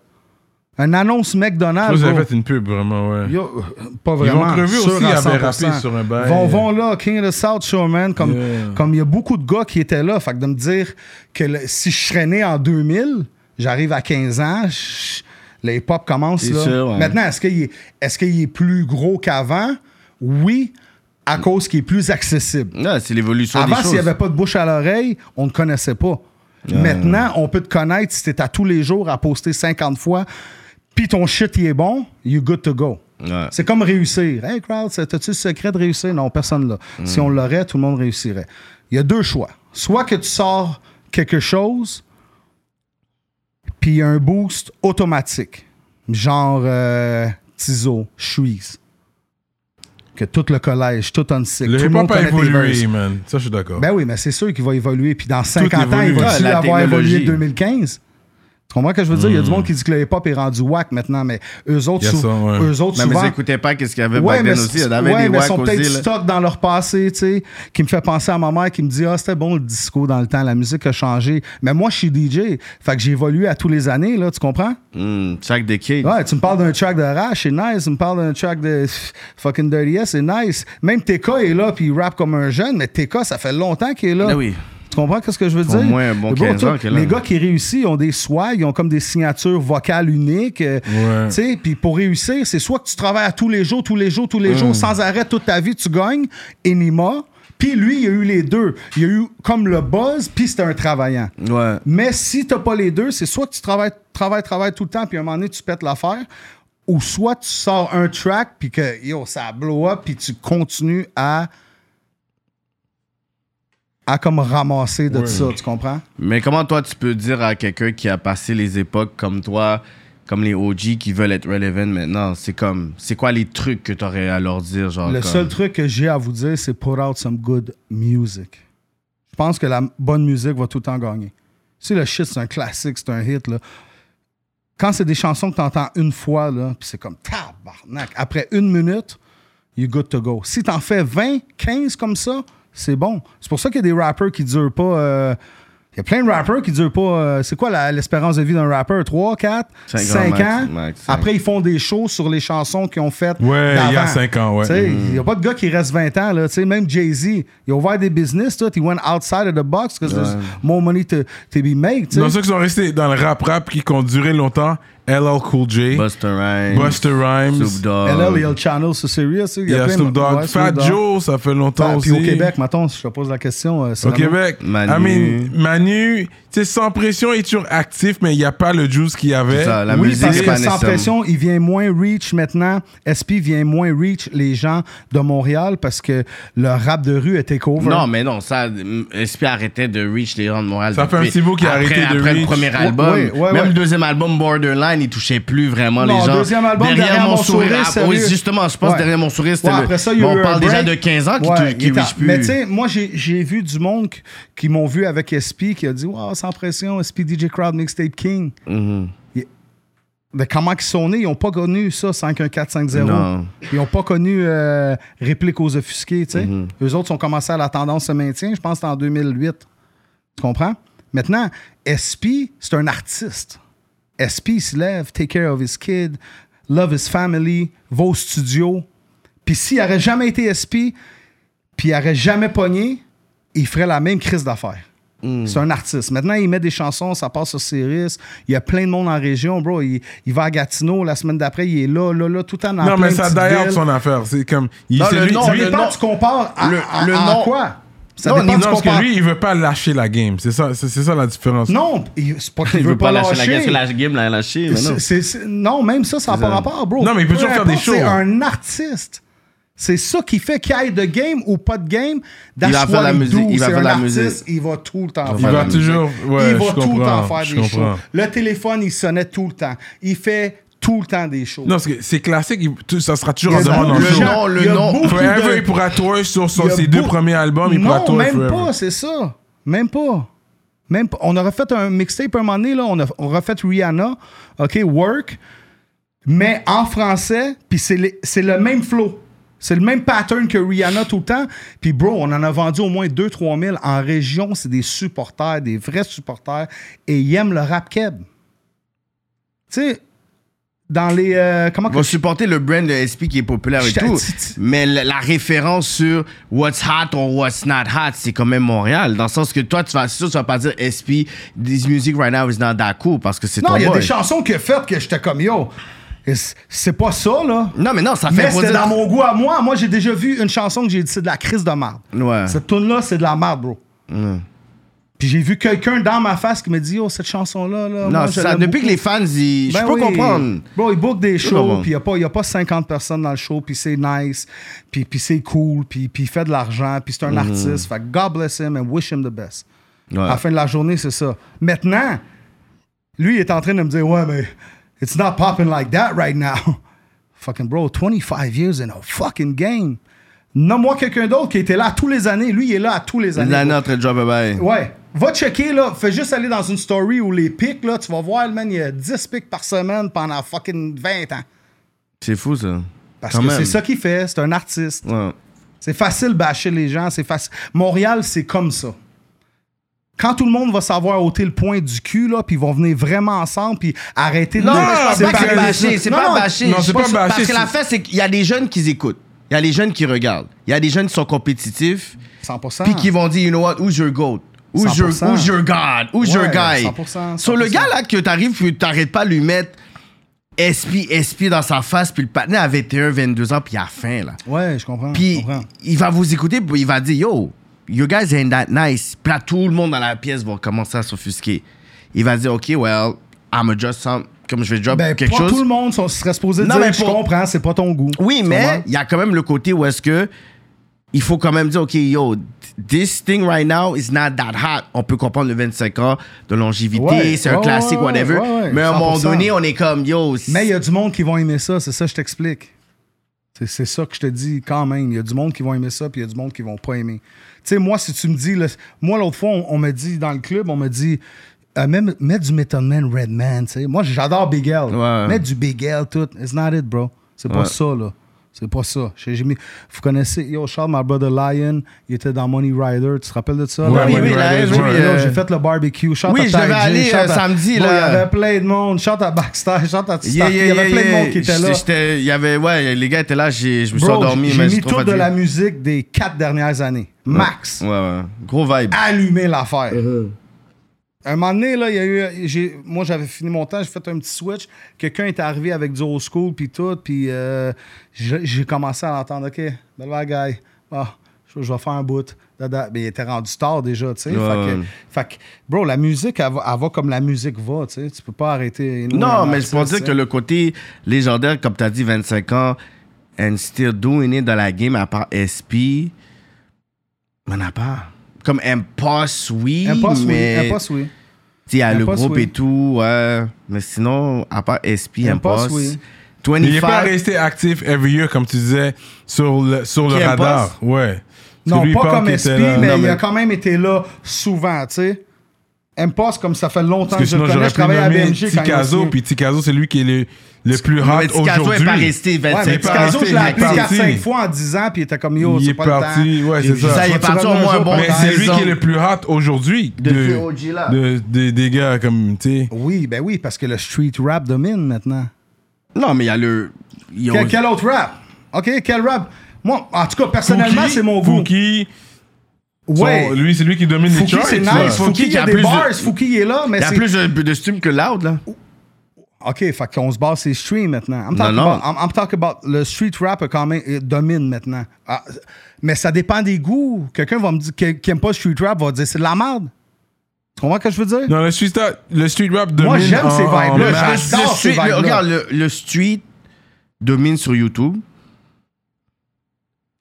Un annonce McDonald's. Vous avez fait une pub, vraiment, ouais. Yo, pas Ils vraiment. vont crever sûr aussi, ils avaient 100%. rappé sur un bail. Vont, vont là, King of the South Show, man. Comme Yeah. comme il y a beaucoup de gars qui étaient là. Fait que de me dire que le- si je serais né en 2000, j'arrive à 15 ans, je- le hip-hop commence C'est là. sûr, ouais. Maintenant, est-ce qu'il est, est-ce qu'il est plus gros qu'avant? Oui, à cause qu'il est plus accessible. Ouais, c'est l'évolution Avant, s'il n'y avait pas de bouche à l'oreille, on ne connaissait pas. Maintenant, on peut te connaître si t'es à tous les jours à poster 50 fois, puis ton shit il est bon, you good to go. Ouais. C'est comme réussir. Hey, crowd, c'est- t'as-tu le secret de réussir? Non, personne là. Si on l'aurait, tout le monde réussirait. Il y a deux choix. Soit que tu sors quelque chose, puis il y a un boost automatique. Genre euh, Tizo, Shreeze. Que tout le collège, tout on sait. Le tout le monde hip-hop a évolué, man. Ça, je suis d'accord. Ben oui, mais c'est sûr qu'il va évoluer. Puis dans 50 ans, évolue. il va la avoir évolué technologie. 2015. Tu comprends ce que je veux dire? Il y a du monde qui dit que le hip-hop est rendu whack maintenant, mais eux autres, sou- ça, ouais. eux autres mais souvent... ils écoutaient pas qu'est-ce qu'il y avait Ouais, back mais, aussi. Il y en avait ouais, des mais wack sont peut-être stock dans leur passé, tu sais, qui me fait penser à ma mère qui me dit Ah, c'était bon le disco dans le temps, la musique a changé. Mais moi, je suis DJ, fait que j'ai évolué à tous les années, là, tu comprends? Hmm, chaque decade. Ouais, tu me parles d'un track de Rash, c'est nice. Tu me parles d'un track de fucking Dirty S, c'est nice. Même TK est là, puis il rappe comme un jeune, mais TK, ça fait longtemps qu'il est là. Ben oui. Tu comprends ce que je veux dire? moins un bon Bro, 15 ans tout- qu'il est là. Les gars qui réussissent ont des swag, ils ont comme des signatures vocales uniques. euh, Ouais. Tu sais, puis pour réussir, c'est soit que tu travailles à tous les jours, tous les jours, tous les jours, sans arrêt, toute ta vie, tu gagnes. Enima. Puis lui, il a eu les deux. Il a eu comme le buzz, puis c'était un travaillant. Ouais. Mais si t'as pas les deux, c'est soit que tu travailles, travailles, travailles tout le temps, puis à un moment donné, tu pètes l'affaire, ou soit tu sors un track, puis que, yo, ça blow up, puis tu continues à à comme ramasser de Ouais. ça, tu comprends? Mais comment toi, tu peux dire à quelqu'un qui a passé les époques comme toi, comme les OG qui veulent être relevant maintenant, c'est comme, c'est quoi les trucs que tu aurais à leur dire, genre Le comme- seul truc que j'ai à vous dire, c'est put out some good music. Je pense que la bonne musique va tout le temps gagner. Si le shit, c'est un classique, c'est un hit, là. Quand c'est des chansons que tu entends une fois, là, puis c'est comme tabarnak. Après une minute, you good to go. Si t'en fais 20, 15 comme ça, c'est bon. C'est pour ça qu'il y a des rappers qui durent pas. euh, il y a plein de rappers qui durent pas. euh, c'est quoi l'espérance de vie d'un rappeur? 3, 4, Cinq 5 ans, max. Après, ils font des shows sur les chansons qu'ils ont faites. Ouais, il y a d'avant. 5 ans, ouais. Tu sais, Il n'y a pas de gars qui reste 20 ans. Là. Tu sais, Même Jay-Z, il a ouvert des business. Tout. He went outside of the box because there's more money to, to be made. tu sais. Dans ceux qui sont restés dans le rap-rap qui ont duré longtemps, LL Cool J, Buster Rhymes, Buster Rhymes, Snoop Dogg. LL, il y a le channel sur Sirius. Il il y a Snoop Dogg, ouais, Fat Snoop Dogg. Joe, ça fait longtemps Ah, aussi. Puis au Québec, mettons, je te pose la question. euh, Au. Québec, Manu. I mean, Manu, tu sais, sans pression, il est toujours actif, mais il n'y a pas le juice qu'il y avait. C'est ça, la oui, musique, parce que sans pression, il vient moins reach maintenant. SP vient moins reach les gens de Montréal parce que le rap de rue est takeover. Non, mais non, ça, SP arrêtait de reach les gens de Montréal. Ça fait un petit bout qu'il a après- arrêté de Après le reach. premier Ouais, album, ouais, ouais, même ouais. le deuxième album, Borderline, il touchait plus vraiment Non, les gens. deuxième album, Derrière mon sourire, ah, oui, justement, je pense Ouais. derrière mon sourire, c'était Ouais, le- après ça, il y a bon, eu on parle déjà de 15 ans qui, Ouais, qui plus. Mais tu sais, moi, j'ai vu du monde qui, m'ont vu avec SP qui a dit Wow, sans pression, SP DJ Crowd Mixtape King. Mhm. Mais comment ils sont nés? Ils n'ont pas connu ça, 51450. Non. Ils n'ont pas connu euh, réplique aux offusqués, tu sais. Mhm. Eux autres sont commencés à la tendance se maintient, je pense en 2008. Tu comprends? Maintenant, SP, c'est un artiste. SP il se lève, take care of his kid, love his family, va au studio. Puis s'il n'aurait jamais été SP, puis il n'aurait jamais pogné, il ferait la même crise d'affaires. C'est un artiste. Maintenant, il met des chansons, ça passe sur Sirius. Il y a plein de monde en région, bro. Il, il va à Gatineau, la semaine d'après, il est là, là, là, tout en Non, mais ça d'ailleurs son affaire. C'est comme. Il, Non, c'est le lui- nom, lui- le dépend, nom- tu compares à, le- à- le à nom- quoi? Ça Non, dépend Non, parce que lui, il veut pas lâcher la game. C'est ça, c'est c'est ça la différence. Non, il- c'est pas qu'il Il veut, pas lâcher. la game, la game l'a lâché. mais non. C'est- c'est- c'est- non, même ça, ça n'a pas rapport, bro. Non, mais il peut Peu toujours faire des shows. C'est un artiste. C'est ça qui fait qu'il y ait de game ou pas de game. That's Il va faire la he musique, il va faire la musique. il va tout le temps Il faire Il va va la musique. toujours. Ouais, il va je tout le comprends, temps faire je des shows. comprends. Le téléphone, il sonnait tout le temps. Il fait tout le temps des shows. Non, parce que c'est classique, il- ça sera toujours en demande en le show. nom, le nom. Forever, de- il pourra tour sur, sur ses deux premiers albums, il pourra Non, tour même Forever. pas, c'est ça. Même pas. Même pas. On aurait fait un mixtape un moment donné, là, on, a, on aurait fait Rihanna, OK, Work, mais en français, puis c'est les- c'est le même flow. C'est le même pattern que Rihanna tout le temps. Puis, bro, on en a vendu au moins 2-3 000. En région, c'est des supporters, des vrais supporters, et ils aiment le rap keb. Tu sais, dans les. euh, comment va que supporter le brand de SP qui est populaire et tout. Mais la, la référence sur what's hot or what's not hot, c'est quand même Montréal. Dans le sens que toi, tu vas, sûr, tu vas pas dire SP, this music right now is not that cool parce que c'est Non, il y a boy. des chansons a faites que j'étais comme yo. C'est pas ça, là. Non, mais non, ça fait Mais c'était dans mon goût à moi. Moi, j'ai déjà vu une chanson que j'ai dit c'est de la crise de merde. Ouais. Cette tune là c'est de la merde, bro. Ouais. Puis j'ai vu quelqu'un dans ma face qui me dit oh cette chanson là, Non, moi, ça. Depuis que les fans, ils... Ben je peux oui. comprendre. Bro, il book des shows, puis il n'y a, pas- y a pas 50 personnes dans le show, puis c'est nice, puis, c'est cool, puis, il fait de l'argent, puis c'est un artiste. Fait God bless him and wish him the best. Mhm. Ouais. À la fin de la journée, c'est ça. Maintenant, lui, il est en train de me dire, ouais, mais it's not popping like that right now. <laughs> fucking bro, 25 years in a fucking game. Nomme-moi quelqu'un d'autre qui était là tous les années. Lui, il est là à tous les années. L'année entre job bye. Ouais. Va checker, là. Fais juste aller dans une story où les pics, là, tu vas voir, man, il y a 10 pics par semaine pendant fucking 20 ans. C'est fou, ça. Parce Quand que c'est ça qu'il fait. C'est un artiste. Ouais. C'est facile bâcher les gens. C'est facile. Montréal, c'est comme ça. Quand tout le monde va savoir ôter le point du cul, là, puis ils vont venir vraiment ensemble, puis arrêter de... Non, c'est pas pas- bâché. C'est Non, pas bâché. non, c'est pas bâché, Parce que la fait, c'est qu'il y a des jeunes qui écoutent. Il y a des jeunes qui regardent. Il y a des jeunes qui sont compétitifs. 100%. Puis qui vont dire, you know what, who's your goat? Who's your, 100%. who's your God? Who's your Ouais, guy? 100%, Sur le 100%. gars là que t'arrives, puis t'arrêtes pas de lui mettre SP, SP dans sa face, puis le patinet a 21, 22 ans, puis il a faim là. Ouais, je comprends. Puis il va vous écouter, puis il va dire, yo, you guys ain't that nice. Puis là, tout le monde dans la pièce va commencer à s'offusquer. Il va dire, OK, well, I'm just some, comme je vais drop Ben, quelque chose. tout le monde sont- serait supposé Non, dire, mais je comprends, c'est pas ton goût. Oui, mais il y a quand même le côté où est-ce que il faut quand même dire, OK, yo, this thing right now is not that hot. On peut comprendre le 25 ans de longévité, Ouais, c'est un ouais, classique, whatever. ouais, mais à un moment 100%. donné, on est comme, yo, Mais il y a du monde qui vont aimer ça, c'est ça que je t'explique. C'est- ça que je te dis quand même. Il y a du monde qui vont aimer ça, puis il y a du monde qui vont pas aimer. Tu sais, moi, si tu me dis, moi, l'autre fois, on, on m'a dit dans le club, on m'a dit, euh, même, mets du Method Man, Redman, tu sais. Moi, j'adore Big L. Mets du Big L, tout. It's not it, bro. C'est pas ça, là. C'est pas ça. J'ai- j'ai mis- vous connaissez, yo, Charles, my brother Lion, il était dans Money Rider. Tu te rappelles de ça? Ouais, là? oui, oui, oui, oui, euh, J'ai fait le barbecue. Shout Oui, à je devais aller, euh, à- samedi, là. Il y avait plein de monde. Shout à Backstage, shout à Yeah, il y yeah, avait yeah, plein de yeah. monde qui était là. J'étais- Il y avait, ouais, les gars étaient là, j'ai- je me suis endormi, j'ai mais mis toute de la musique des quatre dernières années. Max. Ouais, ouais. Gros vibe. Allumé l'affaire. Un moment donné, là, il y a eu. j'ai- Moi, j'avais fini mon temps, j'ai fait un petit switch. Quelqu'un est arrivé avec du old school, puis tout, puis euh, j'ai commencé à l'entendre. OK, belle guy. Ah, je, je vais faire un bout. Dada. Mais il était rendu tard déjà, tu sais. Ouais, Fait, que, ouais. fait que, bro, la musique, elle va, elle va comme la musique va, tu sais. Tu peux pas arrêter. Non, mais je pense dire que le côté légendaire, comme tu as dit, 25 ans, and still doing it dans la game, à part SP, on n'a pas. Comme Impost, oui, oui. mais Impost, oui. il y a le groupe oui. et tout, ouais. Mais sinon, à part SP, Impost, Impost, oui. Mais il n'est pas 25, resté actif every year, comme tu disais, sur le, sur le radar. Ouais. Parce Non, pas comme SP, mais, Non, il mais- a quand même été là souvent, tu sais. Impost, comme ça fait longtemps que que je le connais, travaille à Tikazo, m'a puis Tikazo, c'est lui qui est le, le plus hot mais Tikazo n'est aujourd'hui. pas resté 25 Ouais, est resté, je l'ai il est appelé parti. 4-5 fois en 10 ans, puis il était comme yo, Il c'est est pas le parti, temps. ouais, c'est ça. il est parti au moins un bon Mais c'est lui qui est le plus hot aujourd'hui De de, des gars comme, tu sais. Oui, ben oui, parce que le street rap domine maintenant. Non, mais il y a le. Quel, autre rap? OK, quel rap? Moi, en tout cas, personnellement, c'est mon goût. Fouki, Ouais. son- lui, c'est lui qui domine les Fouki, charts. c'est nice. Fouki Fouki, il y a a des plus de- bars. Fouki, il est là, mais Il y a plus de, de stream que Loud, là. OK, fait qu'on se base sur les streams maintenant. I'm Non, talking, non. About, I'm, I'm talking about le street rap quand même euh, domine maintenant. Ah, mais ça dépend des goûts. Quelqu'un va me dire qui, qui aime pas le street rap va dire c'est de la merde. Tu comprends ce que je veux dire? Non, le street, rap- le street rap domine. Moi, j'aime ces vibes-là. J'adore ces regarde, le, le street domine sur YouTube.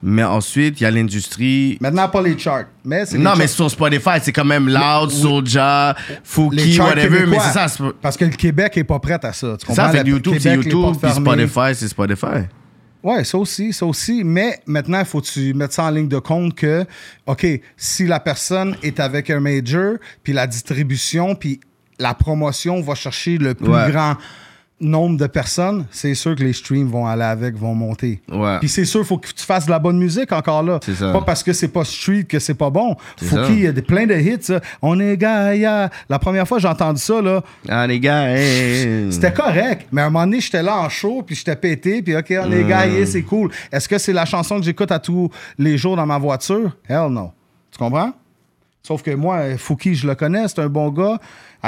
Mais ensuite, il y a l'industrie. Maintenant, pas les charts. Mais Non, les mais charts- sur Spotify, c'est quand même Loud, Soulja, les Fouki, whatever. Mais c'est ça. Parce que le Québec est pas prêt à ça. Tu comprends? Ça fait YouTube, c'est YouTube, puis. Spotify, c'est Spotify. Ouais, ça aussi, ça aussi. Mais maintenant, il faut que tu mettes ça en ligne de compte que, OK, si la personne est avec un major, puis la distribution, puis la promotion va chercher le plus Ouais. grand nombre de personnes, c'est sûr que les streams vont aller avec, vont monter. Ouais. Puis c'est sûr, il faut que tu fasses de la bonne musique encore là. C'est ça. Pas parce que c'est pas street que c'est pas bon. Faut qu'il y ait des- plein de hits. On est Gaïa. La première fois que j'ai entendu ça, là, Ah, les gars, hey. c'était correct, mais à un moment donné, j'étais là en show, puis j'étais pété, puis OK, on est gaillé, c'est cool. Est-ce que c'est la chanson que j'écoute à tous les jours dans ma voiture? Hell no. Tu comprends? Sauf que moi, Fouki, je le connais, c'est un bon gars.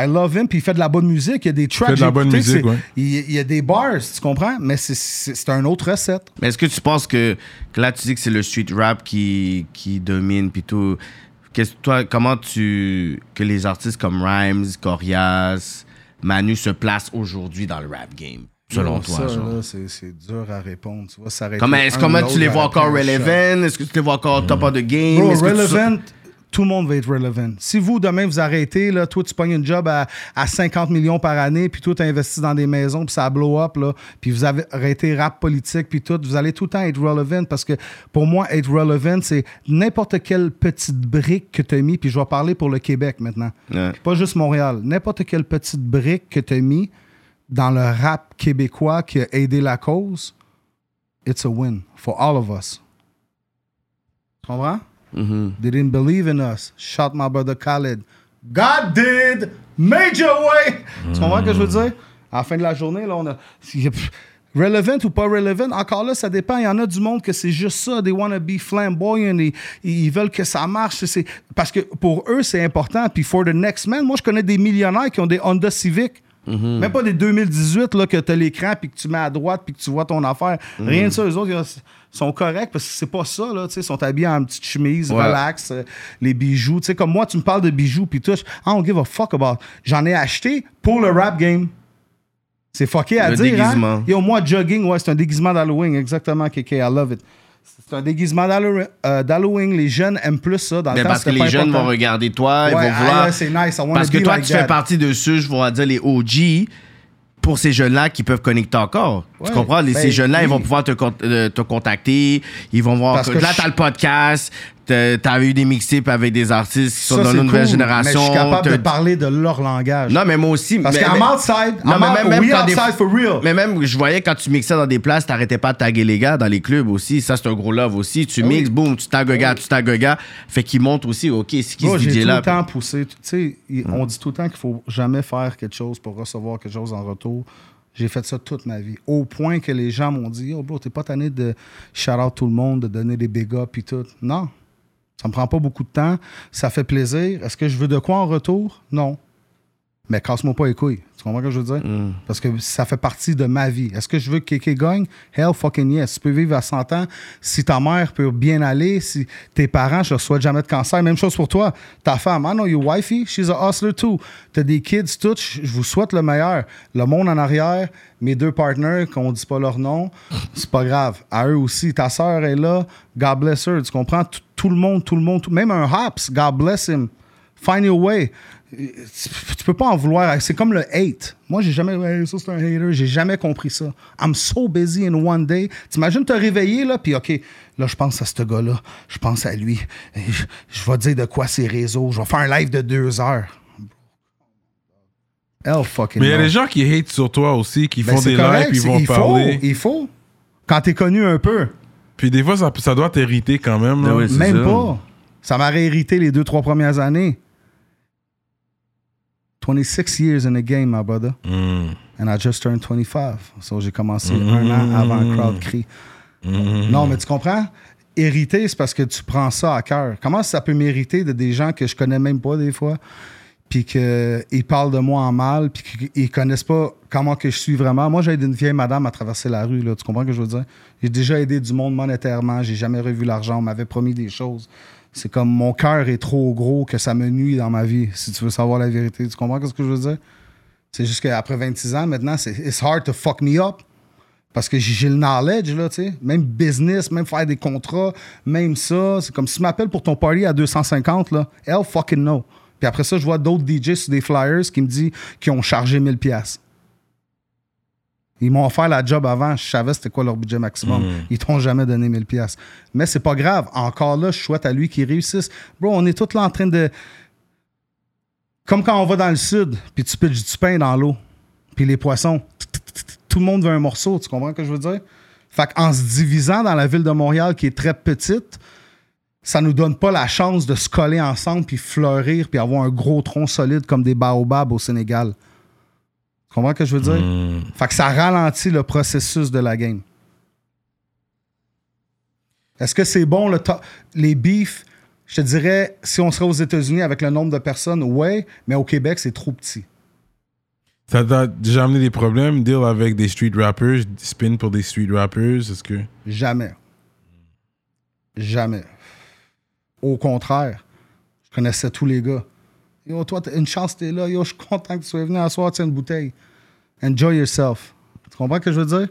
I love him, puis il fait de la bonne musique, il y a des tracks. fait de la bonne écouté, musique, ouais. Il, il y a des bars, tu comprends? Mais c'est- une autre recette. Mais est-ce que tu penses que, que là, tu dis que c'est le street rap qui, qui domine, puis tout. Qu'est-ce, toi, comment tu. que les artistes comme Rhymes, Corias, Manu se placent aujourd'hui dans le rap game, selon Non, toi? ça, c'est c'est dur à répondre. Tu vois, Comment, un tu les vois encore un relevant? Est-ce que tu les vois encore top of the game? Bro, Est-ce que tu- relevant, tout le monde va être relevant. Si vous, demain, vous arrêtez, là, toi, tu pognes une job à, à 50 millions par année, puis toi, tu investis dans des maisons, puis ça blow up, là, puis vous avez arrêté rap politique, puis tout, vous allez tout le temps être relevant parce que pour moi, être relevant, c'est n'importe quelle petite brique que tu as mis, puis je vais parler pour le Québec maintenant. Ouais. Pas juste Montréal. N'importe quelle petite brique que tu as mis dans le rap québécois qui a aidé la cause, it's a win for all of us. Tu comprends? Mhm. They didn't believe in us. Shot my brother Khaled. God did! Major way! <laughs> Tu comprends ce que je veux dire? À la fin de la journée, là, on a. Relevant ou pas relevant, encore là, ça dépend. Il y en a du monde que c'est juste ça. They want to be flamboyant. Ils, ils veulent que ça marche. C'est- Parce que pour eux, c'est important. Puis for the next man, moi, je connais des millionnaires qui ont des Honda Civic. Même pas des 2018 là, que tu as l'écran puis que tu mets à droite puis que tu vois ton affaire. Rien de ça. Eux autres, sont corrects parce que c'est pas ça. Là, tu sais, ils sont habillés en petite chemise, Ouais. relax, euh, les bijoux. Tu sais, comme moi, tu me parles de bijoux puis tout. I don't give a fuck about. J'en ai acheté pour le rap game. C'est fucké à Le dire. déguisement. Hein? Yo, moi, jogging, ouais, c'est un déguisement d'Halloween. Exactement, KK. I love it. C'est un déguisement d'Hallow- euh, d'Halloween. Les jeunes aiment plus ça. Dans le temps, parce que les pas jeunes important. vont regarder toi, ils Ouais, vont ah, vouloir. c'est nice. I Parce que toi, like tu fais partie de ceux, je vais dire, les OG, pour ces jeunes-là qui peuvent connecter encore. Ouais, tu comprends? Les- ben, ces jeunes-là, ils vont pouvoir te, euh, te contacter, ils vont voir. Parce que que là, je- t'as le podcast, t'as eu des mixtapes avec des artistes qui sont Ça, dans une nouvelle cool, génération. Mais je suis capable de parler de leur langage. Non, mais moi aussi. Parce mais- outside, Non, I'm mais même, même we quand des- outside for real. Mais même, je voyais quand tu mixais dans des places, t'arrêtais pas de taguer les gars dans les clubs aussi. Ça, c'est un gros love aussi. Tu Ah oui. mixes, boum, tu tagues un gars, tu tagues un gars. Fait qu'ils montrent aussi, OK, c'est qui ce j'ai tout DJ-là? le temps poussé. Tu sais, il- on dit tout le temps qu'il faut jamais faire quelque chose pour recevoir quelque chose en retour. J'ai fait ça toute ma vie. Au point que les gens m'ont dit, oh bro, t'es pas tanné de shout out tout le monde, de donner des big ups et tout. Non. Ça me prend pas beaucoup de temps. Ça fait plaisir. Est-ce que je veux de quoi en retour? Non. Mais casse-moi pas les couilles. Tu comprends ce que je veux dire? Mm. Parce que ça fait partie de ma vie. Est-ce que je veux que Kéké gagne? Hell fucking yes. Tu peux vivre à 100 ans. Si ta mère peut bien aller, si tes parents, je ne souhaite jamais de cancer. Même chose pour toi. Ta femme, I know your wifey, she's a hustler too. T'as des kids, tout. Je vous souhaite le meilleur. Le monde en arrière, mes deux partners, qu'on ne dit pas leur nom, c'est pas grave. À eux aussi. Ta soeur est là. God bless her. Tu comprends? Tout, tout le monde, tout le monde. tout- même un Hops, God bless him. Find your way. Tu, peux pas en vouloir. C'est comme le hate. Moi, j'ai jamais. Hey, ça, c'est un hater. J'ai jamais compris ça. I'm so busy in one day. T'imagines te réveiller, là, puis OK, là, je pense à ce gars-là. Je pense à lui. Et Je, je vais dire de quoi ses réseaux. Je vais faire un live de deux heures. Hell fucking Mais il y a des gens qui hate sur toi aussi, qui Ben, font des correct, lives, puis ils vont il parler. Faut, il faut. Quand t'es connu un peu. Puis des fois, ça, ça doit t'hériter quand même. là. Oui, c'est Même ça. pas. Ça m'aurait hérité les deux, trois premières années. 26 years in the game, my brother. Mm. And I just turned 25. So j'ai commencé un an avant le crowd crie. Non, mais tu comprends? Hériter, c'est parce que tu prends ça à cœur. Comment ça peut m'hériter de des gens que je connais même pas des fois? puis qu'ils parlent de moi en mal, puis qu'ils connaissent pas comment que je suis vraiment? Moi, j'ai aidé une vieille madame à traverser la rue, là, tu comprends ce que je veux dire? J'ai déjà aidé du monde monétairement, j'ai jamais revu l'argent, on m'avait promis des choses. C'est comme mon cœur est trop gros que ça me nuit dans ma vie, si tu veux savoir la vérité. Tu comprends ce que je veux dire? C'est juste qu'après 26 ans, maintenant, c'est hard to fuck me up. Parce que j'ai le knowledge, là, tu sais. Même business, même faire des contrats, même ça. C'est comme si tu m'appelles pour ton party à 250, là. Hell fucking no. Puis après ça, je vois d'autres DJ sur des flyers qui me disent qu'ils ont chargé 1000 pièces. Ils m'ont offert la job avant, je savais c'était quoi leur budget maximum. Ils t'ont jamais donné 1000 pièces. Mais c'est pas grave. Encore là, je souhaite à lui qu'il réussisse. Bro, on est tous là en train de comme quand on va dans le sud, puis tu pitches du pain dans l'eau, puis les poissons, tout le monde veut un morceau, tu comprends ce que je veux dire? Fait qu'en se divisant dans la ville de Montréal, qui est très petite, ça nous donne pas la chance de se coller ensemble, puis fleurir, puis avoir un gros tronc solide comme des baobabs au Sénégal. Tu comprends ce que je veux dire? Fait que ça ralentit le processus de la game. Est-ce que c'est bon, le les beefs? Je te dirais, si on serait aux États-Unis avec le nombre de personnes, ouais, mais au Québec, c'est trop petit. Ça t'a déjà amené des problèmes, deal avec des street rappers, spin pour des street rappers, est-ce que... Jamais. Jamais. Au contraire, je connaissais tous les gars. Yo, toi, t'as une chance, t'es là. Yo, je suis content que tu sois venu à soir, tiens une bouteille. Enjoy yourself. Tu comprends ce que je veux dire?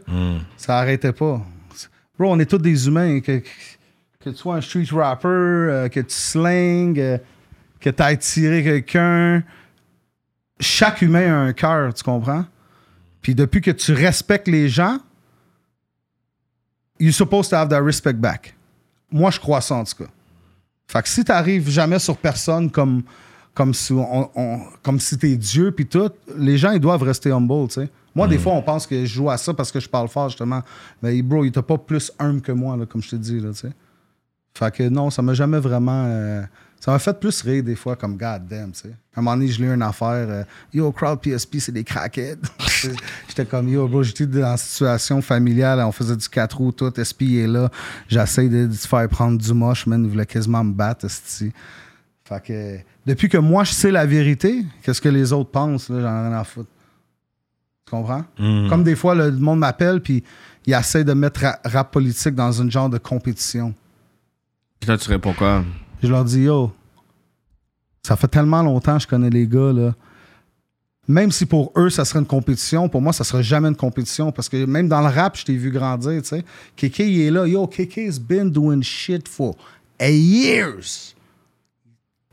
Ça arrêtait pas. Bro, on est tous des humains. Que, que tu sois un street rapper, euh, que tu slingues, euh, que tu ailles tirer quelqu'un. Chaque humain a un cœur, tu comprends? Puis depuis que tu respectes les gens, you're supposed to have that respect back. Moi, je crois ça, en tout cas. Fait que si t'arrives jamais sur personne comme, comme si, on, on- comme si t'es Dieu, puis tout, les gens, ils doivent rester humble, tu sais. Moi, des fois, on pense que je joue à ça parce que je parle fort, justement. Mais bro, il t'a pas plus humble que moi, là, comme je te dis, là, tu sais. Fait que non, ça m'a jamais vraiment... euh, ça m'a fait plus rire des fois, comme God damn, tu sais. À un moment donné, je lis une affaire, euh, Yo, crowd PSP, c'est des crackheads. <laughs> J'étais comme, yo, bro, j'étais dans une situation familiale, on faisait du 4 roues, tout, SP est là. J'essaie de, de se faire prendre du moche, man, il voulait quasiment me battre. Fait que, depuis que moi, je sais la vérité, qu'est-ce que les autres pensent, là, j'en ai rien à foutre. Tu comprends? Comme des fois, le monde m'appelle, puis il essaie de mettre ra- rap politique dans une genre de compétition. Puis là, tu réponds quoi? Je leur dis, yo, ça fait tellement longtemps que je connais les gars, là. Même si pour eux, ça serait une compétition, pour moi, ça serait jamais une compétition. Parce que même dans le rap, je t'ai vu grandir, tu sais. Kéké, il est là. Yo, Kéké's been doing shit for a years.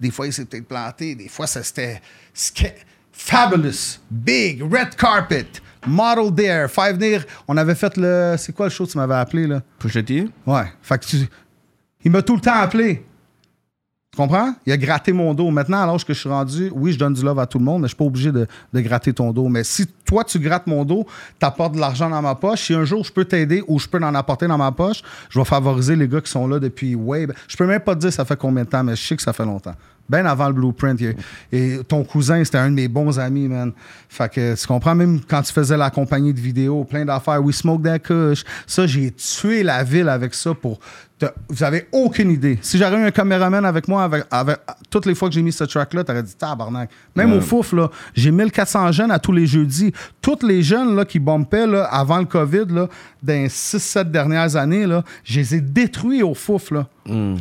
Des fois, il s'est peut-être planté. Des fois, ça c'était fabulous, big, red carpet, model there, five near. On avait fait le. C'est quoi le show que tu m'avais appelé, là? T? Ouais. Fait que tu- Il m'a tout le temps appelé. Tu comprends? Il a gratté mon dos. Maintenant, à l'âge que je suis rendu, oui, je donne du love à tout le monde, mais je suis pas obligé de, gratter ton dos. Mais si toi, tu grattes mon dos, tu apportes de l'argent dans ma poche, si un jour je peux t'aider ou je peux en apporter dans ma poche, je vais favoriser les gars qui sont là depuis way. Je peux même pas te dire ça fait combien de temps, mais je sais que ça fait longtemps. Ben avant le blueprint. Et, et ton cousin, c'était un de mes bons amis, man. Fait que tu comprends, même quand tu faisais la compagnie de vidéos, plein d'affaires, We Smoke That Kush. Ça, j'ai tué la ville avec ça pour. Vous avez aucune idée. Si j'avais eu un caméraman avec moi, avec, avec- toutes les fois que j'ai mis ce track-là, t'aurais dit tabarnak. Même au Fouf, là, j'ai 1400 jeunes à tous les jeudis. Tous les jeunes là, qui bumpaient là, avant le COVID, là, dans 6-7 dernières années, là, je les ai détruits au Fouf. Là.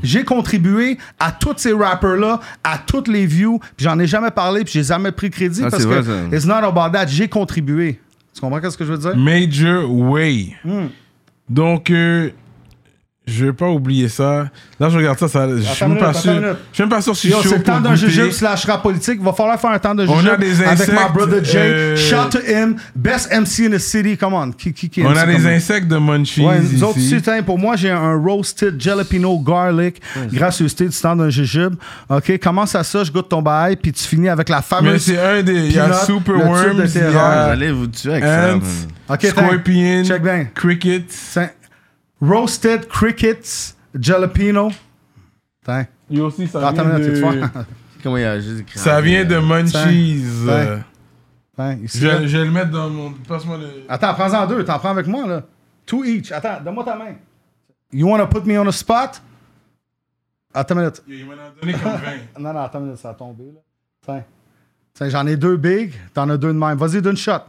J'ai contribué à tous ces rappers-là, à toutes les views, puis j'en ai jamais parlé, puis j'ai jamais pris crédit Ah, parce c'est que vrai, it's not about that. J'ai contribué. Tu comprends ce que je veux dire? Major Way. Donc, euh, je vais pas oublier ça. Là, je regarde ça, ça je suis même pas sûr. Je suis même pas sûr si Yo, je suis le temps d'un jujube slash rap politique. Il va falloir faire un temps de On a jujube des avec my insectes, brother Jay. euh, Shout to him. Best MC in the city. Come on. Qui, qui, qui aime On a des insectes de munchies Ouais, ici. nous autres tiens, pour moi, j'ai un roasted jalapeno garlic gracieuseté du temps d'un jujube. OK, commence à ça, je goûte ton bail, puis tu finis avec la Mais fameuse... c'est un des. Il y a Super Worms, Vous allez vous tuer avec ça. OK, Scorpion, check bien. Crickets. Roasted crickets jalapeno. Tiens, Il y a aussi, ça attends vient de... vois. <laughs> Comment il y a juste écrit Ça vient de Munchies. Tiens. euh, Je, je vais le mettre dans mon... Passe-moi le... Attends, prends-en deux. T'en prends avec moi, là. Two each. Attends, donne-moi ta main. You wanna put me on the spot? Attends une minute. Il m'en a donné comme <laughs> 20. Non, non, attends une minute, ça a tombé, là. Tiens. Tiens, J'en ai deux big, t'en as deux de même. Vas-y, d'une shot.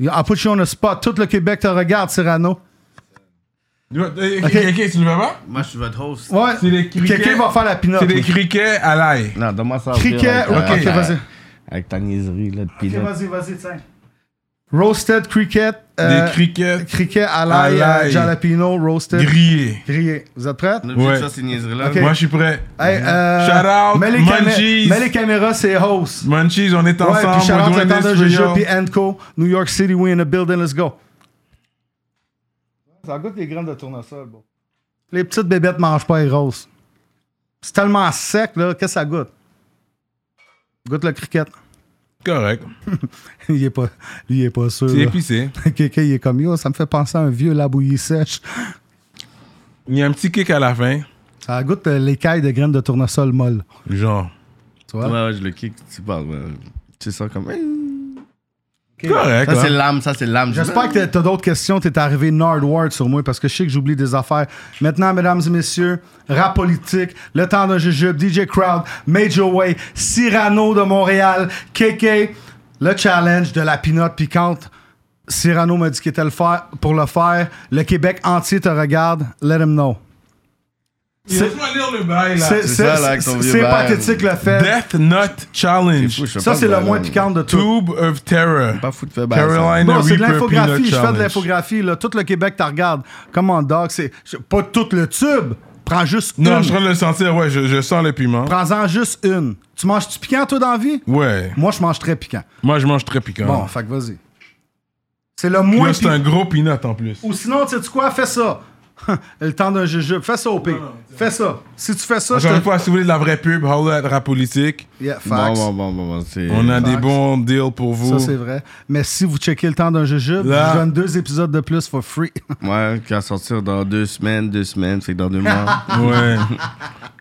I'll put you on the spot. Tout le Québec te regarde, Cyrano. Ok, ok, tu le veux pas? Moi, je suis votre host. Ouais. C'est des criquets. Quelqu'un va faire la pinotte. C'est des criquets à l'ail. Non, donne-moi ça. Cricket, avec, ok, avec, vas-y. Avec ta niaiserie, là, de Ok, peanut. vas-y, vas-y, tiens. Roasted cricket. euh, Des criquets cricket à à l'ail, euh, jalapeno, roasted. grillés. Grillé. Vous êtes prêts? Ouais. de faire ces niaiseries-là. Ok. Moi, je suis prêt. Hey, euh, Shout out, mets les, Munchies. mets les caméras, c'est host. Munchies, on est Ouais, ensemble. puis shout we're out le temps de y'all. puis Enco. New York City, we in the building, let's go. Ça goûte les graines de tournesol, bon. Les petites bébêtes mangent pas les roses. C'est tellement sec, là, qu'est-ce que ça goûte? Goûte le cricket. Correct. <laughs> il est pas, lui, il est pas sûr. C'est épicé. <laughs> Quelqu'un, il est comme yo, ça me fait penser à un vieux labouillis sèche. Il y a un petit kick à la fin. Ça goûte euh, l'écaille de graines de tournesol molle. Genre. Tu vois? Ouais, ouais, je le kick. Tu parles. ouais. Tu sais ça comme. Correct. Ça, c'est hein. l'âme. Ça, c'est l'âme. J'espère que t'as d'autres questions. T'es arrivé Nardward sur moi parce que je sais que j'oublie des affaires. Maintenant, mesdames et messieurs, rap politique, le temps d'un jujube, DJ Crowd, Major Way, Cyrano de Montréal, KK, le challenge de la pinotte piquante. Cyrano m'a dit qu'il était le faire, pour le faire. Le Québec entier te regarde. Let him know. C'est- Laisse-moi lire le bail, là. C'est c'est c'est- ça, là, avec ton c'est- vieux c'est bail. pathétique le fait. Death Nut Challenge. Fou, Ça, c'est le moins piquant de tout. Tube of Terror. Pas fou de faire. Carolina Non, c'est de l'infographie. Je fais de l'infographie. là. Tout le Québec te regarde. Comment dog, c'est pas tout le tube. Prends juste Non, une. je suis en train de le sentir. Ouais, je, je sens le piment. Prends-en juste une. Tu manges-tu piquant, toi, dans la vie? Ouais. Moi, je mange très piquant. Moi, je mange très piquant. Bon, fait que vas-y. C'est le moins là, c'est un gros peanut en plus. Ou sinon, tu sais quoi? Fais ça. <laughs> le temps d'un jujube. Fais ça au pire. Fais ça. Si tu fais ça, je Encore une te... fois, si vous voulez de la vraie pub, holla at Rap Politique. Yeah, facts. bon, bon, bon, bon, c'est. On a Facts. des bons deals pour vous. Ça, c'est vrai. Mais si vous checkez le temps d'un jujube, Là. je vous donne deux épisodes de plus for free. <laughs> Ouais, qui va sortir dans deux semaines, deux semaines, que dans deux mois. <laughs> Ouais.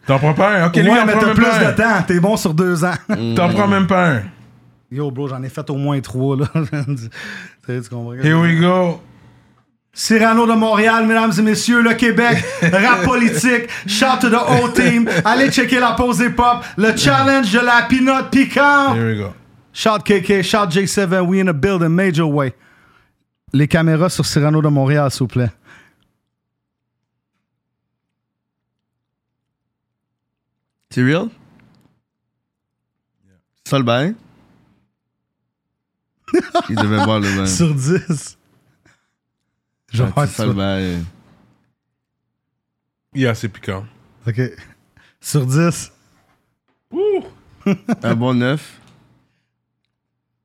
T'en prends pas un? Ok, lui, ouais, il en mais prend t'as même plus pas un. de temps. T'es bon sur deux ans. T'en prends même pas un. Yo, bro, j'en ai fait au moins trois, là. tu sais, tu comprends? Here we go. Cyrano de Montréal, mesdames et messieurs, le Québec, <laughs> rap politique, shout to the whole team. Allez checker la pause hip-hop, le challenge de la peanut piquant. Here we go. Shout KK, shout J7, we in a building, major way. Les caméras sur Cyrano de Montréal, s'il vous plaît. C'est real? Ça le bail? Il devait voir le bail. Sur 10. Je vais Ouais, faire c'est ça ça. le bail. Yeah, c'est piquant. OK. Sur 10. <laughs> Un bon neuf.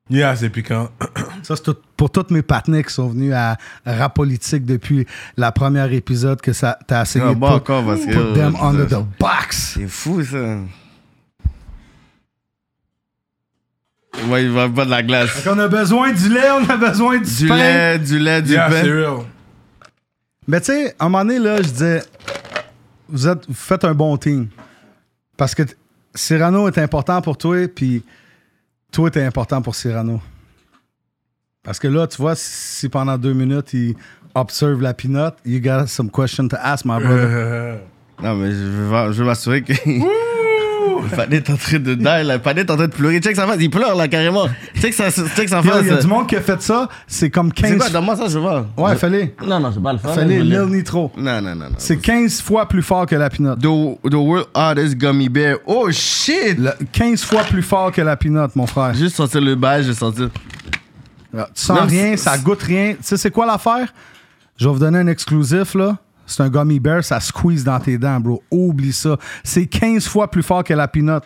Yeah, c'est piquant. <clears throat> Ça, c'est tout- pour tous mes partenaires qui sont venus à Rap Politique depuis la première épisode que ça t'as essayé Ah, de bon, put, encore, parce que- put them euh, under ça- the box. C'est fou, ça. Ouais, il va pas de la glace. Fait qu'on a besoin du lait, on a besoin du, Du pain. lait, du lait, du Yeah, c'est pain. Mais tu sais, à un moment donné, là, je disais, vous, êtes, vous faites un bon team. Parce que Cyrano est important pour toi, puis toi, t'es important pour Cyrano. Parce que là, tu vois, si pendant deux minutes, il observe la pinotte, you got some question to ask, my brother. Euh, <laughs> Non, mais je veux, je veux m'assurer que. Panet est en train de die, là. Panet est en train de pleurer. Check sa face, il pleure, là, carrément. Check sa, check sa Yo, face. Il y a du monde qui a fait ça, c'est comme C'est 15... quoi, donne-moi ça, je voir. ouais, Je- fallait. Non, non, je vais pas le faire. Fallait Lil Nitro. Non, non, non. non. C'est 15 fois plus fort que la pinotte. The, the World Hardest Gummy Bear. Oh shit! Le- 15 fois plus fort que la pinotte, mon frère. Juste sortir le bail, sortir. Ah, Tu sens Même rien, ça goûte rien. Tu sais, c'est quoi l'affaire? Je vais vous donner un exclusif, là. C'est un gummy bear, ça squeeze dans tes dents, bro. Oublie ça. C'est 15 fois plus fort que la pinotte.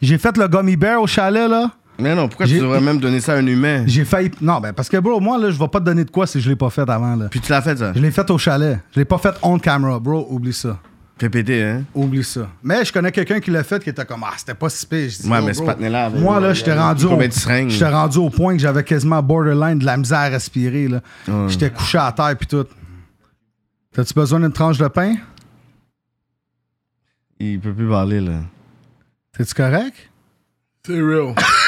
J'ai fait le gummy bear au chalet, là. Mais non, pourquoi tu devrais même donner ça à un humain? J'ai failli. Non, ben parce que, bro, moi, là, je vais pas te donner de quoi si je l'ai pas fait avant, là. Puis tu l'as fait, ça? Je l'ai fait au chalet. Je l'ai pas fait on camera, bro. Oublie ça. Fais péter, hein? Oublie ça. Mais je connais quelqu'un qui l'a fait qui était comme Ah, c'était pas si pire. Dis, Ouais, Yo, mais ce avait- Moi, là, j'étais rendu, au... rendu au point que j'avais quasiment borderline de la misère à respirer. là. J'étais couché à terre puis tout. T'as-tu besoin d'une tranche de pain? Il peut plus parler, là. T'es-tu correct? C'est real. <laughs>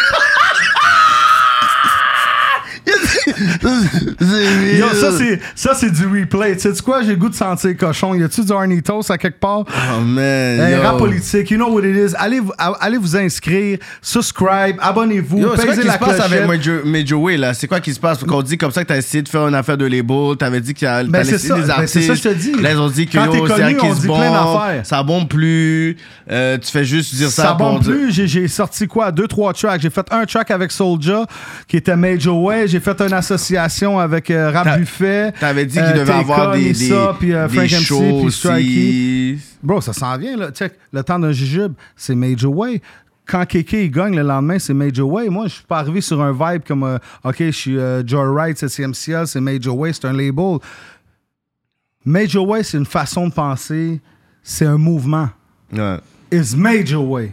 Yo, ça, c'est, ça, c'est du replay. Tu sais quoi? J'ai le goût de sentir cochon. Y a-tu du Arnitos à quelque part? Oh man. Hey, yo. rap politique, you know what it is. Allez, allez vous inscrire, subscribe, abonnez-vous, quoi pèsez qui la se passe avec Major, Major Way, là? C'est quoi qui se passe? Qu'on dit comme ça que t'as essayé de faire une affaire de label, t'avais dit qu'il y a Ben, des ben, artistes. c'est ça je te dis. Là, ils ont dit que Quand yo, c'est un kiss dit bon, ça bombe plus, euh, tu fais juste dire ça, Ça bombe plus. J'ai, sorti quoi? Deux, trois tracks. J'ai fait un track avec Soulja qui était Major Way. J'ai fait une association avec euh, Rap Buffet. T'avais dit qu'il euh, devait avoir des, des, puis euh, des Frank MC, shows puis Strikey. Bro, ça s'en vient, là. Check, le temps d'un jujube, c'est Major Way. Quand Keke il gagne le lendemain, c'est Major Way. Moi, je suis pas arrivé sur un vibe comme euh, OK, je suis euh, Joyride, c'est CMCL, c'est Major Way, c'est un label. Major Way, c'est une façon de penser, c'est un mouvement. Ouais. It's Major Way.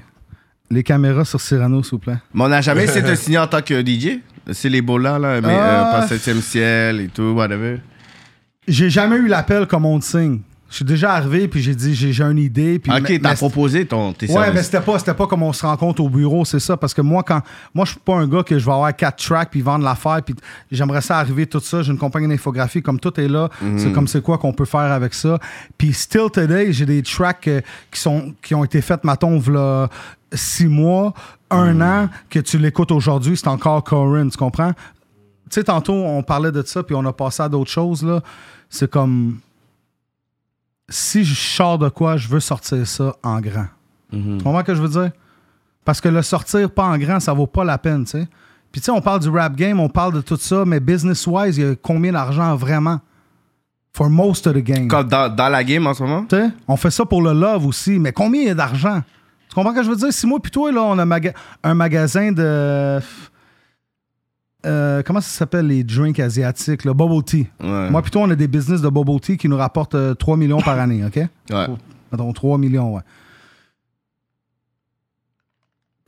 Les caméras sur Cyrano, s'il vous plaît. Mais on n'a jamais <laughs> essayé de signer en tant que DJ. C'est les beaux là, là, mais Ah. euh, pas 7 ciel et tout, whatever. J'ai jamais eu l'appel comme on te signe. Je suis déjà arrivé, puis j'ai dit, j'ai une idée. Puis Ok, t'as proposé ton, tes Ouais, services. mais c'était pas, c'était pas comme on se rencontre au bureau, c'est ça. Parce que moi, quand moi, je suis pas un gars que je vais avoir quatre tracks puis vendre l'affaire. Puis j'aimerais ça arriver tout ça. J'ai une compagnie d'infographie, comme tout est là. Mhm. C'est comme c'est quoi qu'on peut faire avec ça. Puis still today, j'ai des tracks euh, qui sont qui ont été faits, v'là six mois, un Mhm. an, que tu l'écoutes aujourd'hui, c'est encore Corinne, tu comprends? Tu sais, tantôt, on parlait de ça, puis on a passé à d'autres choses, là. C'est comme si je sors de quoi, je veux sortir ça en grand. Mhm. Tu comprends ce que je veux dire? Parce que le sortir pas en grand, ça vaut pas la peine, tu sais. Puis tu sais, on parle du rap game, on parle de tout ça, mais business-wise, il y a combien d'argent vraiment? For most of the game? Comme dans, dans la game en ce moment? Tu sais, on fait ça pour le love aussi, mais combien il y a d'argent? Comprends ce que je veux dire? Si moi puis toi, là, on a maga- un magasin de... euh, comment ça s'appelle les drinks asiatiques, le bubble tea. Ouais. Moi, plutôt, on a des business de bubble tea qui nous rapportent euh, 3 millions par année, OK? <laughs> Ouais. Mettons 3 millions, ouais.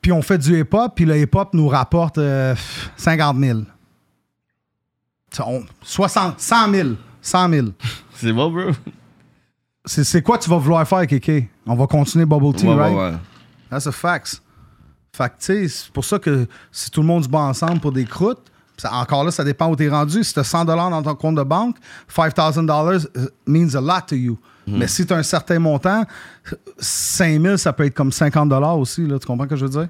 Puis on fait du hip-hop, puis le hip-hop nous rapporte euh, 50 000. Ça, on- 60, 100 000. 100 000. C'est bon, bro? C'est quoi tu vas vouloir faire, Kéké? On va continuer Bubble Tea, Ouais, ouais, right? That's a fact. Fait que, tu sais, c'est pour ça que si tout le monde se bat ensemble pour des croûtes, ça- encore là, ça dépend où t'es rendu. Si t'as 100 dans ton compte de banque, $5,000 means a lot to you. Mais si t'as un certain montant, 5000 ça peut être comme 50 aussi, là, tu comprends ce que je veux dire?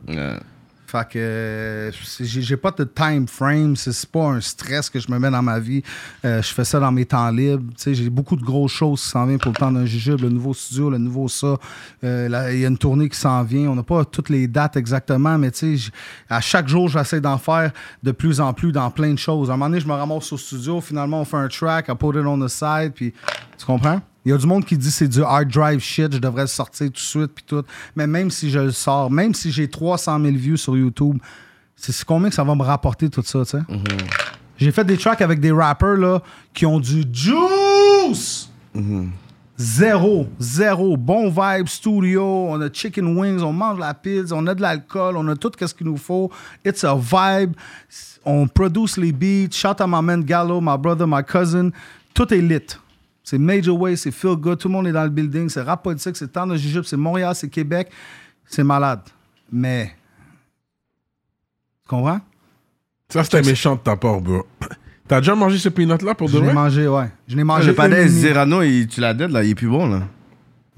Fait que j'ai pas de time frame, c'est pas un stress que je me mets dans ma vie. Euh, je fais ça dans mes temps libres. J'ai beaucoup de grosses choses qui s'en viennent pour le temps d'un jujube, le nouveau studio, le nouveau ça. Euh, Il y a une tournée qui s'en vient. On n'a pas toutes les dates exactement, mais à chaque jour, j'essaie d'en faire de plus en plus dans plein de choses. À un moment donné, je me ramasse au studio, finalement, on fait un track, I put it on the side, puis tu comprends? Il y a du monde qui dit c'est du hard drive shit, je devrais le sortir tout de suite, puis tout. Mais même si je le sors, même si j'ai 300 000 views sur YouTube, c'est combien que ça va me rapporter tout ça, tu sais? J'ai fait des tracks avec des rappers, là, qui ont du juice! Zéro, zéro. Bon vibe, studio, on a chicken wings, on mange la pizza, on a de l'alcool, on a tout ce qu'il nous faut. It's a vibe. On produce les beats. Shout à my man Gallo, my brother, my cousin. Tout est lit. C'est Major Way, c'est Feel Good, tout le monde est dans le building. C'est rap politique, c'est Temps de Jujube, c'est Montréal, c'est Québec. C'est malade. Mais. Tu comprends? Ça, c'était méchant de ta part, bro. T'as déjà mangé ce peanut-là pour de Je l'ai vrai? mangé, ouais. Je l'ai mangé. Le une et demie. Zerano, il- tu l'as dead, là, il est plus bon, là.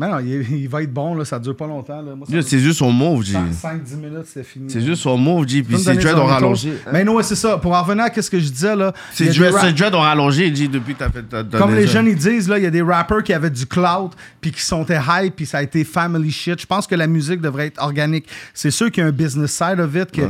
Mais non, il, va être bon, là, ça dure pas longtemps. C'est juste son mauve, G. 5-10 minutes, c'est fini. C'est juste son mauve, G. Puis ses dreads ont rallongé. Mais non, c'est ça. Pour en revenir à ce que je disais, là. Ses dreads ont rallongé, G, depuis que t'as fait. Comme les jeunes, ils disent, là, il y a des rappers qui avaient du cloud, puis qui sont hype, puis ça a été family shit. Je pense que la musique devrait être organique. C'est sûr qu'il y a un business side of it, que,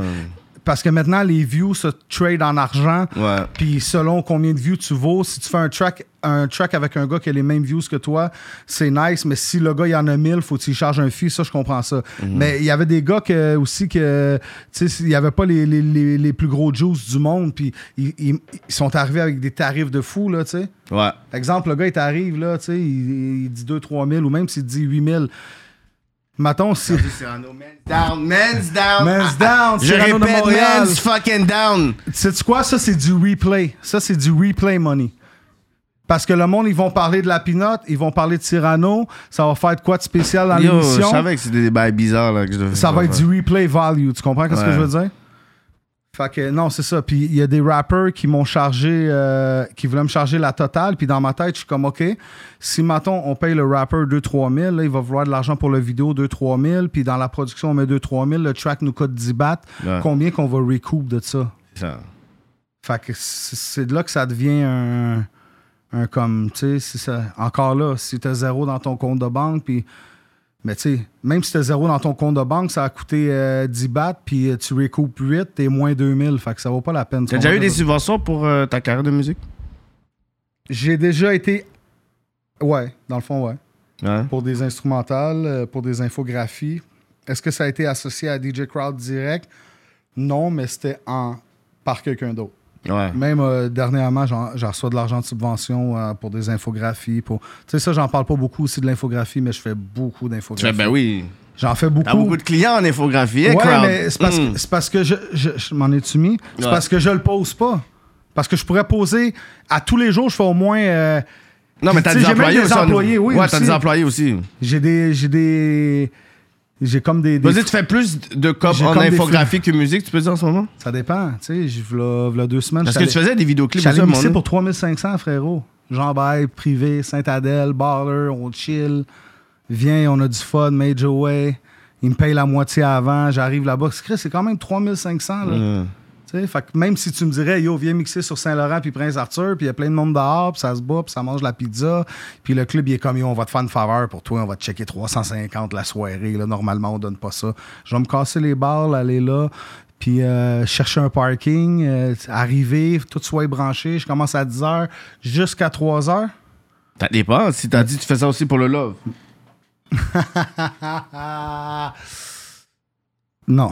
parce que maintenant, les views se trade en argent. Puis selon combien de views tu vaux, si tu fais un track, un track avec un gars qui a les mêmes views que toi, c'est nice. Mais si le gars il en a 1000, faut qu'il charge un fee. Ça, je comprends ça. Mais il y avait des gars que, aussi que, tu sais, il n'y avait pas les, les, les, les plus gros juice du monde. Puis ils, ils- ils sont arrivés avec des tarifs de fou, là, tu sais. Ouais. Exemple, le gars, il t'arrive, là, tu sais, il, il dit 2-3 000 ou même s'il dit 8 000. Mettons, si. Cyrano, man's down, man's down. Man's down, Je Cyrano de répète, Montréal. man's fucking down. Sais-tu quoi? Ça, c'est du replay. Ça, c'est du replay money. Parce que le monde, ils vont parler de la pinote, ils vont parler de Cyrano. Ça va faire de quoi de spécial dans Yo, je l'émission? savais que c'était des bails bizarres, là, que je devais Ça va être du replay value. Tu comprends ce que je veux dire? Fait que non, c'est ça. Puis il y a des rappers qui m'ont chargé, euh, qui voulaient me charger la totale. Puis dans ma tête, je suis comme, OK, si, mettons, on paye le rapper 2-3 000, là, il va vouloir de l'argent pour la vidéo 2-3 000. Puis dans la production, on met 2-3 000. Le track nous coûte 10 bahts. Ouais. Combien qu'on va recoup de ça? C'est ça. Fait que c'est de là que ça devient un, un comme, tu sais. Encore là, si t'as zéro dans ton compte de banque, puis. Mais tu sais, même si t'as zéro dans ton compte de banque, ça a coûté euh, 10 bahts, puis euh, tu recoupes 8, t'es moins 2000. Fait que ça vaut pas la peine. T'as déjà eu des subventions pour euh, ta carrière de musique? J'ai déjà été. Ouais, dans le fond, ouais. Ouais. Pour des instrumentales, euh, pour des infographies. Est-ce que ça a été associé à DJ Crowd direct? Non, mais c'était en par quelqu'un d'autre. Ouais. Même euh, dernièrement, j'en reçois de l'argent de subvention euh, pour des infographies. Pour... Tu sais, ça, j'en parle pas beaucoup aussi de l'infographie, mais je fais beaucoup d'infographies. ben oui. J'en fais beaucoup. T'as beaucoup de clients en infographie, hein, Ouais, mais c'est parce, Mm. que- c'est parce que je, je, je m'en ai-tu mis? C'est Ouais. parce que je le pose pas. Parce que je pourrais poser à tous les jours, je fais au moins. euh, Non, mais t'as des employés des aussi. employés, oui, Ouais, t'as des employés aussi. j'ai des. J'ai des. J'ai comme des. des- Vas-y, tu fais plus de en comme des infographie que musique, tu peux dire en ce moment? Ça dépend. Tu sais, v'là, deux semaines. Parce que tu faisais des vidéoclips J'allais mixer pour 3500, frérot. Jean Bail, privé, Saint-Adèle, Baller, on chill. Viens, on a du fun, Major Way. Il me paye la moitié avant, j'arrive là-bas. C'est quand même 3500. Là. Fait que même si tu me dirais, yo, viens mixer sur Saint-Laurent puis Prince-Arthur, puis il y a plein de monde dehors, puis ça se bat, puis ça mange la pizza, puis le club, il est comme, yo, on va te faire une faveur pour toi, on va te checker 350 la soirée. Là, normalement, on donne pas ça. Je vais me casser les balles, aller là, puis euh, chercher un parking, euh, arriver, tout soit branché. Je commence à 10 h jusqu'à 3 h. Ça dépend. Si t'as dit tu fais ça aussi pour le love. <laughs> non.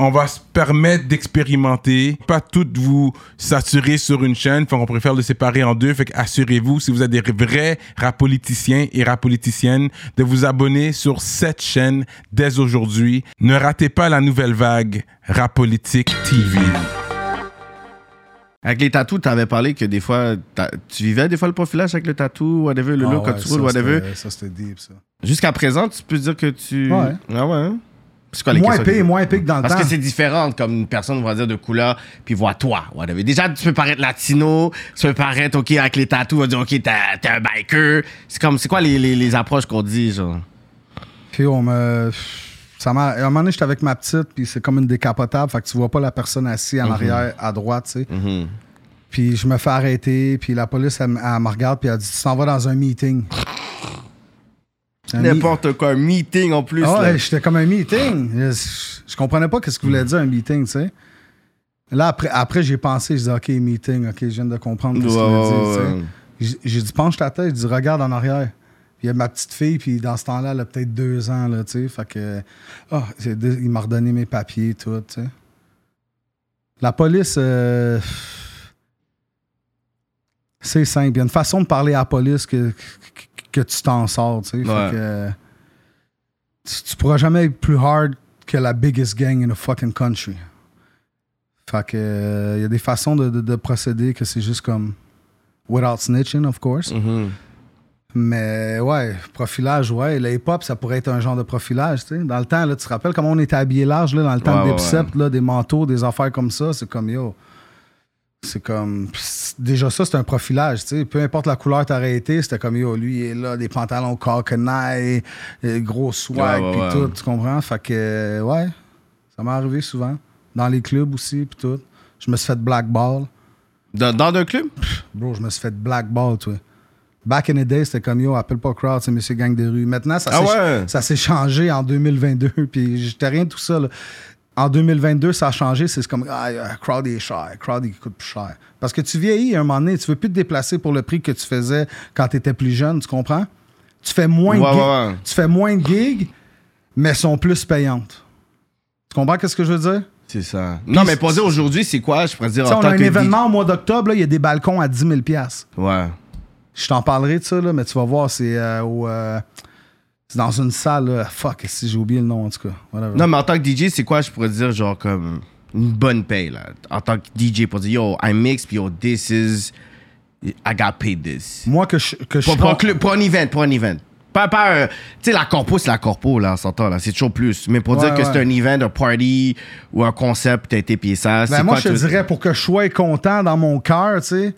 On va se permettre d'expérimenter, pas toutes vous saturer sur une chaîne, fait qu'on préfère le séparer en deux, fait que assurez-vous, si vous êtes des vrais rapoliticiens et rapoliticiennes, de vous abonner sur cette chaîne dès aujourd'hui. Ne ratez pas la nouvelle vague Rapolitique TV. Avec les tatous, t'avais parlé que des fois, tu vivais des fois le profilage avec le tatou, whatever, le look, Ah ouais, quand tu roules, whatever. Ça, c'était deep, ça. Jusqu'à présent, tu peux dire que tu. Ouais. Ah ouais. C'est quoi les Moins épais, moins épais que dans le Parce temps. que c'est différent, comme une personne va dire de couleur, puis voit toi, whatever. Déjà, tu peux paraître latino, tu peux paraître, OK, avec les tatous, on va dire, OK, t'es un biker. C'est comme, c'est quoi les, les, les approches qu'on dit, genre? Puis on me. Ça m'a... À un moment donné, j'étais avec ma petite, puis c'est comme une décapotable, fait que tu vois pas la personne assise en arrière, à droite, tu sais. Mhm. Puis je me fais arrêter, puis la police, elle me regarde, puis elle dit Tu t'en vas dans un meeting. N'importe quoi, un meeting en plus. Ah ouais, j'étais comme un meeting. Je, je comprenais pas qu'est-ce que voulait dire un meeting, tu sais. Là, après, après j'ai pensé, je dis OK, meeting, OK, je viens de comprendre ce qu'il Ouais, veut ouais. J'ai- dit penche ta tête, je dis regarde en arrière. Puis il y a ma petite fille, puis dans ce temps-là, elle a peut-être deux ans, là, tu sais. Fait que. Dé- il m'a redonné mes papiers, tout, tu sais. La police. euh, c'est simple. Il y a une façon de parler à la police que, que, tu t'en sors, tu sais. Fait Ouais. que. Tu, tu pourras jamais être plus hard que la biggest gang in the fucking country. Fait que. euh, Il y a des façons de, de- de procéder que c'est juste comme. Without snitching, of course. Mhm. Mais ouais, profilage, ouais. Le hip-hop, ça pourrait être un genre de profilage, tu sais. Dans le temps, là, tu te rappelles comment on était habillé large, là, dans le temps Ouais, de ouais, là, des manteaux, des affaires comme ça. C'est comme, yo. C'est comme. Déjà, ça, c'est un profilage, tu sais. Peu importe la couleur que t'aurais été, c'était comme, yo, lui, il est là, des pantalons Cockney, gros swag, puis ouais. tout, tu comprends? Fait que, euh, ouais, ça m'est arrivé souvent. Dans les clubs aussi, puis tout. Je me suis fait blackball. Dans, dans un club? Bro, je me suis fait blackball, toi. Back in the day, c'était comme yo, appelle pas crowd, c'est Monsieur Gang de rue. Maintenant, ça Ah s'est ouais? ça s'est changé en 2022. <laughs> Puis j'étais rien de tout ça. là. En 2022, ça a changé. C'est comme ah, euh, crowd est cher, crowd il coûte plus cher. Parce que tu vieillis à un moment donné, tu veux plus te déplacer pour le prix que tu faisais quand tu étais plus jeune, tu comprends? Tu fais moins de gigs, ouais, tu fais moins de gigs, mais sont plus payantes. Tu comprends qu'est-ce que je veux dire? C'est ça. Non, mais poser aujourd'hui, c'est quoi? Je pourrais dire en on tant a un que événement au mois d'octobre, il y a des balcons à 10 000 DJ. Ouais. je t'en parlerai de ça, là, mais tu vas voir, c'est euh, au. euh, C'est dans une salle, là. Fuck, si j'ai oublié le nom, en tout cas. Whatever. Non, mais en tant que DJ, c'est quoi, je pourrais dire, genre, comme une bonne paye, là? En tant que DJ, pour dire, yo, I mix, puis yo, this is. I got paid this. Moi, que je, que je Pour, pour, un pas- club- pour un event, pour un event. Pas, pas un- Tu sais, la corpo, c'est la corpo, là, on s'entend, là. C'est toujours plus. Mais pour Ouais, dire que ouais. c'est un event, un party ou un concept, t'as été payé ça, Ben, moi, quoi, je te dirais, pour que je sois content dans mon cœur, tu sais,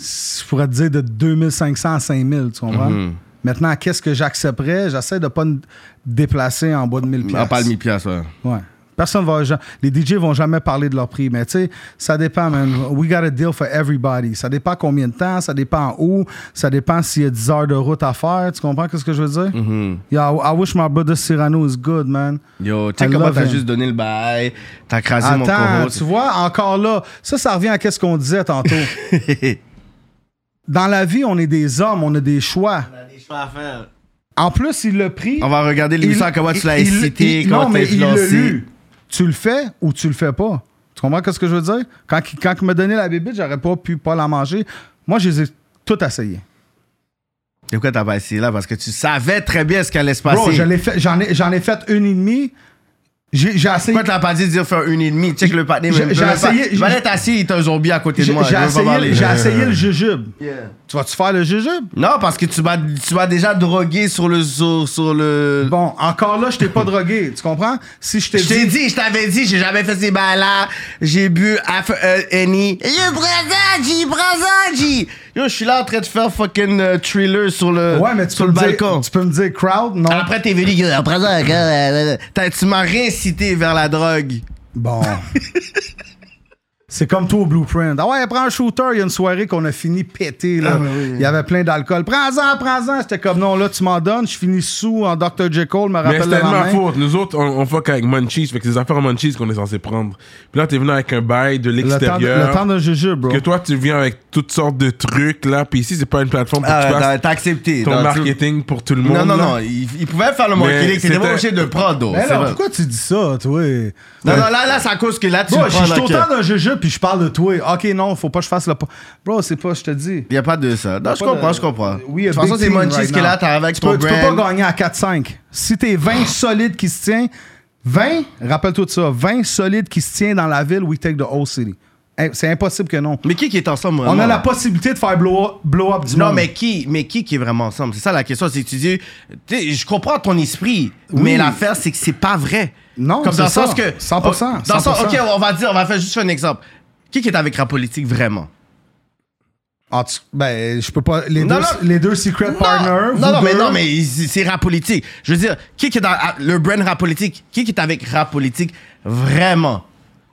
je pourrais te dire de 2500 à 5000, tu comprends? Mhm. Maintenant, qu'est-ce que j'accepterais? J'essaie de pas me déplacer en bas de 1000 On pièces. parle 1000 piastres, ouais. Ouais. Personne va. Les DJ vont jamais parler de leur prix, mais tu sais, ça dépend, man. We got a deal for everybody. Ça dépend combien de temps, ça dépend où, ça dépend s'il y a 10 heures de route à faire. Tu comprends ce que je veux dire? Mhm. Yeah, I, wish my brother Cyrano is good, man. Yo, tu sais comment t'as juste donné le bail, t'as crasé mon Attends, tu vois, encore là, ça, ça revient à ce qu'on disait tantôt. <laughs> Dans la vie, on est des hommes, on a des choix. On a des choix à faire. En plus, il l'a pris. On va regarder l'émission, comment tu l'as il- comment Non, t'as mais il l'a influencé. lu. Tu le fais ou tu le fais pas? Tu comprends ce que je veux dire? Quand, il- quand il m'a donné la bébite, j'aurais pas pu pas la manger. Moi, je les ai toutes essayées. Et pourquoi t'as pas essayé là? Parce que tu savais très bien ce qui allait se passer. Bro, fait- j'en ai, j'en ai fait une et demie. J'ai j'ai essayé. Pourquoi tu l'as pas dit de dire faire une et demie? Check le patin. J'ai- j'ai essayé- Je vais être assis, il est un zombie à côté de moi. j'ai essayé, j'ai essayé le jujube. Tu vas-tu faire le jujube? Non, parce que tu m'as, tu m'as déjà drogué sur le. Sur, sur le... Bon, encore là, je t'ai pas <laughs> drogué. Tu comprends? Si je t'ai Je t'ai dit. dit, je t'avais dit, j'ai jamais fait ces bails-là. J'ai bu Af euh, Henny. Yo, Brazaji, Brazaji. Yo, je suis là en train de faire fucking euh, thriller sur le, Ouais, mais tu sur peux, le me dire, balcon. tu peux me dire crowd, non? Après, t'es venu, après ça, euh, euh, t'as- tu m'as réincité vers la drogue. Bon. <laughs> C'est comme toi au Blueprint. Ah ouais, prends un shooter. Il y a une soirée qu'on a fini pété. Là. Ah, oui. Il y avait plein d'alcool. Prends-en, prends-en. C'était comme non, là, tu m'en donnes. Je finis sous en Dr. Jekyll. Me Mais rappelle c'était le de ma faute. Nous autres, on, on fuck avec Munchies. Fait que c'est des affaires Munchies qu'on est censé prendre. Puis là, t'es venu avec un bail de l'extérieur. le temps d'un jujube, bro. Que toi, tu viens avec toutes sortes de trucs, là. Puis ici, c'est pas une plateforme pour que tu Ah, t'as, fasses t'as accepté. ton Dans- marketing pour tout le monde. Non, non, là. non. Il, il pouvait faire le Mais marketing. C'était pas c'était- obligé de prendre. Mais vrai. pourquoi tu dis ça, toi? Non, non, là, là, c'est à cause que là, tu je suis dans au le temps cœur. d'un jujube, puis je parle de toi. Ok, non, faut pas que je fasse le. po- Bro, c'est pas, je te dis. Il n'y a pas de ça. Non, je Pas comprends, de- je comprends. Oui, de toute façon, c'est Munchies qui est là, t'as avec tu ton peux, tu peux brand. pas gagner à 4-5. Si t'es 20 solides qui se tient, 20, rappelle-toi de ça, 20 solides qui se tient dans la ville, we take the whole city. Hein, C'est impossible que non. Mais qui qui est ensemble On vraiment? a la possibilité de faire blow up, blow up du Non, monde. mais qui, mais qui qui est vraiment ensemble? C'est ça la question. C'est que tu dis, tu je comprends ton esprit, Oui. mais l'affaire, c'est que c'est pas vrai. Non, Comme dans le ça. sens que. 100%, Dans le sens, 100%. ok, on va dire, on va faire juste un exemple. Qui qui est avec rap politique vraiment? En tout- ben, je peux pas. Les, Non, deux, non. les deux secret partners. non, non, mais non, mais c'est rap politique. Je veux dire, qui qui est dans ah, le brand rap politique? Qui qui est avec rap politique vraiment?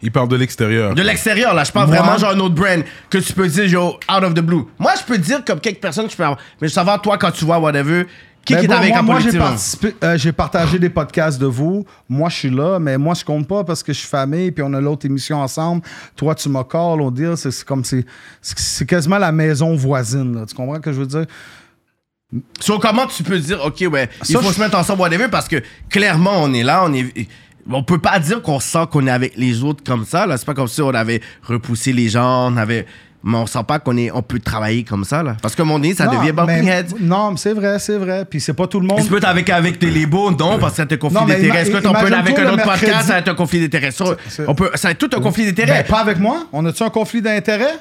Il parle de l'extérieur. De l'extérieur, là, je parle Moi- vraiment genre un autre brand que tu peux dire, yo, out of the blue. Moi, je peux dire comme quelques personnes que je peux avoir. Mais je veux savoir, toi, quand tu vois whatever, qui Ben qui est bon, avec moi, moi, j'ai participé, euh, j'ai partagé des podcasts de vous. Moi, je suis là, mais moi, je compte pas parce que je suis famille, puis on a l'autre émission ensemble. Toi, tu me calls, on dit, c'est c'est comme c'est c'est- c'est quasiment la maison voisine. là. Tu comprends ce que je veux dire? So, comment tu peux dire, OK, ouais, il faut je- se mettre ensemble, whatever, parce que clairement, on est là, on est. On peut pas dire qu'on sent qu'on est avec les autres comme ça, là. C'est pas comme si on avait repoussé les gens, on avait. Mais on sent pas qu'on est, on peut travailler comme ça, là. Parce que mon nez, ça Non, devient bumping head. Non, mais c'est vrai, c'est vrai. Puis c'est pas tout le monde. Que t'es avec, avec tes labels? Non, parce que c'est un conflit d'intérêts. Est-ce que t'en peux avec un autre podcast, ça va être un conflit d'intérêts? Ça, on peut, ça va être tout un conflit Ben, d'intérêts. pas avec moi. On a-tu un conflit d'intérêt?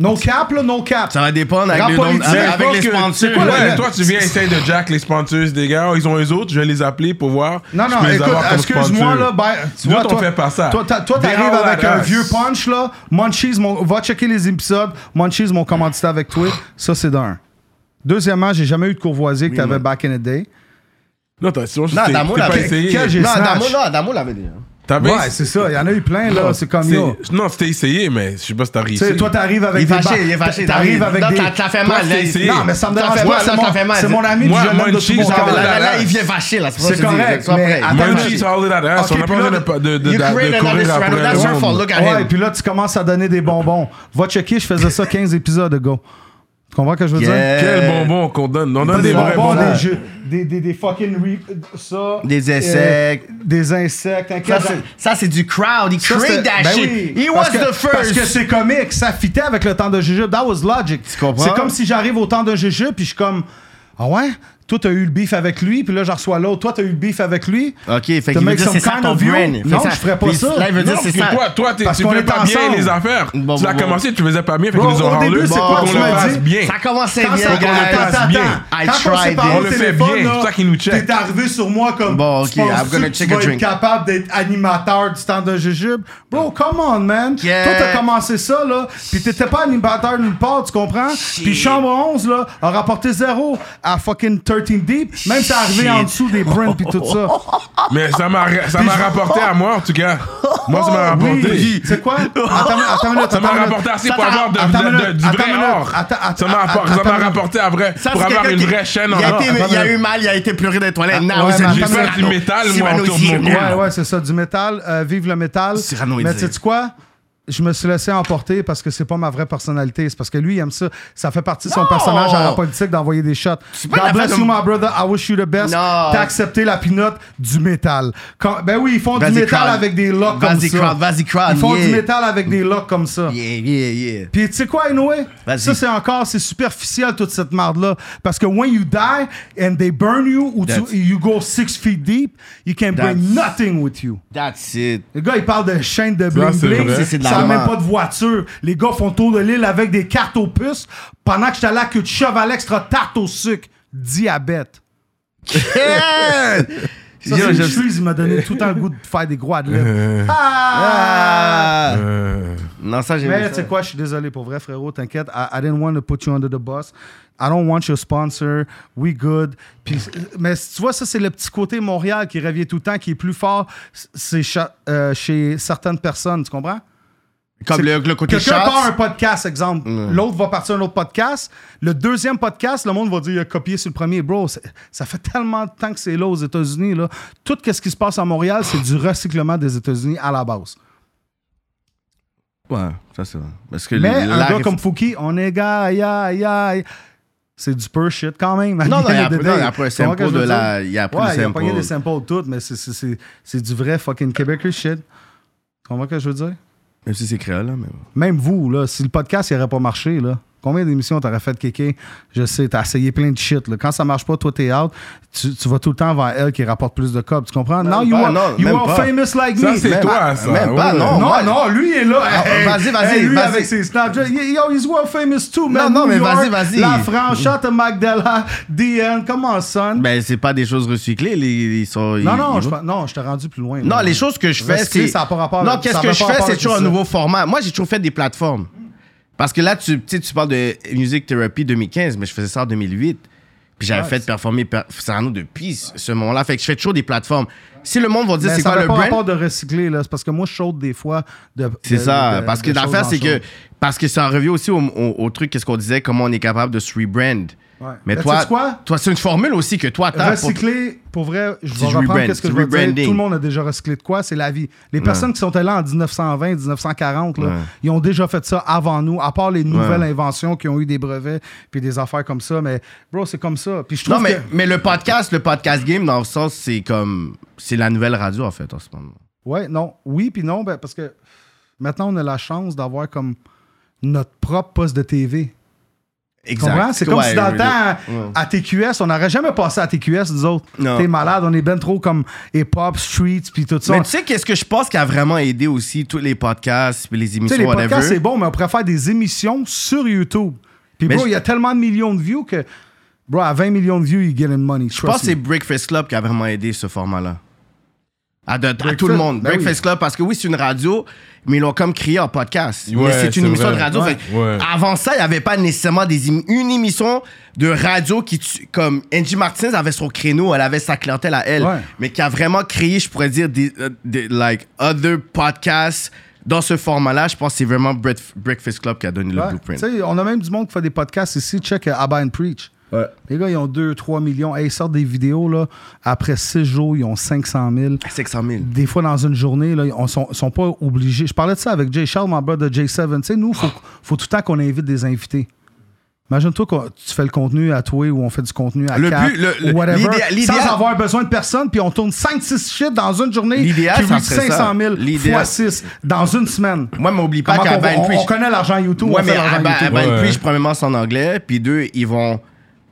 No cap, là, no cap. Ça va dépendre avec, Rap le nombre- politique, avec, je avec pense les sponsors. c'est quoi, Ouais. toi, tu viens essayer de jack les sponsors des gars. Ils ont eux autres, je vais les appeler pour voir. Non, Je non, peux les écoute, excuse-moi, là, ben, tu vois, on toi, fait pas ça. Toi, t'arrives avec un vieux punch, là. Munchies, mon, va checker les épisodes. Munchies, mon commandité avec toi. Ça, c'est d'un. Deuxièmement, j'ai jamais eu de courvoisier que t'avais man. back in the day. Non, t'as sûr, non, Damo l'avait dit. T'avais- Ouais, c'est ça. Il y en a eu plein, là. C'est comme c'est- yo. Non, c'était essayé, mais je sais pas si t'as Tu réussi. sais, toi, t'arrives avec Il est des fâché, ba- il est fâché. T'arrives avec Non, des. t'as- t'as fait mal. c'est là. essayé. Non, mais ça me Ça dérange fait pas. mal, C'est là, mon- fait mal. c'est mon ami, Moi, puis je l'aime de Munchies, tout mon mais va là, il vient fâché, là. C'est correct, mais attends, Munchies, all that ass. Ok, On n'a puis pas besoin là, de, de, de, You de, create de another courir Serrano, après that's le your fault, look at Ouais, him. puis là, tu commences à donner des bonbons. Va checker, je faisais ça 15 épisodes ago. Tu comprends ce que je veux dire? Quel bonbon qu'on donne. On donne des des vrais bonbons, bonbons. des, jeux, des, des, des fucking re- ça. Des euh, insectes. des insectes. Ça, t'inquiète. c'est- Ça, c'est du crowd. Il Ça, c'était- that ben shit. oui, He parce was que- the Parce que first. c'est comique, ça fitait avec le temps de jujube. That was logic. comprends? C'est comme si j'arrive au temps de jujube puis je suis comme, ah ouais, toi, t'as eu le beef avec lui, puis là, j'en reçois l'autre. Toi, t'as eu le beef avec lui. Ok, fait qu'il veut dire c'est ça ton. Fait Non, je ferais pas ça. Là, il veut dire c'est ça. toi, toi, tu fais pas bien les affaires. Tu bon. commencé, tu faisais pas bien, fait qu'ils nous ont au râlé. début, c'est quoi qu'on tu le m'as dit? bien. Ça commençait bien. I Quand on s'est tried parlé au On le fait téléphone, bien, là, c'est ça qui nous check. T'es arrivé sur moi comme. Bon, ok, I'm gonna check a drink. capable d'être animateur du stand de jujube. Bro, come on, man. Toi, t'as commencé ça, là. Puis t'étais pas animateur nulle part, tu comprends? Puis Chambre 11, là, a rapporté zéro à fucking 13 Deep. Même c'est arrivé Shit. en dessous des prints puis tout ça. <laughs> Mais ça m'a ça m'a rapporté à moi, en tout cas. Moi, ça m'a rapporté. Oui. C'est quoi? Attends, attends une minute, Ça m'a rapporté assez Ça pour avoir du vrai or. Ça m'a ça rapporté à vrai Ça, pour c'est avoir une vraie chaîne en or. il a eu mal, il a été pleuré les toilettes. Fait Cyrano. du métal, moi, autour de mon. Ouais, ouais, c'est ça, du métal. euh, vive le métal. Mais dire. sais-tu quoi? Je me suis laissé emporter parce que c'est pas ma vraie personnalité. C'est parce que lui, il aime ça. Ça fait partie de son Non! personnage à la politique d'envoyer des shots. God bless you, de- my brother. I wish you the best. T'as accepté la pinote du métal. Quand- ben oui, ils font du métal crowd. avec des locks comme Vas-y, ça. vas-y, crowd, Ils font yeah. du métal avec des locks comme ça. Yeah, yeah, yeah. Puis tu sais quoi, anyway? Vas-y. Ça, c'est encore, c'est superficiel, toute cette marde-là. Parce que when you die and they burn you ou tu- That's- you go six feet deep, you can bring nothing with you. That's it. Le gars, il parle de chaîne de bling-bling. C'est- Ça n'a même pas de voiture. Les gars font tour de l'île avec des cartes aux puces pendant que j'étais allé à queue de cheval extra tarte au sucre. Diabète. Yeah! <laughs> Ça, Yo, je- il m'a donné tout le temps le goût de faire des gros adlibs. Euh. Ah! Ah! Euh, Non, ça, j'ai Mais tu sais quoi, je suis désolé pour vrai, frérot, t'inquiète. I, I didn't want to put you under the bus. I don't want your sponsor. We good. Puis, mais tu vois, ça, c'est le petit côté Montréal qui revient tout le temps, qui est plus fort c'est euh, chez certaines personnes, tu comprends? Comme le, le côté Quelqu'un part un podcast, exemple. L'autre va partir un autre podcast. Le deuxième podcast, le monde va dire il a copié sur le premier. Bro, ça fait tellement de temps que c'est là aux États-Unis. Là. Tout ce qui se passe à Montréal, c'est du recyclement des États-Unis à la base. Ouais, ça c'est vrai. Parce que Mais un gars comme Fouki, on est gars, aïe, aïe, aïe. C'est du pur shit quand même. Non, non, <laughs> il y a Des peu- non, il y a days. un peu sample de la- il y a peu Ouais, il a pogné des samples toutes, mais c'est- c'est- c'est c'est du vrai fucking Québécois shit. Ce que je veux dire? Même si c'est créole, là, mais. Même vous, là, si le podcast n'aurait pas marché, là, combien d'émissions t'aurais fait kéké? Je sais, t'as essayé plein de shit. Là. Quand ça marche pas, toi, t'es out. Tu, tu vas tout le temps vers elle qui rapporte plus de cob. Tu comprends? Now you are, non, you are pas. famous like Ça, me. c'est toi, ça. même pas, non. Non, moi- non, lui est là. Ah, Hey, vas-y, vas-y, hey, lui vas-y. avec ses Snapchat. Yo, he's world famous too, man. Non, non, mais vas-y, vas-y. La France, shout to Magdala, DN, come on, son. Ben, c'est pas des choses recyclées. Les, ils sont, non, non, je, non, je t'ai rendu plus loin. Non, là. les choses que je fais, c'est. ça a pas rapport- Non, qu'est-ce que je fais, c'est toujours un nouveau format. Moi, j'ai toujours fait des plateformes. Parce que là, tu, tu parles de Music Therapy 2015, mais je faisais ça en 2008. Puis j'avais fait performer per- Cyrano depuis ce moment-là. Fait que je fais toujours des plateformes. Si le monde va dire c'est quoi le pas brand, rapport de recycler, là. C'est parce que moi, je saute des fois de. c'est ça. de- parce que l'affaire, c'est que. Parce que ça en revient aussi au, au- au truc, qu'est-ce qu'on disait, comment on est capable de se rebrand. Ouais. Mais Mais toi, quoi? toi c'est une formule aussi que toi, t'as. pour- Recycler, pour vrai, je vais reprendre qu'est-ce que je veux dire. Tout le monde a déjà recyclé de quoi? C'est la vie. Les personnes qui sont allées en 1920, 1940, là, Ouais. ils ont déjà fait ça avant nous, à part les nouvelles inventions qui ont eu des brevets puis des affaires comme ça. Mais, bro, c'est comme ça. Puis je trouve Non, mais, que... mais le podcast, le podcast game, dans le sens, c'est comme. C'est la nouvelle radio, en fait, en ce moment. Ouais, non. Oui, puis non, ben, parce que maintenant, on a la chance d'avoir comme notre propre poste de TV. Comprends? C'est comme Ouais, si dans le temps, ouais. à TQS, on n'aurait jamais passé à TQS, nous autres. T'es malade, on est ben trop comme hip-hop, streets, puis tout ça. Mais tu sais, qu'est-ce que je pense qui a vraiment aidé aussi tous les podcasts, puis les émissions, les whatever. podcasts, c'est bon, mais on pourrait faire des émissions sur YouTube. Puis, bro, il y a tellement de millions de views que, bro, à 20 millions de views, you getting money. Je pense que c'est Breakfast Club qui a vraiment aidé ce format-là. À, de- à tout le monde. ben Breakfast Club, parce que oui, c'est une radio, mais ils l'ont comme créé en podcast. Ouais, mais c'est une émission vrai. de radio. Ouais. fait que Ouais. Avant ça, il n'y avait pas nécessairement des une émission de radio qui, comme Angie Martinez avait son créneau, elle avait sa clientèle à elle, mais qui a vraiment créé, je pourrais dire, des, euh, des like, other podcasts dans ce format-là. Je pense que c'est vraiment Break- Breakfast Club qui a donné le blueprint. On a même du monde qui fait des podcasts ici. Check Abba and Preach. Les gars, ils ont 2, 3 millions. Hey, ils sortent des vidéos, là. Après 6 jours, ils ont 500 000. 500 000. Des fois, dans une journée, là, ils sont, sont pas obligés. Je parlais de ça avec Jay Charles, mon brother de J7. Tu sais, nous, il faut, faut tout le temps qu'on invite des invités. Imagine-toi que tu fais le contenu à toi ou on fait du contenu à Le quatre but, le- le- ou whatever, l'idéal- l'idéal- sans avoir besoin de personne, puis on tourne 5-6 shit dans une journée L'idéal, qui ça reach serait 500 000 ça. L'idéal- fois 6 dans une semaine. Moi, mais oublie pas Comment qu'à on, Preach. on connaît l'argent YouTube, Ouais, on fait mais l'argent à, à YouTube. Ban Ouais. Premièrement, c'est en anglais. Puis deux, ils vont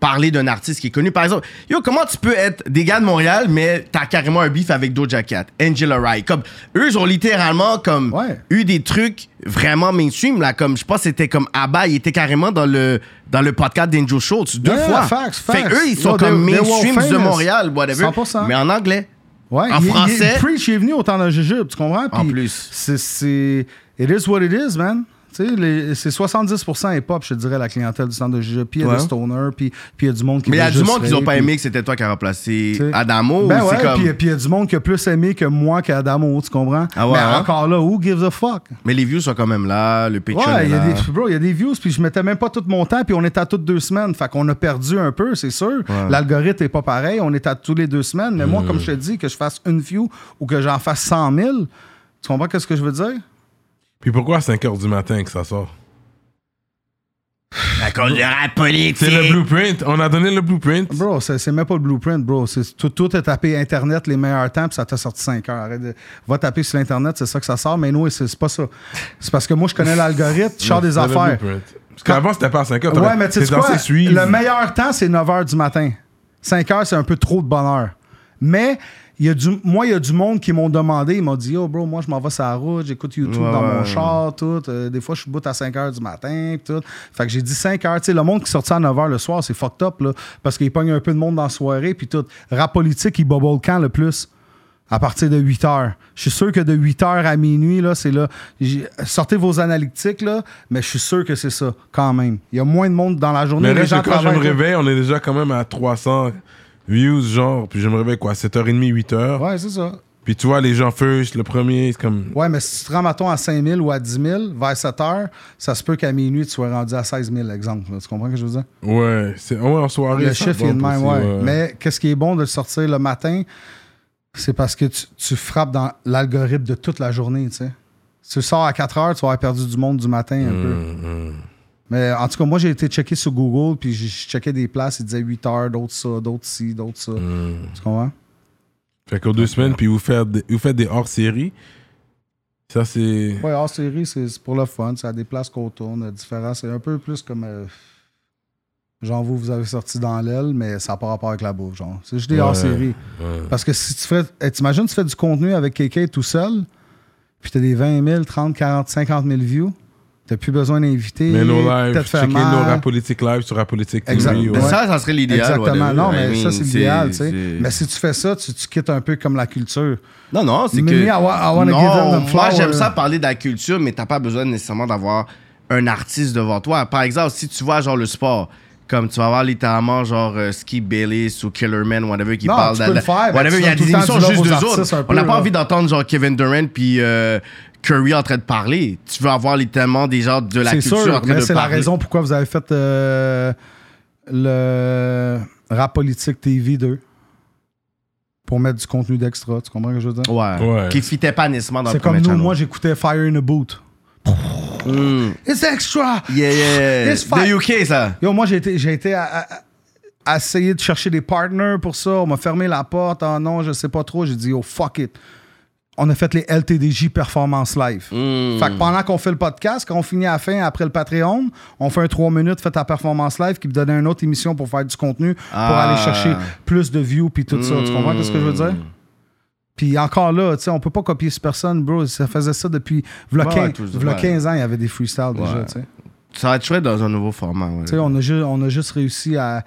parler d'un artiste qui est connu. Par exemple, yo, comment tu peux être des gars de Montréal, mais t'as carrément un beef avec Doja Cat, Angela Rye? Comme, eux, ils ont littéralement comme Ouais. eu des trucs vraiment mainstream, là. Comme, je pense c'était comme Abba, il était carrément dans le, dans le podcast d'Angel Schultz deux Yeah, fois. facts, Fait facts. eux, ils sont Yo, comme they- they were mainstream de. Montréal, whatever. 100%. Mais en anglais. Ouais, En il- il- français? Il, Preach est venu au temps d'un jujube, tu comprends? En Puis plus. C'est, c'est. It is what it is, man. C'est 70% hip-hop, je dirais, la clientèle du centre de jujube. Puis il y a des stoners, puis il y a du monde qui Mais il y a du monde qui n'ont pas aimé que c'était toi qui as remplacé. Adamo. Ben ou ouais, c'est comme... puis il y a du monde qui a plus aimé que moi qu'Adamo, tu comprends? Ah ouais, Mais hein? encore là, who gives a fuck? Mais les views sont quand même là, le Patreon Ouais, est il y, a là. des, bro, il y a des views, puis je mettais même pas tout mon temps, puis on était à toutes deux semaines. Fait qu'on a perdu un peu, c'est sûr. L'algorithme est pas pareil, on est à tous les deux semaines. Mais moi, comme je te dis, que je fasse une view ou que j'en fasse 100 000, tu comprends ce que je veux dire? Puis pourquoi à 5 h du matin que ça sort? À cause de politique. C'est le blueprint. On a donné le blueprint. Bro, c'est c'est même pas le blueprint, bro. C'est tout, tout est tapé Internet, les meilleurs temps, puis ça t'a sorti 5 heures. Arrête de- Va taper sur l'Internet, c'est ça que ça sort. Mais nous, c'est c'est pas ça. C'est parce que moi, je connais l'algorithme, je sors des <laughs> C'est le affaires. blueprint. Parce qu'avant, c'était pas à 5 h Ouais, mais tu sais quoi? Le meilleur temps, c'est 9 h du matin. 5 heures, c'est un peu trop de bonheur. Mais il y a du, moi, il y a du monde qui m'ont demandé, ils m'ont dit, yo, bro, moi, je m'en vais sur la route, j'écoute YouTube Ouais, dans mon ouais. char, tout. Euh, des fois, je suis bout à 5 heures du matin, tout. Fait que j'ai dit 5 heures. Tu sais, le monde qui sortit à 9 heures le soir, c'est fucked up, là. Parce qu'il pogne un peu de monde dans la soirée, puis tout. Rap politique, il bubble quand le plus? À partir de 8 heures. Je suis sûr que de 8 heures à minuit, là, c'est là. Sortez vos analytiques, là, mais je suis sûr que c'est ça, quand même. Il y a moins de monde dans la journée. Mais les reste gens que quand je me réveille, on est déjà quand même à 300 views, genre. Puis je me réveille quoi, 7h30, 8h. Ouais, c'est ça. Puis tu vois, les gens first, le premier, c'est comme. Ouais, mais si tu te rends, mettons, à 5 000 ou à 10 000, vers 7 heures, ça se peut qu'à minuit, tu sois rendu à 16 000, exemple. Tu comprends ce que je veux dire? Ouais, c'est, ouais en soirée. Le chiffre, il est de même, ouais. Mais qu'est-ce qui est bon de le sortir le matin? C'est parce que tu, tu frappes dans l'algorithme de toute la journée, tu sais. Si tu sors à 4 heures, tu vas avoir perdu du monde du matin un peu. Hum, Mais en tout cas, moi, j'ai été checké sur Google, puis j'ai checké des places, ils disaient 8 heures, d'autres ça, d'autres ci, d'autres ça. hum. Tu comprends? Fait qu'aux deux semaines, puis vous faites des, vous faites des hors-séries. Ça, c'est. Ouais, hors série, c'est pour le fun. C'est à des places qu'on tourne, euh, différents. C'est un peu plus comme. euh, genre, vous, vous avez sorti dans l'aile, mais ça n'a pas rapport avec la bouffe. Genre, c'est juste des Ouais, hors série. ouais. Parce que si tu fais. eh, T'imagines, tu fais du contenu avec quelqu'un tout seul, puis t'as des 20 000, 30, 40, 50 000 views. T'as plus besoin d'inviter. Mais nos lives, Peut-être faire checker nos mal. rap politique live sur rap politique TV. Exact. ouais. Mais ça, ça serait l'idéal. Exactement. Non, I mais ça, c'est l'idéal, tu sais. Mais si tu fais ça, tu, tu quittes un peu comme la culture. Non, non, c'est Me, que. I wa- I wanna non, give them the moi, j'aime ça parler de la culture, mais t'as pas besoin nécessairement d'avoir un artiste devant toi. Par exemple, si tu vois genre le sport, comme tu vas voir littéralement genre euh, Skip Bayless ou Killerman, whatever, qui Non, parle tu peux le faire, mais whatever, tu il y a des émissions juste d'eux autres. On n'a pas là. envie d'entendre genre Kevin Durant puis euh, Curry en train de parler. Tu veux avoir littéralement des gens de la C'est culture sûr, en train mais de c'est la raison pourquoi vous avez fait euh, le Rap Politique TV 2. Pour mettre du contenu d'extra, tu comprends ce que je veux dire? Ouais. Ouais. Qui fitait pas nécessairement dans C'est le premier comme nous, channel. moi j'écoutais Fire in a Boot. Mm. It's extra! Yeah, yeah. It's fine. De UK, ça. Yo, moi j'ai été, j'ai été à, à- à essayer de chercher des partners pour ça. On m'a fermé la porte. Ah non, je sais pas trop. J'ai dit, oh fuck it. On a fait les LTDJ Performance Live. Mm. Fait que pendant qu'on fait le podcast, quand on finit à la fin, après le Patreon, on fait un 3 minutes fait à Performance Live qui me donnait une autre émission pour faire du contenu, pour Ah. aller chercher plus de views puis tout ça. Tu comprends ce que je veux dire? Mm. Puis encore là, tu sais, on peut pas copier cette personne, bro. Ça faisait ça depuis v'là Ouais, 15, tout- v'là ouais. 15 ans, il y avait des freestyles déjà, Ouais. tu sais. Ça va être chouette dans un nouveau format. ouais. Tu sais, on a, ju- on a juste réussi à,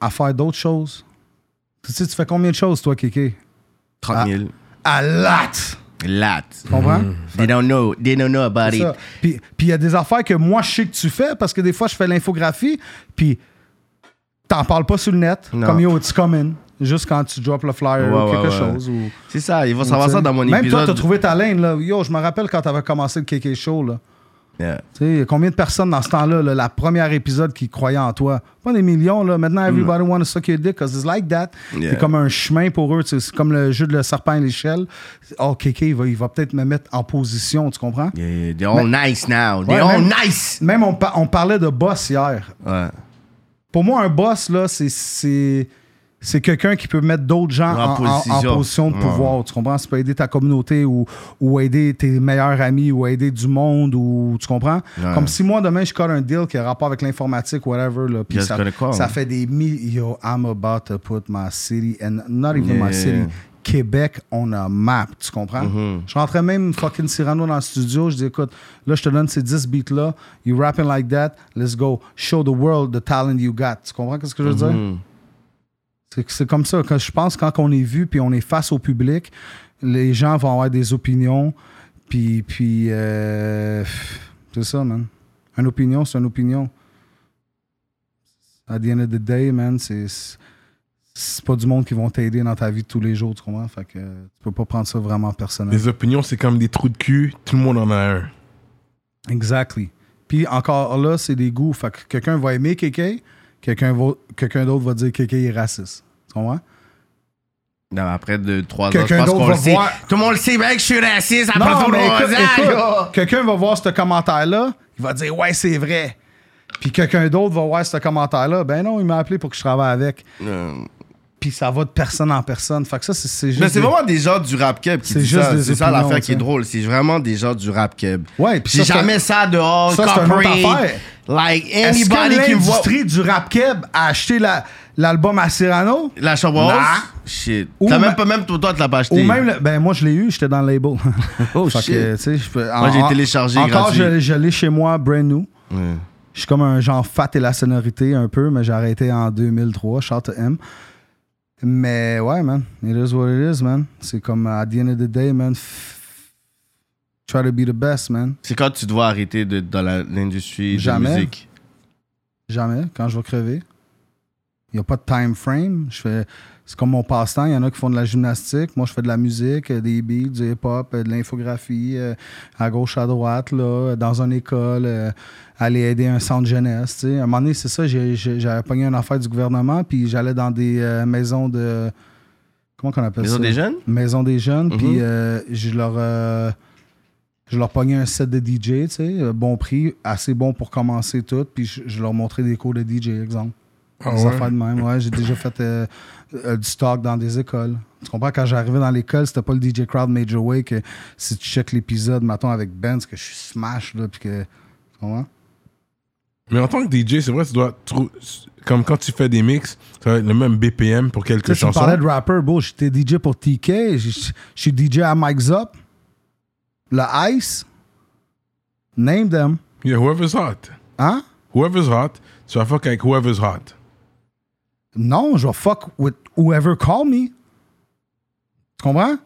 à faire d'autres choses. Tu sais, tu fais combien de choses, toi, Kéké? 30 000. À latte! Lat. Tu comprends? They don't know. They don't know about it. puis il y a des affaires que moi, je sais que tu fais parce que des fois, je fais l'infographie, puis t'en parles pas sur le net, Non. comme yo, it's coming, juste quand tu drops le flyer Ouais, ou quelque ouais, ouais. chose. Ou, C'est ça, il va ou, savoir ça dans mon Même épisode. toi, t'as trouvé ta lane, là. Yo, je me rappelle quand t'avais commencé le KK Show, là. Yeah. Tu sais, combien de personnes dans ce temps-là, là, la première épisode qui croyaient en toi? Pas des millions, là. Maintenant, everybody wanna suck your dick because it's like that. Yeah. C'est comme un chemin pour eux. C'est comme le jeu de le serpent et l'échelle. Oh, KK, il va, il va peut-être me mettre en position, tu comprends? Yeah, they're all nice now. Ouais, They're all même- nice. Même, on, on parlait de boss hier. Ouais. Pour moi, un boss, là, c'est- c'est c'est quelqu'un qui peut mettre d'autres gens En en, en- en position. de Ouais. pouvoir. Tu comprends? Ça peut aider ta communauté ou, ou aider tes meilleurs amis ou aider du monde ou tu comprends? Ouais. Comme si moi demain je colle un deal qui a rapport avec l'informatique, whatever, là, puis ça, gonna call. ça fait des millions. Yo, I'm about to put my city and not even my city. Québec on a map, tu comprends? Mm-hmm. Je rentrais même fucking Cyrano dans le studio, je dis écoute, là je te donne ces 10 beats là, you rapping like that, let's go, show the world the talent you got. Tu comprends ce que je veux dire? Mhm. C'est- C'est comme ça. Quand je pense quand on est vu puis on est face au public, les gens vont avoir des opinions. Puis, puis euh, c'est ça, man. Une opinion, c'est une opinion. At the end of the day, man, c'est c'est pas du monde qui vont t'aider dans ta vie de tous les jours, tu comprends? Fait que tu peux pas prendre ça vraiment personnel. Les opinions, c'est comme des trous de cul. Tout le monde en a un. Exactly. Puis encore là, c'est des goûts. Fait que quelqu'un va aimer KK, quelqu'un quelqu'un d'autre va dire KK est raciste. Tu comprends? Non, après deux, trois ans, je pense qu'on le sait. voir- Tout le monde le sait, mec, je suis raciste après Non, ans, écoute, yo. quelqu'un va voir ce commentaire-là, il va dire ouais, c'est vrai. Puis quelqu'un d'autre va voir ce commentaire-là, ben non, il m'a appelé pour que je travaille avec. Euh, Puis ça va de personne en personne. Fait que ça, c'est- juste. Mais c'est des- vraiment des gens du rap keb qui C'est disent juste ça. C'est ça l'affaire qui est drôle. C'est vraiment des gens du rap keb. Ouais, puis J'ai jamais ça dehors, ça, c'est une autre affaire. Like Est-ce que anybody qui l'industrie du rap keb a acheté la- l'album à Cyrano? La chambre Nah. Shit. Ou T'as même pas, même toi, toi, tu l'as pas acheté. Ou même, le- ben moi je l'ai eu, j'étais dans le label. <laughs> Oh Fait shit. que, Moi, j'ai téléchargé Encore, je, je l'ai chez moi, brand new. Ouais. Je suis comme un genre fat et la sonorité un peu, mais j'ai arrêté en 2003, shout to M. Mais ouais, man, it is what it is, man. C'est comme, at the end of the day, man, try to be the best, man. C'est quand tu dois arrêter de, dans la- l'industrie de Jamais. musique? Jamais, quand je vais crever. Il n'y a pas de time frame. Je fais, c'est comme mon passe-temps. Il y en a qui font de la gymnastique. Moi, je fais de la musique, euh, des beats, du hip-hop, euh, de l'infographie, euh, à gauche, à droite, là, dans une école, euh, aller aider un centre jeunesse. À un moment donné, c'est ça, j'avais pogné une affaire du gouvernement, puis j'allais dans des euh, maisons de. Comment qu'on appelle Maison ça? des jeunes? Maison des jeunes, Mhm. puis je leur. je leur pognais un set de DJ, tu sais, bon prix, assez bon pour commencer tout, puis je, je leur montrais des cours de DJ, exemple. Ah des ouais? affaires de même, ouais. J'ai déjà fait euh, euh, du stock dans des écoles. Tu comprends? Quand j'arrivais dans l'école, c'était pas le DJ Crowd Major Way que si tu checkes l'épisode, mettons, avec Benz, que je suis smash, là, puis que... Tu comprends? Mais en tant que DJ, c'est vrai, tu dois. Comme quand tu fais des mix, ça va être le même BPM pour quelques sais, tu chansons. parlais de rapper, bro. J'étais DJ pour TK. Je je suis DJ à Mike's Up. Le Ice. Name them. Yeah, whoever's hot. Hein? Whoever's hot, tu vas fuck avec whoever's hot. Non, je vais fuck with whoever call me. Tu comprends?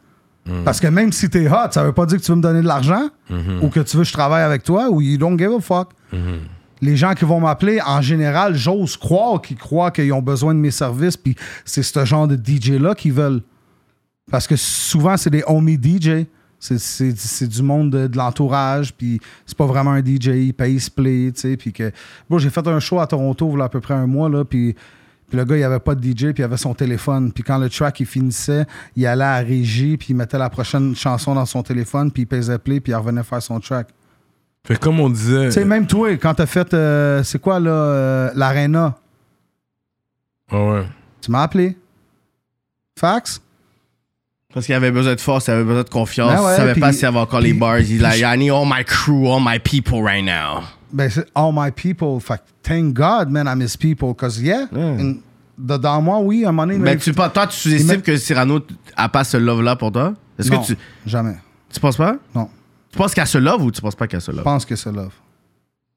Parce que même si t'es hot, ça veut pas dire que tu veux me donner de l'argent ou que tu veux que je travaille avec toi ou you don't give a fuck. Les gens qui vont m'appeler, en général, j'ose croire qu'ils croient qu'ils ont besoin de mes services, puis c'est ce genre de DJ-là qu'ils veulent. Parce que souvent, c'est des homie DJ. C'est- C'est c'est du monde de, de l'entourage, puis c'est pas vraiment un DJ, il paye, il se play, tu sais. Puis que. Bon, j'ai fait un show à Toronto, il y a à peu près un mois, là, puis. Puis le gars, il avait pas de DJ, puis il avait son téléphone. Puis quand le track, il finissait, il allait à la régie, puis il mettait la prochaine chanson dans son téléphone, puis il pesait play, puis il revenait faire son track. Fait que comme on disait. Tu sais, même toi, quand t'as fait, euh, c'est quoi, là, euh, l'Arena, Ah ouais. tu m'as appelé. Fax? Parce qu'il avait besoin de force, il avait besoin de confiance. Ben ouais, il savait pas s'il y avait encore les bars. Il like, je- I need all my crew, all my people right now. Ben, c'est all my people. Fait que thank God, man, I miss people. Cause yeah, in- dedans moi, oui, à un moment donné, Mais tu, pas- toi, tu sous-estimes que Cyrano a pas ce love-là pour toi? Est-ce non, que tu. jamais. Tu penses pas? Non, Tu penses qu'il y a ce love ou tu penses pas qu'il y a ce je love? pense que c'est love.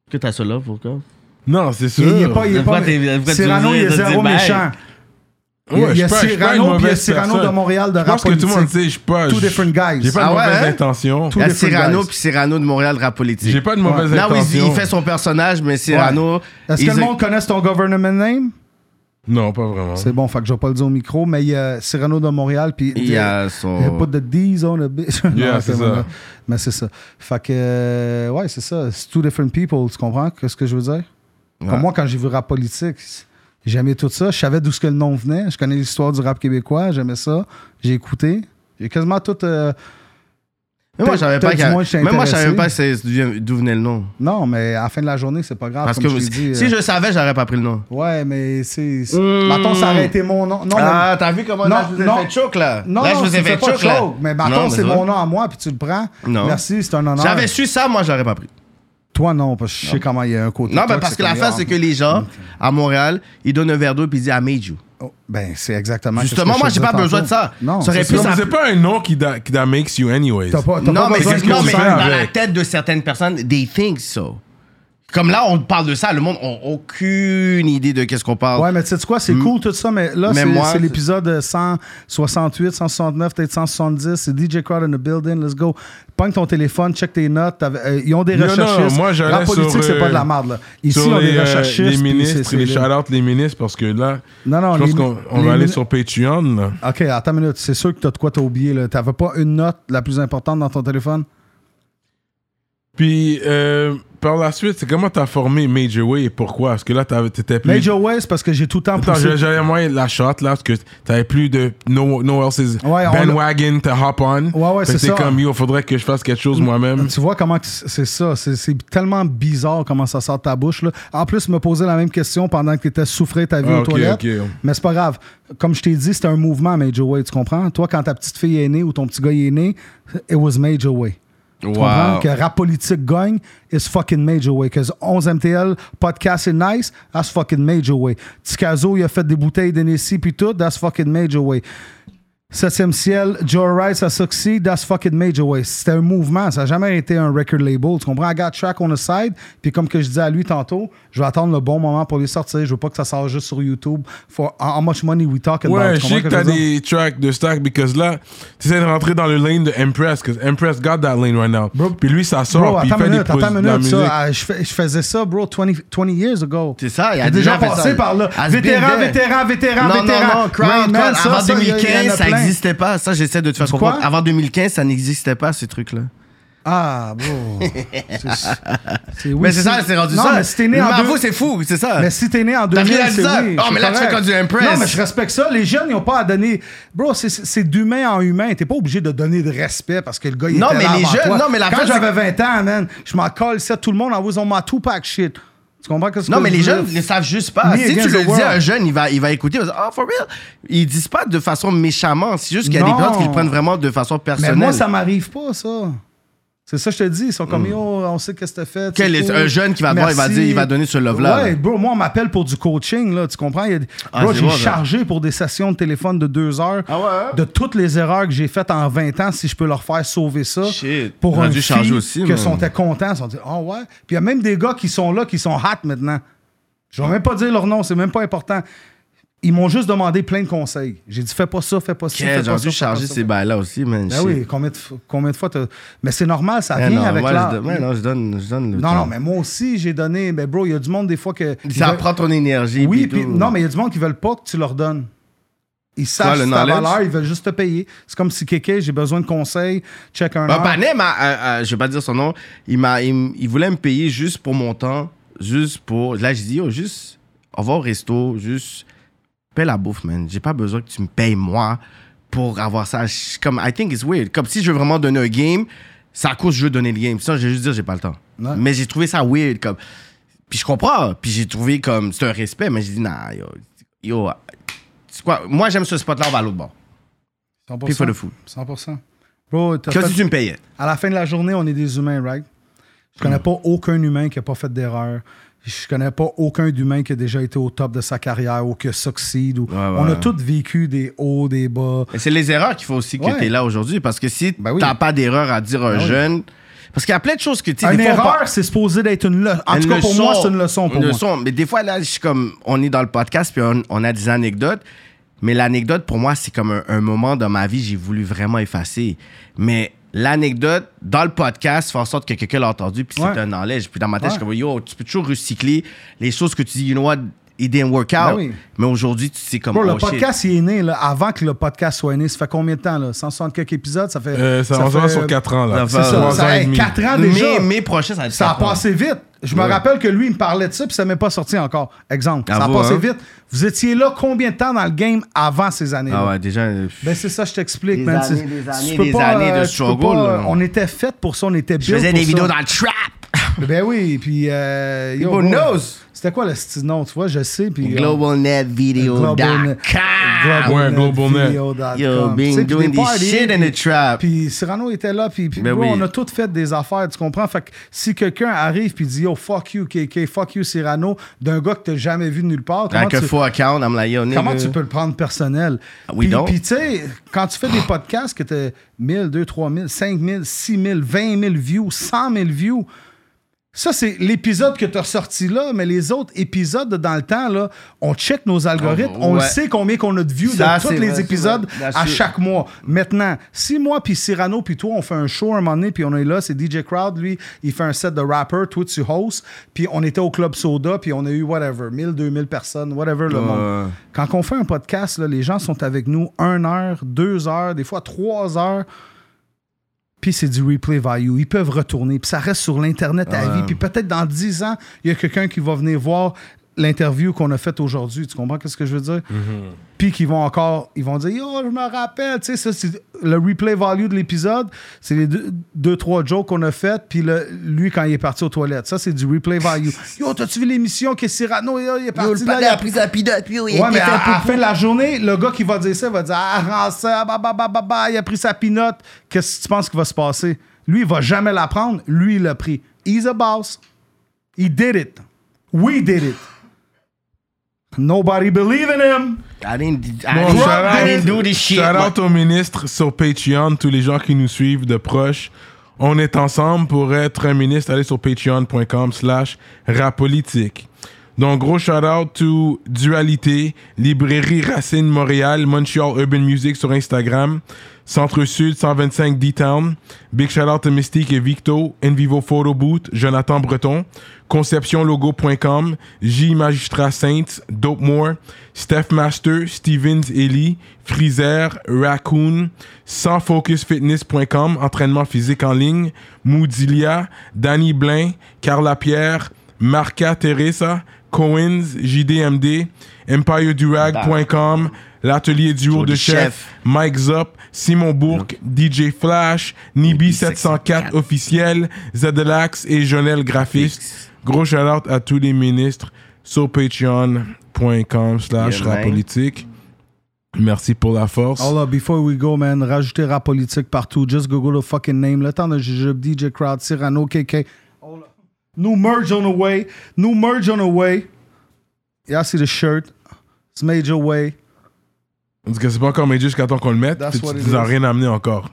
Que t'as ce love pour toi? Non, c'est sûr. Il, il est pas, il est pas, Cyrano, il est zéro bye? méchant. Il y a- Ouais, y a je pas- je pas Cyrano, puis il y a Cyrano de Montréal de Je rap pense que tout le monde politique. sait, je suis pas. Two je- different guys. J'ai pas de Ah ouais, mauvaise hein? intention. Il y a Cyrano puis Cyrano de Montréal rap politique. J'ai pas de mauvaise Là où il, intention. il fait son personnage, mais Cyrano. Est-ce que le monde connaît ton government name? Non, pas vraiment. C'est bon, fait que je vais pas le dire au micro, mais il y a Cyrano de Montréal, puis Il y a son. Put the D's on the bitch. <laughs> Yeah, c'est ça. Mais c'est ça. Fait que, euh, ouais, c'est ça. C'est two different people, tu comprends ce que je veux dire? Comme moi, quand j'ai vu rap politique, j'aimais tout ça. Je savais d'où ce que le nom venait. Je connais l'histoire du rap québécois. J'aimais ça. J'ai écouté. J'ai quasiment tout. euh, Mais moi, je savais pas pas d'où venait le nom. Non, mais à la fin de la journée, c'est pas grave. Parce comme que je dit, si euh, je savais, j'aurais pas pris le nom. Ouais, mais c'est. Mm. Mettons, ça aurait été mon nom. Non, mais- Ah, t'as vu comment Non, là, je vous ai non. fait choke, là? Non, là, non, je vous ai fait choke, là. Mais Non, c'est mon nom à moi, puis tu le prends. Non. Merci, c'est un honneur. J'avais su ça, moi, je l'aurais pas pris. Toi, non, parce que je sais comment il y a un côté. Non, mais parce que la comme, fin, ah, c'est que les gens, à Montréal, ils donnent un verre d'eau puis ils disent I made you. oh, Ben, c'est exactement. ce que Justement, moi, j'ai pas besoin de ça. Non, Ça aurait c'est pu Non, ça. mais c'est pas un nom qui da, qui da makes you anyways. T'as pas, t'as Non, pas mais, non, mais dans la tête de certaines personnes, they think so. Comme là, on parle de ça, le monde n'a aucune idée de qu'est-ce qu'on parle. Ouais, mais tu sais quoi, c'est cool tout ça, mais là, c'est moi, l'épisode 168, 169, peut-être 170. C'est DJ Crowd in the building, let's go. Pogne ton téléphone, check tes notes. euh, ils ont des Non, non, recherchistes. moi, j'allais La politique, c'est pas de la euh, merde, là. Ici, sur on a les, des euh, recherchistes. les ministres, les shout-out les ministres, parce que là, Non, non, je pense qu'on on va aller sur Patreon. là. OK, attends une minute. C'est sûr que t'as de quoi t'as oublié, là. T'avais pas une note la plus importante dans ton téléphone? Puis, euh, par la suite, c'est comment t'as formé Major Way et pourquoi? Parce que là, t'étais plus... Major Way, c'est parce que j'ai tout le temps Attends, poussé. j'allais moins la shot, là, parce que t'avais plus de no, no else's Ouais, on bandwagon to hop on. Ouais, ouais, c'est ça. comme, yo, faudrait que je fasse quelque chose moi-même. Tu vois comment c'est ça. C'est c'est tellement bizarre comment ça sort de ta bouche. Là. En plus, me poser la même question pendant que tu étais souffré ta vie Ah, aux ok, toilettes. ok. Mais c'est pas grave. Comme je t'ai dit, c'était un mouvement Major Way, tu comprends? Toi, quand ta petite fille est née ou ton petit gars est né, it was Major Way. Tu comprends? Que rap politique gagne, is fucking major way. Que 11 MTL, podcast est nice, that's fucking major way. Ticazo, il a fait des bouteilles d'Hennessy puis tout, that's fucking major way. Septième ciel, Joe Rice a succeed, that's fucking major way. C'était un mouvement, ça n'a jamais été un record label. Tu comprends? I got track on the side, puis comme que je disais à lui tantôt, je vais attendre le bon moment pour les sortir. Je veux pas que ça sorte juste sur YouTube. For how much money we talking about? Ouais, Tu je sais que t'as des tracks de stack, because là, t'essaies de rentrer dans le lane de Empress, because Empress got that lane right now. Bro- puis lui, ça sort, Bro, puis il attends fait une des minute, pros- attends une de la minute, musique. ça. Ah, je, fais- je faisais ça, bro, 20, 20 years ago. C'est ça, il y a des déjà passé ça. par là. Been Vétéran, there. vétéran, vétéran, Non, vétéran. non, non, crowd, Man, crowd. ça, Avant ça, il y a- il y en a 2015, ça plein. N'existait pas. Ça, j'essaie de te faire comprendre. Avant 2015, ça n'existait pas, ces trucs-là. Ah. <laughs> C'est- oui, mais c'est ça, c'est rendu non, ça. mais si t'es né Mais en deux- c'est fou, c'est ça. Mais si t'es né en T'as 2000, rien à c'est oui. Oh, mais là, tu correct. fais comme du Impress. Non, mais je respecte ça. Les jeunes, ils n'ont pas à donner... Bro, c'est- d'humain en humain. T'es pas obligé de donner de respect parce que le gars, il Non, était mais là les avant jeunes- toi. non, mais la Quand j'avais 20 ans, man, je m'en colle ça. Tout le monde envoie son Tupac shit. Tu comprends ce que Non, mais les jeunes ne savent juste pas. Me si tu le dis à un jeune, il va, il va écouter, il va dire, ah, for real? Ils disent pas de façon méchamment. C'est juste qu'il y a des personnes qui le prennent vraiment de façon Mais personnelle. moi, ça m'arrive pas, ça. C'est ça, que je te dis. Ils sont comme, yo, on sait qu'est-ce que t'as fait. Hmm. Quel est- cool. un jeune qui va te voir, il va dire, il va donner ce love-là, Ouais, là. bro, moi, on m'appelle pour du coaching, là, tu comprends? Il y a des- Ah, bro, j'ai chargé pour des sessions de téléphone de deux heures Ah ouais? de toutes les erreurs que j'ai faites en 20 ans, si je peux leur faire sauver ça. Shit. Pour un fille aussi, que sont contents, ils sont dit, oh ouais. Puis il y a même des gars qui sont là, qui sont hot maintenant. Je vais même pas dire leur nom, c'est même pas important. Ils m'ont juste demandé plein de conseils. J'ai dit, fais pas ça, fais pas ça. J'aurais ça, dû charger ces bails-là aussi, man. Ben oui, combien de, combien de fois t'as- Mais c'est normal, ça vient avec moi, l'art. je, donne- ouais, non, je donne, je donne le Non, temps. non, mais moi aussi, j'ai donné. Mais bro, il y a du monde des fois que. Ça veulent- prend ton énergie. Oui, puis non, mais il y a du monde qui veulent pas que tu leur donnes. Ils savent ta valeur, ils veulent juste te payer. C'est comme si Kéké, j'ai besoin de conseils, check un heure. Panem, a- a- je vais pas dire son nom, il, il, il voulait me payer juste pour mon temps, juste pour. Là, je dis, oh, juste, on va au resto, juste, paie la bouffe, man. J'ai pas besoin que tu me payes moi pour avoir ça. Je- Comme, I think it's weird. Comme si je veux vraiment donner un game, c'est à cause que je veux donner le game. Ça, je vais juste dire, j'ai pas le temps. Ouais. Mais j'ai trouvé ça weird, comme. Puis je comprends, puis j'ai trouvé comme, c'est un respect, mais j'ai dit, nah, yo, yo, c'est quoi, moi j'aime ce spot-là, on va à l'autre bord. 100%. Puis the food. 100%. Bro, fait- si tu me payais? à la fin de la journée, on est des humains, right? Je connais pas aucun humain qui a pas fait d'erreur. Je connais pas aucun humain qui a déjà été au top de sa carrière ou qui a succeed. Ou... ouais. On a tous vécu des hauts, des bas. Et c'est les erreurs qu'il faut aussi que Ouais. tu es là aujourd'hui. Parce que si Ben oui. t'as pas d'erreur à dire à un Ben jeune. Parce qu'il y a plein de choses que tu. Une erreur, par- c'est supposé d'être une leçon. En une tout cas, pour leçon- moi, c'est une leçon pour une moi. leçon. Mais des fois, là, je suis comme. On est dans le podcast, puis on, on a des anecdotes. Mais l'anecdote, pour moi, c'est comme un, un moment dans ma vie, j'ai voulu vraiment effacer. Mais l'anecdote, dans le podcast, fait en sorte que quelqu'un l'a entendu, puis Ouais. c'est un knowledge. Puis dans ma tête, je suis comme, yo, tu peux toujours recycler les choses que tu dis, you know what, it didn't work out. Ben oui. Mais aujourd'hui, tu sais comme Bro, le oh, shit. podcast, il est né là, avant que le podcast soit né. Ça fait combien de temps, là? 160 quelques épisodes? Ça fait. Euh, ça, voit fait- sur 4 ans, là. Ça fait- C'est ça, Trois ça ans et hey, demi. 4 ans déjà. Mai, mai prochain, ça va être Ça a ans. passé vite. Je me Ouais. rappelle que lui, il me parlait de ça, puis ça m'est pas sorti encore. Exemple. ça a Avoue, passé hein? vite. Vous étiez là combien de temps dans le game avant ces années-là? Ah ouais, déjà. euh, Ben c'est ça, je t'explique, man. années, C'est- des tu années, peux des pas, années de euh, struggle, pas, là. euh, On était fait pour ça, on était Je built faisais des ça. vidéos dans le trap. Ben oui, puis... Euh, yo, People bro, knows. C'était quoi le style nom, tu vois, je sais, puis... euh, GlobalNetVideo.com. Globalnet- Ouais, GlobalNet. Yo, being doing this shit in puis- the trap. Puis Cyrano était là, puis, puis Ben bro, oui. on a tous fait des affaires, tu comprends? Fait que si quelqu'un arrive puis dit « Yo, fuck you, KK, fuck you, Cyrano », d'un gars que t'as jamais vu nulle part, comment Avec un tu- faux account, I'm like, yo, nigga. Comment tu peux le prendre personnel? We puis, don't. puis tu sais, quand tu fais des podcasts que tu as 1000, 2, 3 000, 5 000, 6 000, 20 000 views, 100 000 views, ça, c'est l'épisode que tu as ressorti là, mais les autres épisodes dans le temps, là, on check nos algorithmes, Oh, on ouais. sait combien qu'on a de views de tous les vrai, épisodes à chaque mois. Maintenant, si moi, puis Cyrano, puis toi, on fait un show un moment donné, puis on est là, c'est DJ Crowd, lui, il fait un set de rapper, toi, tu host, puis on était au Club Soda, puis on a eu, whatever, 1000, 2000 personnes, whatever le monde. Quand on fait un podcast, là, les gens sont avec nous une heure, deux heures, des fois trois heures. Puis c'est du replay value. Ils peuvent retourner. Puis ça reste sur l'Internet à vie. Puis peut-être dans dix ans, il y a quelqu'un qui va venir voir l'interview qu'on a faite aujourd'hui. Tu comprends ce que je veux dire? Puis qu'ils vont encore, ils vont dire, yo, je me rappelle, tu sais, ça, c'est le replay value de l'épisode, c'est les deux, deux, trois jokes qu'on a faites, puis le- lui, quand il est parti aux toilettes, ça, c'est du replay value. <laughs> Yo, t'as-tu vu l'émission que Cyrano, yo, il est parti là, il a pris sa pilote, puis il Ouais, mais à, à la fin de la journée, le gars qui va dire ça va dire Ah, rends ça, bah, bah, bah, bah, bah, il a pris sa pinote. Qu'est-ce que tu penses qui va se passer? Lui, il va jamais la prendre. Lui, il l'a pris. He's a boss. He did it. We did it. Nobody believe in him. I didn't, I Bon, didn't, shout I out- didn't do this shit. Shout out au ministre sur Patreon, tous les gens qui nous suivent de proche. On est ensemble pour être un ministre. Allez sur patreon.com slash rapolitique. Donc, gros shout out to Dualité, Librairie Racine Montréal, Montreal Urban Music sur Instagram, Centre Sud 125 D-Town. Big shout out to Mystique et Victo, Envivo Photo Booth, Jonathan Breton, ConceptionLogo.com, J Magistrat Saints, Dope More, Steph Master, Stevens Ellie, Freezer, Raccoon, sansfocusfitness.com, entraînement physique en ligne, Moodilia, Danny Blain, Carla Pierre, Marca Teresa, Coens, JDMD, EmpireDurag.com, l'atelier du haut de chef. Mike Zop, Simon Bourque, DJ Flash, Nibi 704 officiel, Zedelax et Jonel Graphiste. Gros shout out à tous les ministres sur patreon.com slash Yeah, man. rapolitique. Merci pour la force. Oh là, before we go, man, rajoutez rap politique partout. Just Google the fucking name. Le temps de Jujube, DJ Crowd, Cyrano, KK. Oh là. New merge on the way. New merge on the way. Y'all see the shirt. It's major way. Parce que c'est pas encore médias jusqu'à temps qu'on le mette. Tu nous as rien amené encore.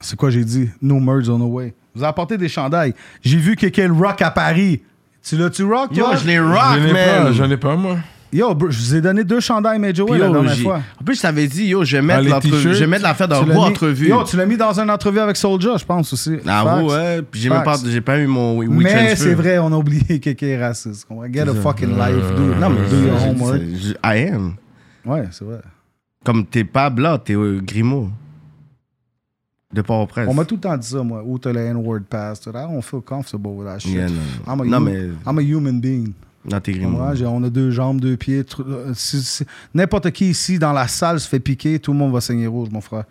C'est quoi j'ai dit? No merge on the way. Vous avez apporté des chandails. J'ai vu quelqu'un le rock à Paris. Tu l'as-tu rock, Yo, toi? je les J'en rock, ai pas, man. j'en ai pas, moi. Yo, bro, je vous ai donné deux chandails Major Way la yo, dernière j'ai- fois. En plus, je t'avais dit, yo, je vais mettre? Je vais mettre l'affaire dans Tu l'as vos mis- entrevues. Yo, tu l'as mis dans une entrevue avec Soulja, je pense aussi. Ah, Facts. ouais. Puis j'ai même pas, Facts. j'ai pas eu mon Mais transfer. c'est vrai, on a oublié <laughs> quelqu'un est raciste. On va Get a fucking life. Do, non, mais do your homework. I am. Ouais, c'est vrai. Comme t'es pas blanc, t'es euh, Grimaud. De Port-au-Prince. On m'a tout le temps dit ça, moi. Où t'as le N-word pass. I don't feel comfortable with that shit. Yeah, I'm a, non, mais I'm a human being. J'ai- On a deux jambes, deux pieds. euh, N'importe qui ici dans la salle se fait piquer, tout le monde va saigner rouge, mon frère.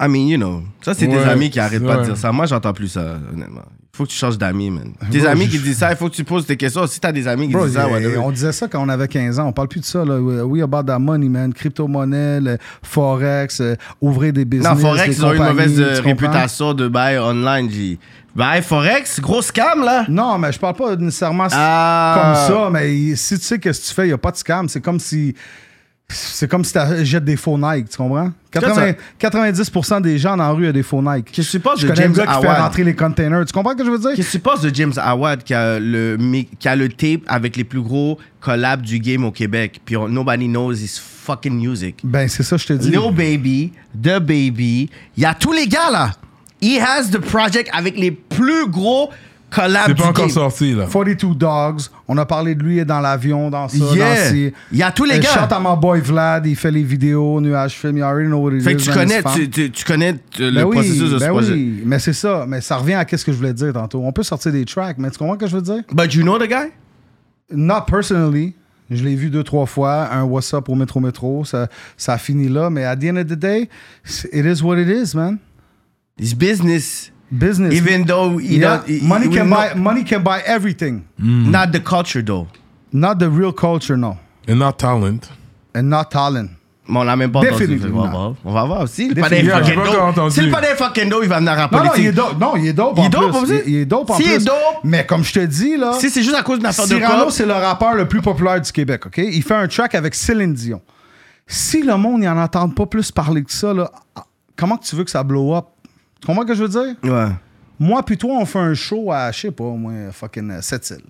I mean, you know. Ça, c'est Ouais, tes amis qui arrêtent pas de ouais. dire ça. Moi, j'entends plus ça, honnêtement. Il faut que tu changes d'amis, man. <laughs> Tes Bro, amis qui disent ça, il faut que tu poses tes questions. Si t'as des amis qui Bro, disent ça, whatever. on disait ça quand on avait 15 ans. On parle plus de ça. Là. We about that money, man. Crypto-monnaie, Forex, euh, ouvrir des business. Non, Forex, des ils ont une mauvaise euh, réputation de bail online, G. Bail Forex, gros scam, là. Non, mais je parle pas nécessairement Ah. comme ça. Mais si tu sais qu'est-ce que tu fais, il n'y a pas de scam. C'est comme si. C'est comme si tu jettes des faux Nike, tu comprends? 80 90% des gens dans la rue ont des faux Nike. Qu'est-ce que tu penses de James gars qui fait Awad? rentrer les containers. Tu comprends ce que je veux dire? Qu'est-ce que tu penses de James Awad qui a le, qui a le tape avec les plus gros collabs du game au Québec? Puis on- nobody knows his fucking music. Ben, c'est ça, je te dis. Lil Baby, The Baby, il y a tous les gars là. He has the project avec les plus gros collab C'est pas encore game. sorti, là. 42 Dogs, on a parlé de lui dans l'avion, dans ça, Yeah. dans. Il y a tous les Euh, gars. Shout à mon boy Vlad, il fait les vidéos, Nuage Film, you already know what it Fait que is, tu connais, it's fun. tu, tu- tu connais euh, le Ben oui, processus de ce ben projet. oui, mais c'est ça. Mais ça revient à ce que je voulais dire tantôt. On peut sortir des tracks, mais tu comprends ce que je veux dire? But you know the guy? Not personally. Je l'ai vu deux, trois fois. Un What's Up au Métro Métro. Ça, ça a fini là. Mais at the end of the day, it is what it is, man. It's business. Business. Even though he Yeah, don't, he- money, can buy, not, money can buy everything. not the culture though. Not the real culture, no. And not talent. And not talent. Mais on l'a même pas entendu. On va voir. On va voir. Si le padin Définitivement. fucking J'ai pas encore dope. entendu. Si le padin fucking dope, il va venir en Non, non, politique. il est dope. Non, il est dope Il en est dope, Il, il est dope en S'il plus. est dope- Mais comme je te dis, là... Si c'est juste à cause d'une affaire de Cyrano, c'est le rappeur le plus populaire du Québec, OK? Il fait un track avec Céline Dion. Si le monde n'en entend pas plus parler que ça, là, comment que tu veux que ça blow up? Tu comprends ce que je veux dire? Ouais. Moi puis toi, on fait un show à, je sais pas, moi, fucking euh, Sept-Îles.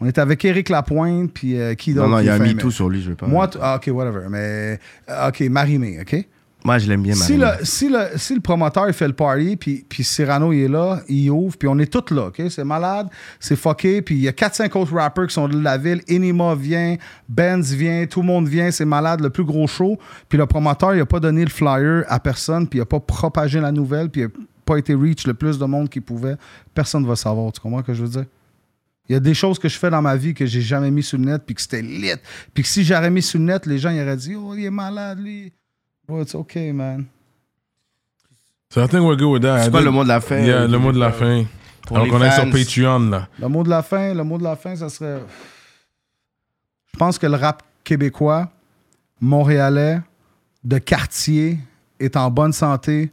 On est avec Éric Lapointe, puis euh, qui d'autre? Non, non, il y a un MeToo sur lui, je veux pas. Moi, t- ah, OK, whatever. Mais, euh, OK, Marie-Mé, OK? Moi, je l'aime bien, Si le, si, le, si le promoteur il fait le party, puis, puis Cyrano il est là, il ouvre, puis on est tous là, OK? C'est malade, c'est fucké, puis il y a 4-5 autres rappers qui sont de la ville. Enima vient, Benz vient, tout le monde vient, c'est malade, le plus gros show. Puis le promoteur, il a pas donné le flyer à personne, puis il a pas propagé la nouvelle, puis il a pas été reach le plus de monde qu'il pouvait. Personne ne va savoir, tu comprends ce que je veux dire? Il y a des choses que je fais dans ma vie que j'ai jamais mis sur le net, puis que c'était lit. Puis que si j'aurais mis sur le net, les gens ils auraient dit, oh, il est malade, lui. Bro, it's okay, man. So I think we're good with that. C'est quoi le mot de la fin? Yeah, le mot de la fin. Pour Alors les qu'on est sur fans. Patreon, là. Le mot de la fin, le mot de la fin, ça serait. Je pense que le rap québécois, montréalais, de quartier, est en bonne santé.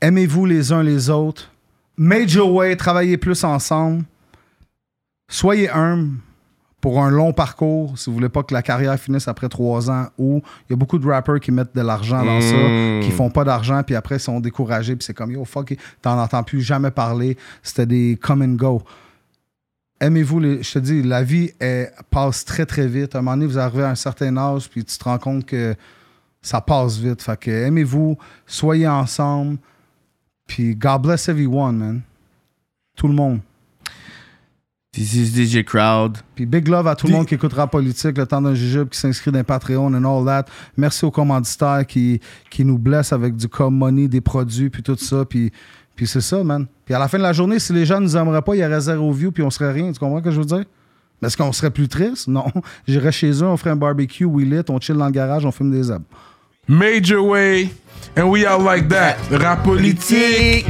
Aimez-vous les uns les autres. Major way, travaillez plus ensemble. Soyez humbles pour un long parcours, si vous voulez pas que la carrière finisse après trois ans, ou il y a beaucoup de rappers qui mettent de l'argent dans ça, qui font pas d'argent, puis après ils sont découragés, puis c'est comme yo fuck, t'en entends plus jamais parler. C'était des come and go. Aimez-vous, les, je te dis, la vie elle, passe très très vite. À un moment donné, vous arrivez à un certain âge, puis tu te rends compte que ça passe vite. Fait que aimez-vous, soyez ensemble, puis God bless everyone, man. Tout le monde. This is DJ Crowd. Puis big love à tout le monde qui écoutera politique, le temps d'un jujube, qui s'inscrit dans Patreon and all that. Merci aux commanditaires qui, qui nous blessent avec du com money, des produits, puis tout ça. Puis, puis c'est ça, man. Puis à la fin de la journée, si les gens nous aimeraient pas, il y aurait zéro view, puis on serait rien. Tu comprends ce que je veux dire? Mais est-ce qu'on serait plus triste? Non. <laughs> J'irais chez eux, on ferait un barbecue, we lit, on chill dans le garage, on fume des abs. Major way. And we are like that. Rap politique.